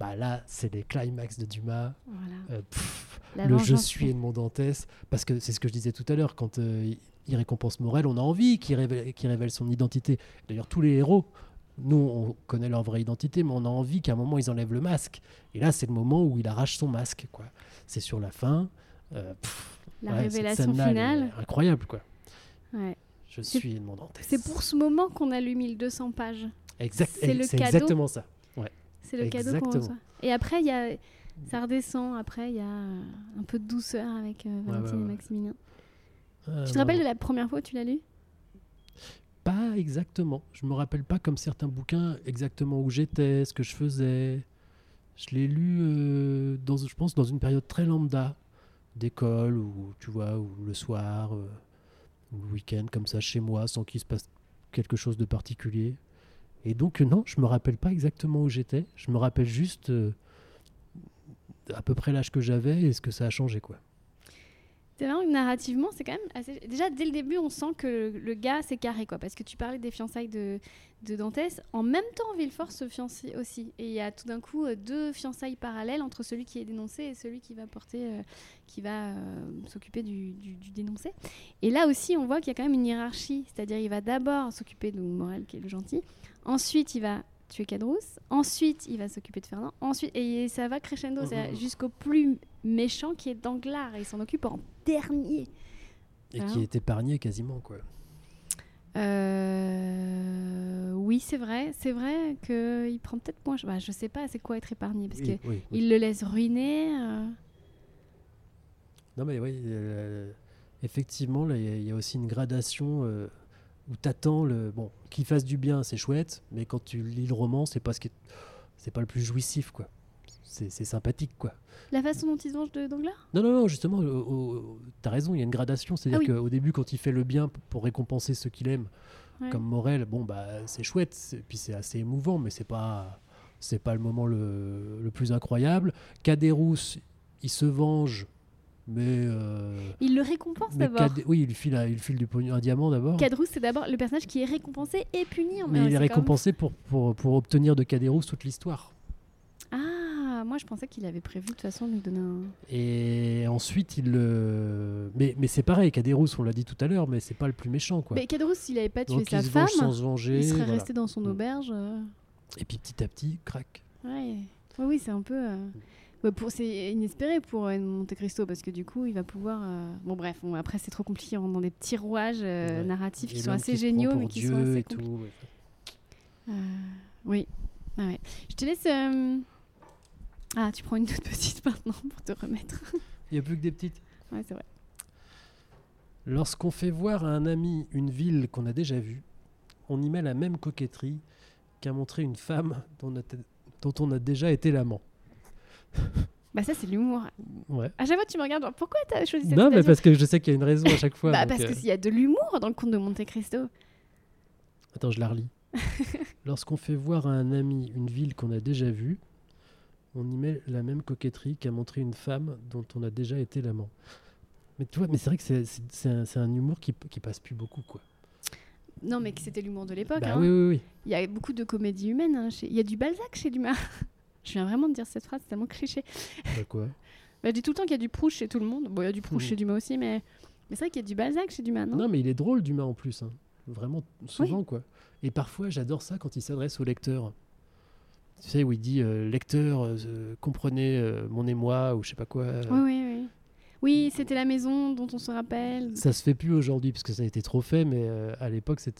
Speaker 2: Bah là, c'est les climax de Dumas.
Speaker 1: Voilà.
Speaker 2: Euh, pff, le je suis Edmond Dantès. Parce que c'est ce que je disais tout à l'heure, quand euh, il- récompense Morel, on a envie qu'il révèle, son identité. D'ailleurs, tous les héros, nous, on connaît leur vraie identité, mais on a envie qu'à un moment, ils enlèvent le masque. Et là, c'est le moment où il arrache son masque. quoi. C'est sur la fin. Euh, pff,
Speaker 1: La
Speaker 2: ouais,
Speaker 1: révélation finale.
Speaker 2: Incroyable, quoi.
Speaker 1: Ouais.
Speaker 2: Je suis Edmond Dantès.
Speaker 1: C'est pour ce moment qu'on a lu 1200 pages.
Speaker 2: Exact,
Speaker 1: c'est
Speaker 2: exactement ça.
Speaker 1: C'est le cadeau qu'on
Speaker 2: Exactement.
Speaker 1: reçoit. Et après, y a... ça redescend. Après, il y a un peu de douceur avec euh,
Speaker 2: Ouais,
Speaker 1: Valentine
Speaker 2: ouais,
Speaker 1: et. Maximilien.
Speaker 2: Euh,
Speaker 1: tu te rappelles de la première fois où tu l'as lu?
Speaker 2: Pas exactement. Je me rappelle pas comme certains bouquins exactement où j'étais, ce que je faisais. Je l'ai lu, euh, dans, je pense, dans une période très lambda d'école ou tu vois, ou le soir, ou le week-end comme ça chez moi, sans qu'il se passe quelque chose de particulier. Et donc non, je me rappelle pas exactement où j'étais. Je me rappelle juste euh, à peu près l'âge que j'avais et ce que ça a changé quoi.
Speaker 1: C'est marrant que narrativement, c'est quand même assez... Déjà, dès le début, on sent que le, le gars, c'est carré, quoi. Parce que tu parlais des fiançailles de, de Dantès. En même temps, Villefort se fiancie aussi. Et il y a tout d'un coup euh, deux fiançailles parallèles entre celui qui est dénoncé et celui qui va porter... euh, qui va euh, s'occuper du, du- du dénoncé. Et là aussi, on voit qu'il y a quand même une hiérarchie. C'est-à-dire, il va d'abord s'occuper de Morel, qui est le gentil. Ensuite, il va tuer Cadrousse. Ensuite, il va s'occuper de Fernand. Ensuite, et ça va crescendo
Speaker 2: Mhm.
Speaker 1: c'est-à-dire jusqu'au plus méchant qui est Danglars. Et il s'en occupe en dernier.
Speaker 2: Et
Speaker 1: Ah.
Speaker 2: qui est épargné quasiment quoi.
Speaker 1: Euh, Oui, c'est vrai. C'est vrai qu'il prend peut-être moins. Bah, je sais pas, c'est quoi être épargné Parce
Speaker 2: Oui,
Speaker 1: que
Speaker 2: oui, oui.
Speaker 1: il le laisse ruiner. euh.
Speaker 2: Non, mais oui, euh, effectivement, il y a- il y, a aussi une gradation où t'attends le. Bon, qu'il fasse du bien, c'est chouette, mais quand tu lis le roman, c'est pas, ce qui est- c'est pas le plus jouissif, quoi. C'est sympathique, quoi.
Speaker 1: La façon dont il se venge de Danglars
Speaker 2: Non, non, non, justement, t'as raison, il y a une gradation. C'est-à-dire
Speaker 1: Ah oui.
Speaker 2: qu'au début, quand il fait le bien pour récompenser ceux qu'il aime,
Speaker 1: Ouais.
Speaker 2: comme Morel, bon, bah, c'est chouette, puis c'est assez émouvant, mais c'est pas. C'est pas le moment le, le plus incroyable. Caderousse, il se venge, mais. euh,
Speaker 1: Il le récompense d'abord.
Speaker 2: Oui, il file, un- il file du pognon, un diamant d'abord.
Speaker 1: Cadrousse, c'est d'abord le personnage qui est récompensé et puni. en
Speaker 2: Mais il est
Speaker 1: même-
Speaker 2: récompensé pour, pour, pour obtenir de Caderousse toute l'histoire.
Speaker 1: Ah, moi je pensais qu'il avait prévu de toute façon de lui donner un.
Speaker 2: Et ensuite, il le. Mais, mais c'est pareil, Caderousse, on l'a dit tout à l'heure, mais c'est pas le plus méchant, quoi.
Speaker 1: Mais Cadrousse, s'il avait pas tué
Speaker 2: Donc
Speaker 1: sa
Speaker 2: il se
Speaker 1: femme,
Speaker 2: venge sans se venger.
Speaker 1: il serait
Speaker 2: voilà.
Speaker 1: resté dans son
Speaker 2: Mm.
Speaker 1: auberge. euh.
Speaker 2: Et puis petit à petit, crac.
Speaker 1: Ouais. Oui, oui, c'est un peu. euh, bah, pour... C'est inespéré pour Monte Cristo parce que du coup, il va pouvoir. euh, Bon, bref, après, c'est trop compliqué. On rentre dans des petits rouages euh,
Speaker 2: Ouais.
Speaker 1: narratifs
Speaker 2: Et
Speaker 1: qui sont assez
Speaker 2: qui
Speaker 1: géniaux, mais qui
Speaker 2: Dieu
Speaker 1: sont assez compliqués.
Speaker 2: tout. ouais.
Speaker 1: Euh, Oui. Ah ouais. Je te laisse. Ah, tu prends une toute petite maintenant pour te remettre.
Speaker 2: Il n'y a plus que des petites.
Speaker 1: ouais, c'est vrai.
Speaker 2: Lorsqu'on fait voir à un ami une ville qu'on a déjà vue, on y met la même coquetterie qu'a montré une femme dont on a, dont on a déjà été l'amant.
Speaker 1: Bah, ça, c'est l'humour.
Speaker 2: Ouais.
Speaker 1: À chaque fois, tu me regardes. genre, Pourquoi t'as choisi cette
Speaker 2: Non, mais parce que je sais qu'il y a une raison à chaque fois.
Speaker 1: Bah, parce
Speaker 2: euh,
Speaker 1: qu'il y a de l'humour dans le conte de Monte Cristo.
Speaker 2: Attends, je la relis. Lorsqu'on fait voir à un ami une ville qu'on a déjà vue, on y met la même coquetterie qu'a montré une femme dont on a déjà été l'amant. Mais tu vois, mais c'est vrai que c'est- un, humour qui, qui passe plus beaucoup, quoi.
Speaker 1: Non, mais c'était l'humour de l'époque.
Speaker 2: Bah
Speaker 1: hein.
Speaker 2: oui, oui, oui.
Speaker 1: Il y a beaucoup de comédies humaines. hein, chez- Il y a du Balzac chez Dumas. je viens vraiment de dire cette phrase, c'est tellement cliché.
Speaker 2: Bah quoi?
Speaker 1: Bah, je dis tout le temps qu'il y a du Proust chez tout le monde. Bon, il y a du Proust
Speaker 2: Mhm.
Speaker 1: chez Dumas aussi, mais, mais c'est vrai qu'il y a du Balzac chez Dumas, non,
Speaker 2: Non, mais il est drôle, Dumas, en plus. hein. Vraiment, souvent, quoi. Et parfois, j'adore ça quand il s'adresse au lecteur. Tu sais, où il dit euh, Lecteur, euh, comprenez euh, mon émoi, ou je sais pas quoi.
Speaker 1: Oui, oui, oui. Oui, c'était la maison dont on se rappelle.
Speaker 2: Ça se fait plus aujourd'hui, parce que ça a été trop fait, mais à l'époque, c'est,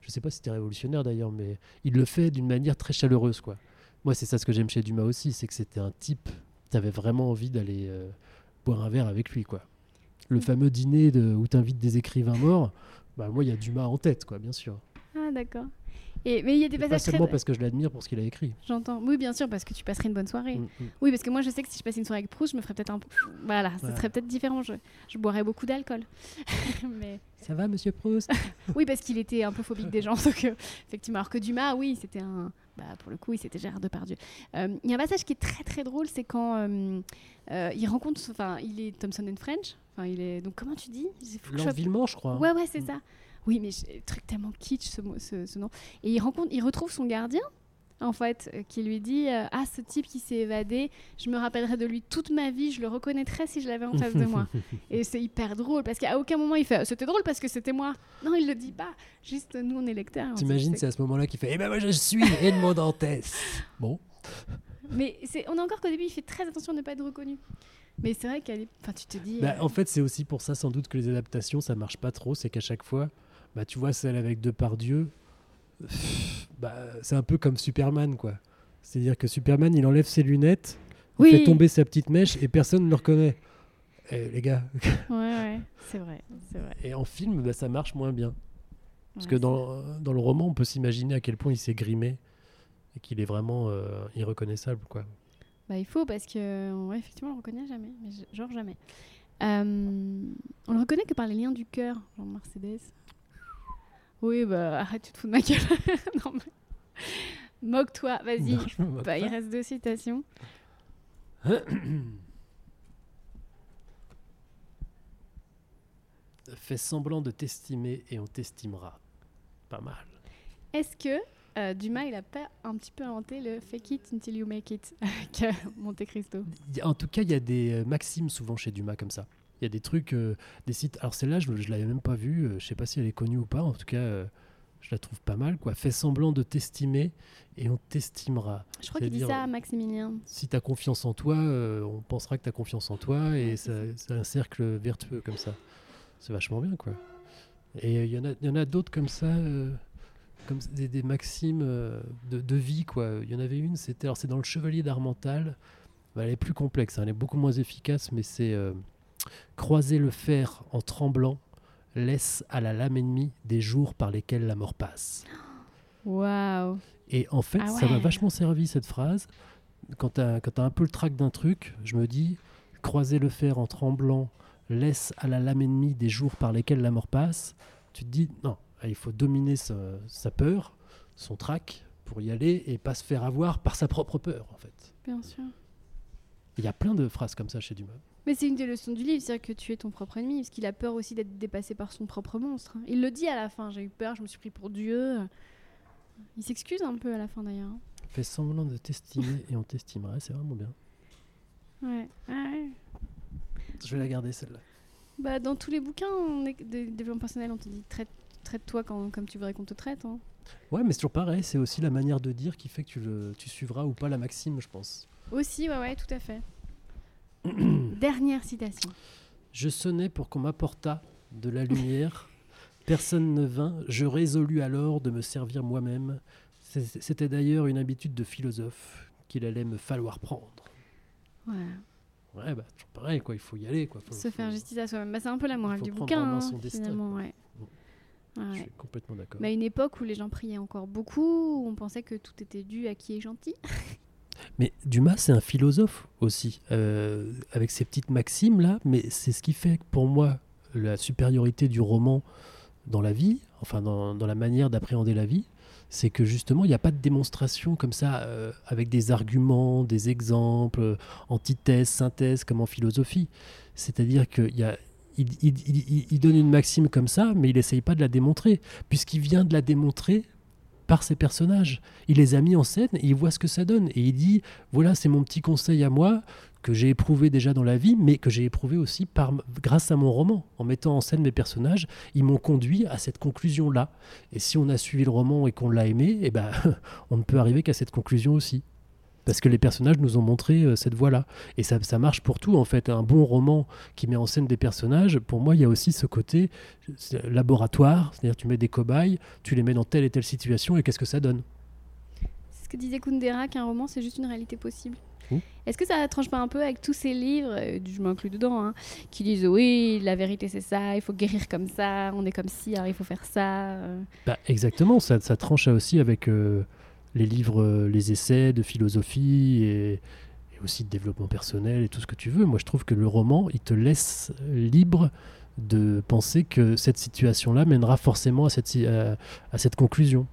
Speaker 2: je sais pas si c'était révolutionnaire d'ailleurs, mais il le fait d'une manière très chaleureuse, quoi. Moi, c'est ça ce que j'aime chez Dumas aussi, c'est que c'était un type, tu avais vraiment envie d'aller boire un verre avec lui, quoi. Le
Speaker 1: Mm.
Speaker 2: fameux dîner de, où tu invites des écrivains morts, bah, moi, il y a Dumas en tête, quoi, bien sûr.
Speaker 1: Ah, d'accord. Et, mais il y a des
Speaker 2: C'est Pas
Speaker 1: passages très...
Speaker 2: seulement parce que je l'admire pour ce qu'il a écrit.
Speaker 1: J'entends. Oui, bien sûr, parce que tu passerais une bonne soirée.
Speaker 2: Mm, mm.
Speaker 1: Oui, parce que moi, je sais que si je passais une soirée avec Proust, je me ferais peut-être un. Voilà, ce serait peut-être différent. Je, je boirais beaucoup d'alcool. mais...
Speaker 2: Ça va, monsieur Proust?
Speaker 1: Oui, parce qu'il était un peu phobique des gens. Donc, euh, effectivement. Alors que Dumas, oui, c'était un... Bah, pour le coup, oui, c'était Gérard Depardieu. Euh, Il y a un passage qui est très, très drôle, c'est quand euh, euh, il rencontre... Enfin, il est Thompson and French. Enfin, il est... Donc, comment tu dis? Il que je
Speaker 2: je crois.
Speaker 1: Ouais, ouais, c'est
Speaker 2: Mm.
Speaker 1: ça. Oui, mais truc tellement kitsch ce, mot- ce, ce nom. Et il rencontre, il retrouve son gardien, en fait, euh, qui lui dit euh, Ah, ce type qui s'est évadé, je me rappellerai de lui toute ma vie, je le reconnaîtrais si je l'avais en face de moi. Et c'est hyper drôle parce qu'à aucun moment il fait C'était drôle parce que c'était moi. Non, il le dit pas. Juste nous, on est lecteurs.
Speaker 2: T'imagines, c'est à ce moment-là qu'il fait Eh ben moi je suis Edmond Dantès. Bon,
Speaker 1: Mais on est encore qu'au début, il fait très attention à ne pas être reconnu. Mais c'est vrai qu'elle est. Enfin, tu te dis.
Speaker 2: Bah,
Speaker 1: euh,
Speaker 2: en fait, c'est aussi pour ça sans doute que les adaptations ça marche pas trop. C'est qu'à chaque fois, bah, tu vois celle avec Depardieu, bah, c'est un peu comme Superman quoi. C'est-à-dire que Superman il enlève ses lunettes, il
Speaker 1: Oui.
Speaker 2: fait tomber sa petite mèche et personne ne le reconnaît. Eh, les gars,
Speaker 1: Ouais, ouais, c'est vrai. C'est vrai.
Speaker 2: et en film, bah, ça marche moins bien. Parce
Speaker 1: Ouais,
Speaker 2: que dans, dans le roman, on peut s'imaginer à quel point il s'est grimé et qu'il est vraiment euh, irreconnaissable. Quoi.
Speaker 1: Bah, il faut parce que ouais, effectivement on le reconnaît jamais, mais genre jamais. Euh, on le reconnaît que par les liens du cœur, genre Mercedes. Oui, bah arrête, tu te fous de ma gueule. non, mais... Moque-toi, vas-y.
Speaker 2: Moque
Speaker 1: Bah, il reste deux citations.
Speaker 2: Fais semblant de t'estimer et on t'estimera. Pas mal.
Speaker 1: Est-ce que euh, Dumas, il a pas un petit peu inventé le fake it until you make it avec euh, Monte Cristo?
Speaker 2: En tout cas, il y a des euh, maximes souvent chez Dumas comme ça. Il y a des trucs, euh, des sites. Alors celle-là, je ne l'avais même pas vue. euh, je sais pas si elle est connue ou pas. En tout cas, euh, je la trouve pas mal. Quoi. Fais semblant de t'estimer et on t'estimera.
Speaker 1: Je crois qu'il dit ça à Maximilien.
Speaker 2: Si tu as confiance en toi, euh, on pensera que tu as confiance en toi et
Speaker 1: Ouais, c'est
Speaker 2: un cercle vertueux comme ça. C'est vachement bien, quoi. Et il y en a, il y en a d'autres comme ça, comme des, des maximes euh, de, de vie, quoi. Il y en avait une, c'était alors c'est dans le Chevalier d'Armental. Bah, elle est plus complexe, hein, elle est beaucoup moins efficace, mais c'est euh, croiser le fer en tremblant laisse à la lame ennemie des jours par lesquels la mort passe.
Speaker 1: Waouh
Speaker 2: Et en fait,
Speaker 1: Ah
Speaker 2: ça m'a vachement servi cette phrase. Quand tu as, un peu le trac d'un truc, je me dis croiser le fer en tremblant laisse à la lame ennemie des jours par lesquels la mort passe. Tu te dis non, il faut dominer sa, sa peur, son trac pour y aller et pas se faire avoir par sa propre peur en fait.
Speaker 1: Bien sûr.
Speaker 2: Il y a plein de phrases comme ça chez Dumas.
Speaker 1: Mais c'est une des leçons du livre, c'est-à-dire que tu es ton propre ennemi, parce qu'il a peur aussi d'être dépassé par son propre monstre. hein. Il le dit à la fin, j'ai eu peur, je me suis pris pour Dieu. Il s'excuse un peu à la fin d'ailleurs. hein.
Speaker 2: Fais semblant de t'estimer et on t'estimera, c'est vraiment bien.
Speaker 1: Ouais. Ouais.
Speaker 2: Je vais la garder celle-là.
Speaker 1: Bah, dans tous les bouquins de développement personnel, on te dit traite, traite-toi quand- comme tu voudrais qu'on te traite. hein.
Speaker 2: Ouais, mais c'est toujours pareil, c'est aussi la manière de dire qui fait que tu, le, tu suivras ou pas la maxime, je pense.
Speaker 1: Aussi, ouais, ouais, tout à fait. Dernière citation.
Speaker 2: Je sonnais pour qu'on m'apportât de la lumière. Personne ne vint. Je résolus alors de me servir moi-même. C'était d'ailleurs une habitude de philosophe qu'il allait me falloir prendre.
Speaker 1: Ouais.
Speaker 2: Ouais, bah, pareil, quoi. Il faut y aller, quoi. Faut-
Speaker 1: Se
Speaker 2: faut-
Speaker 1: faire justice à soi-même. Bah, c'est un peu la morale du bouquin, hein,
Speaker 2: son destin,
Speaker 1: finalement.
Speaker 2: quoi.
Speaker 1: Ouais.
Speaker 2: Je suis complètement d'accord.
Speaker 1: Mais à une époque où les gens priaient encore beaucoup, où on pensait que tout était dû à qui est gentil.
Speaker 2: Mais Dumas, c'est un philosophe aussi, euh, avec ses petites maximes là, mais c'est ce qui fait pour moi la supériorité du roman dans la vie, enfin dans, dans la manière d'appréhender la vie, c'est que justement il n'y a pas de démonstration comme ça euh, avec des arguments, des exemples, euh, antithèses, synthèses comme en philosophie. C'est-à-dire qu'il y a il- il donne une maxime comme ça, mais il n'essaye pas de la démontrer, puisqu'il vient de la démontrer par ses personnages. Il les a mis en scène et il voit ce que ça donne. Et il dit, voilà, c'est mon petit conseil à moi que j'ai éprouvé déjà dans la vie, mais que j'ai éprouvé aussi par, grâce à mon roman. En mettant en scène mes personnages, ils m'ont conduit à cette conclusion-là. Et si on a suivi le roman et qu'on l'a aimé, eh ben, on ne peut arriver qu'à cette conclusion aussi. Parce que les personnages nous ont montré euh, cette voie-là. Et ça, ça marche pour tout, en fait. Un bon roman qui met en scène des personnages, pour moi, il y a aussi ce côté c'est laboratoire. C'est-à-dire, tu mets des cobayes, tu les mets dans telle et telle situation, et qu'est-ce que ça donne?
Speaker 1: C'est ce que disait Kundera, qu'un roman, c'est juste une réalité possible.
Speaker 2: Mmh.
Speaker 1: Est-ce que ça tranche pas un peu avec tous ces livres, euh, je m'inclus dedans, hein, qui disent oui, la vérité c'est ça, il faut guérir comme ça, on est comme ci, alors il faut faire ça. euh.
Speaker 2: Bah, exactement, ça, ça tranche aussi avec euh, les livres, euh, les essais de philosophie et, aussi de développement personnel et tout ce que tu veux. Moi, je trouve que le roman, il te laisse libre de penser que cette situation-là mènera forcément à cette, à- cette conclusion.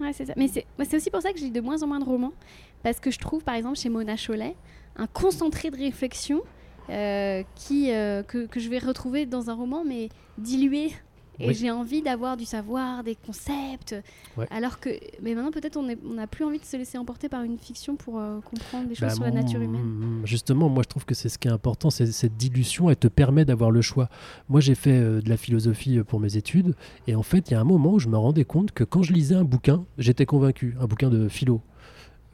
Speaker 1: Ouais, c'est ça. Mais c'est aussi pour ça que lis de moins en moins de romans. Parce que je trouve, par exemple, chez Mona Cholet, un concentré de réflexion euh, qui, euh, que, que je vais retrouver dans un roman, mais dilué. Et
Speaker 2: Oui.
Speaker 1: j'ai envie d'avoir du savoir, des concepts.
Speaker 2: Ouais.
Speaker 1: Alors que. Mais maintenant, peut-être, on n'a plus envie de se laisser emporter par une fiction pour euh, comprendre des choses
Speaker 2: Bah,
Speaker 1: sur la nature humaine.
Speaker 2: mm, Justement, moi je trouve que c'est ce qui est important, c'est cette dilution, elle te permet d'avoir le choix. Moi j'ai fait euh, de la philosophie euh, pour mes études, et en fait il y a un moment où je me rendais compte que quand je lisais un bouquin, j'étais convaincu, un bouquin de philo,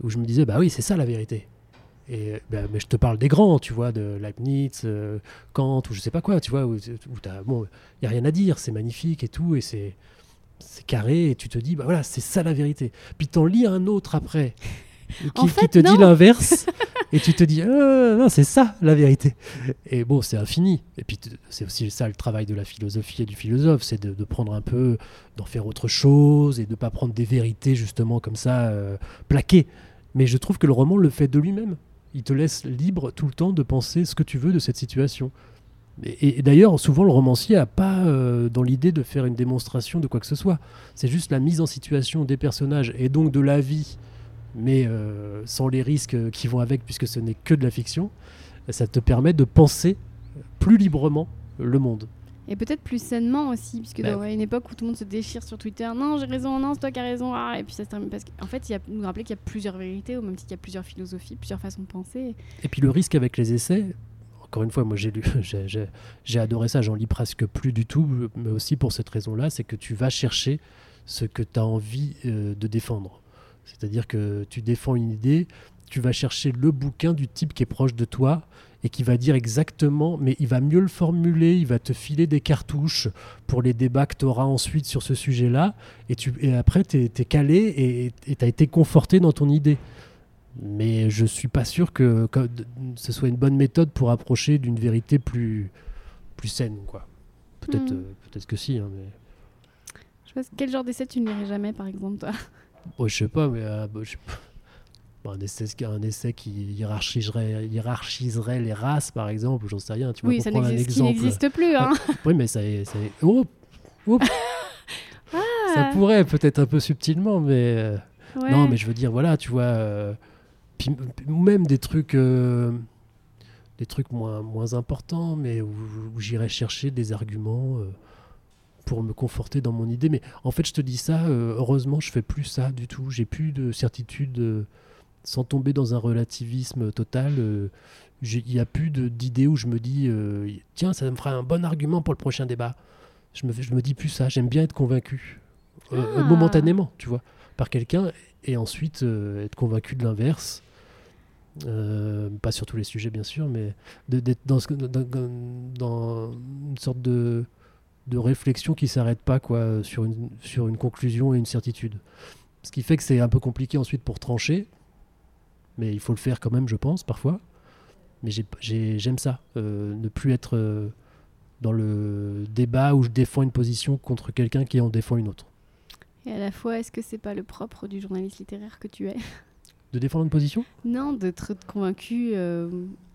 Speaker 2: où je me disais, bah oui, c'est ça la vérité. Et, bah, mais je te parle des grands, tu vois, de Leibniz, euh, Kant, ou je sais pas quoi, tu vois, où, t'as- bon, il n'y a rien à dire, c'est magnifique et tout, et c'est c'est carré, et tu te dis, bah voilà, c'est ça la vérité. Puis t'en lis un autre après, qui,
Speaker 1: En
Speaker 2: qui
Speaker 1: fait,
Speaker 2: te
Speaker 1: non.
Speaker 2: dit l'inverse, et tu te dis, Ah, non, c'est ça la vérité. Et bon, c'est infini. Et puis c'est aussi ça le travail de la philosophie et du philosophe, c'est de, de prendre un peu, d'en faire autre chose, et de pas prendre des vérités justement comme ça, euh, plaquées. Mais je trouve que le roman le fait de lui-même. Il te laisse libre tout le temps de penser ce que tu veux de cette situation. Et, d'ailleurs, souvent, le romancier n'a pas euh, dans l'idée de faire une démonstration de quoi que ce soit. C'est juste la mise en situation des personnages et donc de la vie, mais euh, sans les risques euh, qui vont avec, puisque ce n'est que de la fiction. Ça te permet de penser plus librement le monde.
Speaker 1: Et peut-être plus sainement aussi, puisque
Speaker 2: Bah,
Speaker 1: dans une époque où tout le monde se déchire sur Twitter, non, j'ai raison, non, c'est toi qui as raison, ah, et puis ça se termine parce qu'en fait, il y a nous rappeler qu'il y a plusieurs vérités, au même titre qu'il y a plusieurs philosophies, plusieurs façons de penser.
Speaker 2: Et puis le risque avec les essais, encore une fois, moi j'ai lu, j'ai- adoré ça, j'en lis presque plus du tout, mais aussi pour cette raison-là, c'est que tu vas chercher ce que tu as envie euh, de défendre. C'est-à-dire que tu défends une idée, tu vas chercher le bouquin du type qui est proche de toi et qui va dire exactement, mais il va mieux le formuler, il va te filer des cartouches pour les débats que tu auras ensuite sur ce sujet-là, et, tu, et après tu es, calé et tu as été conforté dans ton idée. Mais je suis pas sûr que, ce soit une bonne méthode pour approcher d'une vérité plus, plus saine. quoi. Peut-être
Speaker 1: Hmm.
Speaker 2: euh, peut-être que si, hein, mais
Speaker 1: Je sais pas, quel genre d'essai tu ne lirais jamais, par exemple, toi?
Speaker 2: Bon, je sais pas, mais euh, bon, je sais pas. Bon, un, essai, un essai qui hiérarchiserait, hiérarchiserait les races, par exemple, j'en sais rien. Tu vois,
Speaker 1: Oui, ça n'existe, plus, hein
Speaker 2: Oui, mais ça, est- ça est- oh, oh, ça pourrait peut-être un peu subtilement, mais euh,
Speaker 1: Ouais.
Speaker 2: non, mais je veux dire, voilà, tu vois, euh, puis même des trucs, euh, des trucs moins, moins importants, mais où, où j'irais chercher des arguments pour me conforter dans mon idée. Mais en fait, je te dis ça, heureusement, je fais plus ça du tout. J'ai plus de certitude, sans tomber dans un relativisme total. euh, Il n'y a plus d'idées où je me dis, euh, tiens, ça me fera un bon argument pour le prochain débat. Je me, je me dis plus ça. J'aime bien être convaincu, euh,
Speaker 1: Ah.
Speaker 2: momentanément, tu vois, par quelqu'un, et ensuite être convaincu de l'inverse. Euh, pas sur tous les sujets, bien sûr, mais d'être dans, ce- dans, dans une sorte de, de réflexion qui s'arrête pas quoi, sur, une, sur une conclusion et une certitude. Ce qui fait que c'est un peu compliqué ensuite pour trancher, mais il faut le faire quand même, je pense, parfois. Mais j'ai- j'ai- j'aime ça, euh, ne plus être euh, dans le débat où je défends une position contre quelqu'un qui en défend une autre.
Speaker 1: Et à la fois, est-ce que c'est pas le propre du journaliste littéraire que tu es?
Speaker 2: De défendre une position?
Speaker 1: Non, d'être convaincu euh,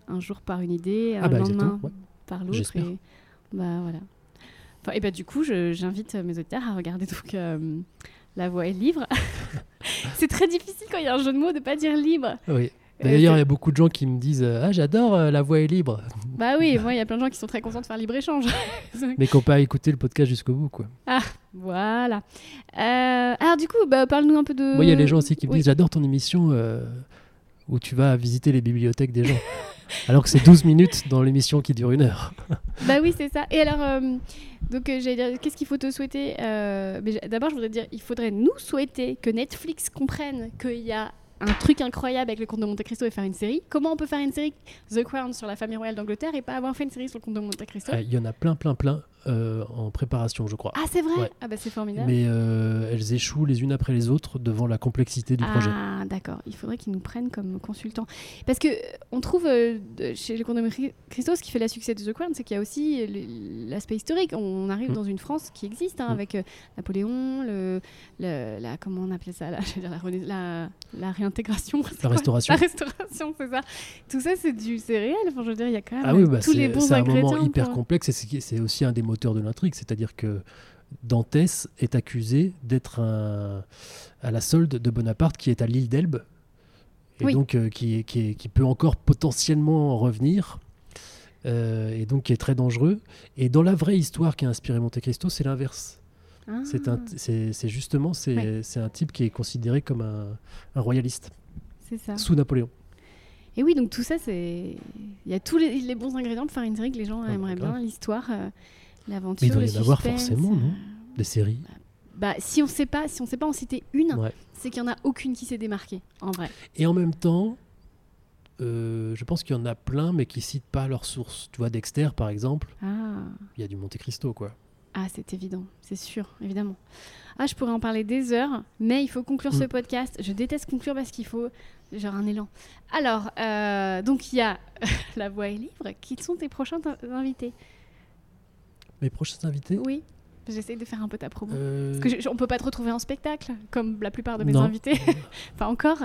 Speaker 1: un jour par une idée, un
Speaker 2: Ah bah
Speaker 1: lendemain
Speaker 2: ouais.
Speaker 1: par l'autre. Et bah voilà. Enfin, et bah du coup, j'invite mes auditeurs à regarder donc La Voix est libre. c'est très difficile quand il y a un jeu de mots de pas dire libre.
Speaker 2: Oui.
Speaker 1: Euh,
Speaker 2: D'ailleurs, il y a beaucoup de gens qui me disent euh, Ah, j'adore euh, la voix est libre,
Speaker 1: Bah oui, moi il y a plein de gens qui sont très contents de faire libre échange.
Speaker 2: mais qui n'ont pas écouté le podcast jusqu'au bout. Quoi.
Speaker 1: voilà. Euh, alors du coup, bah, parle-nous un peu de.
Speaker 2: Moi, il y a les gens aussi qui me
Speaker 1: Oui.
Speaker 2: disent J'adore ton émission euh, où tu vas visiter les bibliothèques des gens. Alors que c'est 12 minutes dans l'émission qui dure une heure.
Speaker 1: Bah oui, c'est ça. Et alors, euh, donc euh, j'allais dire, qu'est-ce qu'il faut te souhaiter Euh, D'abord, je voudrais dire, il faudrait nous souhaiter que Netflix comprenne qu'il y a un truc incroyable avec le comte de Monte Cristo et faire une série. Comment on peut faire une série The Crown sur la famille royale d'Angleterre et pas avoir fait une série sur le comte de Monte Cristo?
Speaker 2: Ah, Il y en a plein, plein, plein euh, en préparation, je crois.
Speaker 1: Ah, c'est vrai
Speaker 2: Ouais.
Speaker 1: Ah bah c'est formidable.
Speaker 2: Mais euh, elles échouent les unes après les autres devant la complexité du projet.
Speaker 1: Ah d'accord, il faudrait qu'ils nous prennent comme consultants. Parce que euh, on trouve euh, chez les Condominium Christo, ce qui fait la succès de The Crown, c'est qu'il y a aussi le- l'aspect historique. On arrive
Speaker 2: Mm.
Speaker 1: dans une France qui existe, hein,
Speaker 2: Mm.
Speaker 1: avec Napoléon, le, le- la, comment on appelait ça, la, je veux dire, la, la- réintégration.
Speaker 2: La restauration.
Speaker 1: La restauration, c'est ça. Tout ça, c'est réel. Enfin, je veux dire, il y a quand même
Speaker 2: Ah oui, bah,
Speaker 1: tous les bons
Speaker 2: c'est un
Speaker 1: ingrédients.
Speaker 2: moment hyper
Speaker 1: pour-
Speaker 2: complexe et c'est aussi un des moteurs de l'intrigue, c'est-à-dire que Dantès est accusé d'être à la solde de Bonaparte qui est à l'île d'Elbe et
Speaker 1: Oui.
Speaker 2: donc euh, qui, peut encore potentiellement revenir euh, et donc qui est très dangereux. Et dans la vraie histoire qui a inspiré Monte Cristo, c'est l'inverse.
Speaker 1: Ah,
Speaker 2: C'est justement c'est un type qui est considéré comme un, un royaliste
Speaker 1: ça.
Speaker 2: sous Napoléon.
Speaker 1: Et oui, donc tout ça, c'est. Il y a tous les, les bons ingrédients pour faire une série que les gens
Speaker 2: Ah
Speaker 1: aimeraient bien, l'histoire, euh, l'aventure.
Speaker 2: Mais il doit
Speaker 1: le
Speaker 2: y en avoir forcément, non
Speaker 1: euh,
Speaker 2: Des séries.
Speaker 1: Bah, si on sait pas, si on sait pas en citer une,
Speaker 2: Ouais.
Speaker 1: c'est qu'il y en a aucune qui s'est démarquée, en vrai.
Speaker 2: Et en même temps, euh, je pense qu'il y en a plein, mais qui citent pas leurs sources. Tu vois, Dexter, par exemple,
Speaker 1: Ah,
Speaker 2: il y a du Monte Cristo, quoi.
Speaker 1: ah c'est évident, c'est sûr, évidemment. Ah, je pourrais en parler des heures, mais il faut conclure ce
Speaker 2: Mm.
Speaker 1: podcast. Je déteste conclure parce qu'il faut genre un élan. Alors, euh, donc il y a La Voix et Livre. Qui sont tes prochains in- invités?
Speaker 2: Mes prochains invités
Speaker 1: Oui, j'essaie de faire un peu ta promo.
Speaker 2: euh,
Speaker 1: Parce que je- on peut pas te retrouver en spectacle, comme la plupart de mes
Speaker 2: Non.
Speaker 1: invités. pas encore.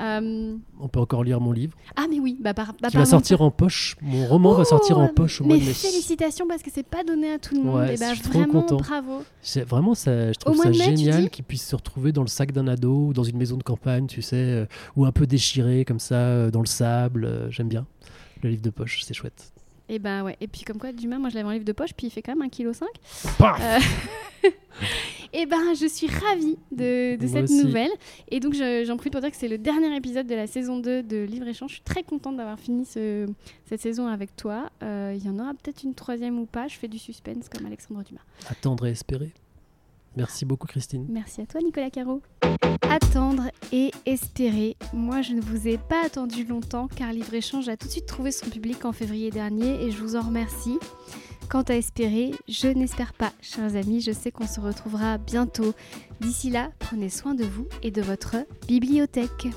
Speaker 1: Euh,
Speaker 2: On peut encore lire mon livre,
Speaker 1: Ah, mais oui, bah, par, bah,
Speaker 2: qui va sortir
Speaker 1: de
Speaker 2: en poche. Mon roman va sortir en poche au mois
Speaker 1: Mais
Speaker 2: de mai.
Speaker 1: félicitations parce que c'est pas donné à tout le monde.
Speaker 2: Ouais,
Speaker 1: et bah,
Speaker 2: je suis trop
Speaker 1: vraiment,
Speaker 2: content.
Speaker 1: bravo.
Speaker 2: Vraiment ça, je trouve ça
Speaker 1: mai,
Speaker 2: génial
Speaker 1: dis
Speaker 2: qu'ils puissent se retrouver dans le sac d'un ado ou dans une maison de campagne, tu sais, euh, ou un peu déchiré comme ça euh, dans le sable. J'aime bien le livre de poche, c'est chouette.
Speaker 1: Et bah ouais. Et puis comme quoi, Dumas, moi je l'avais en livre de poche, puis il fait quand même 1,5 kg.
Speaker 2: Paf
Speaker 1: Et ben je suis ravie de, cette
Speaker 2: aussi.
Speaker 1: nouvelle. Et donc je- j'en profite pour dire que c'est le dernier épisode de la saison 2 de Livre Échange. Je suis très contente d'avoir fini ce- cette saison avec toi. Euh, Il y en aura peut-être une troisième ou pas. Je fais du suspense comme Alexandre Dumas.
Speaker 2: Attendre et espérer. Merci beaucoup, Christine.
Speaker 1: Merci à toi Nicolas Caro. Attendre et espérer. Moi je ne vous ai pas attendu longtemps car Livre Échange a tout de suite trouvé son public en février dernier et je vous en remercie. Quant à espérer, je n'espère pas, chers amis, je sais qu'on se retrouvera bientôt. D'ici là, prenez soin de vous et de votre bibliothèque.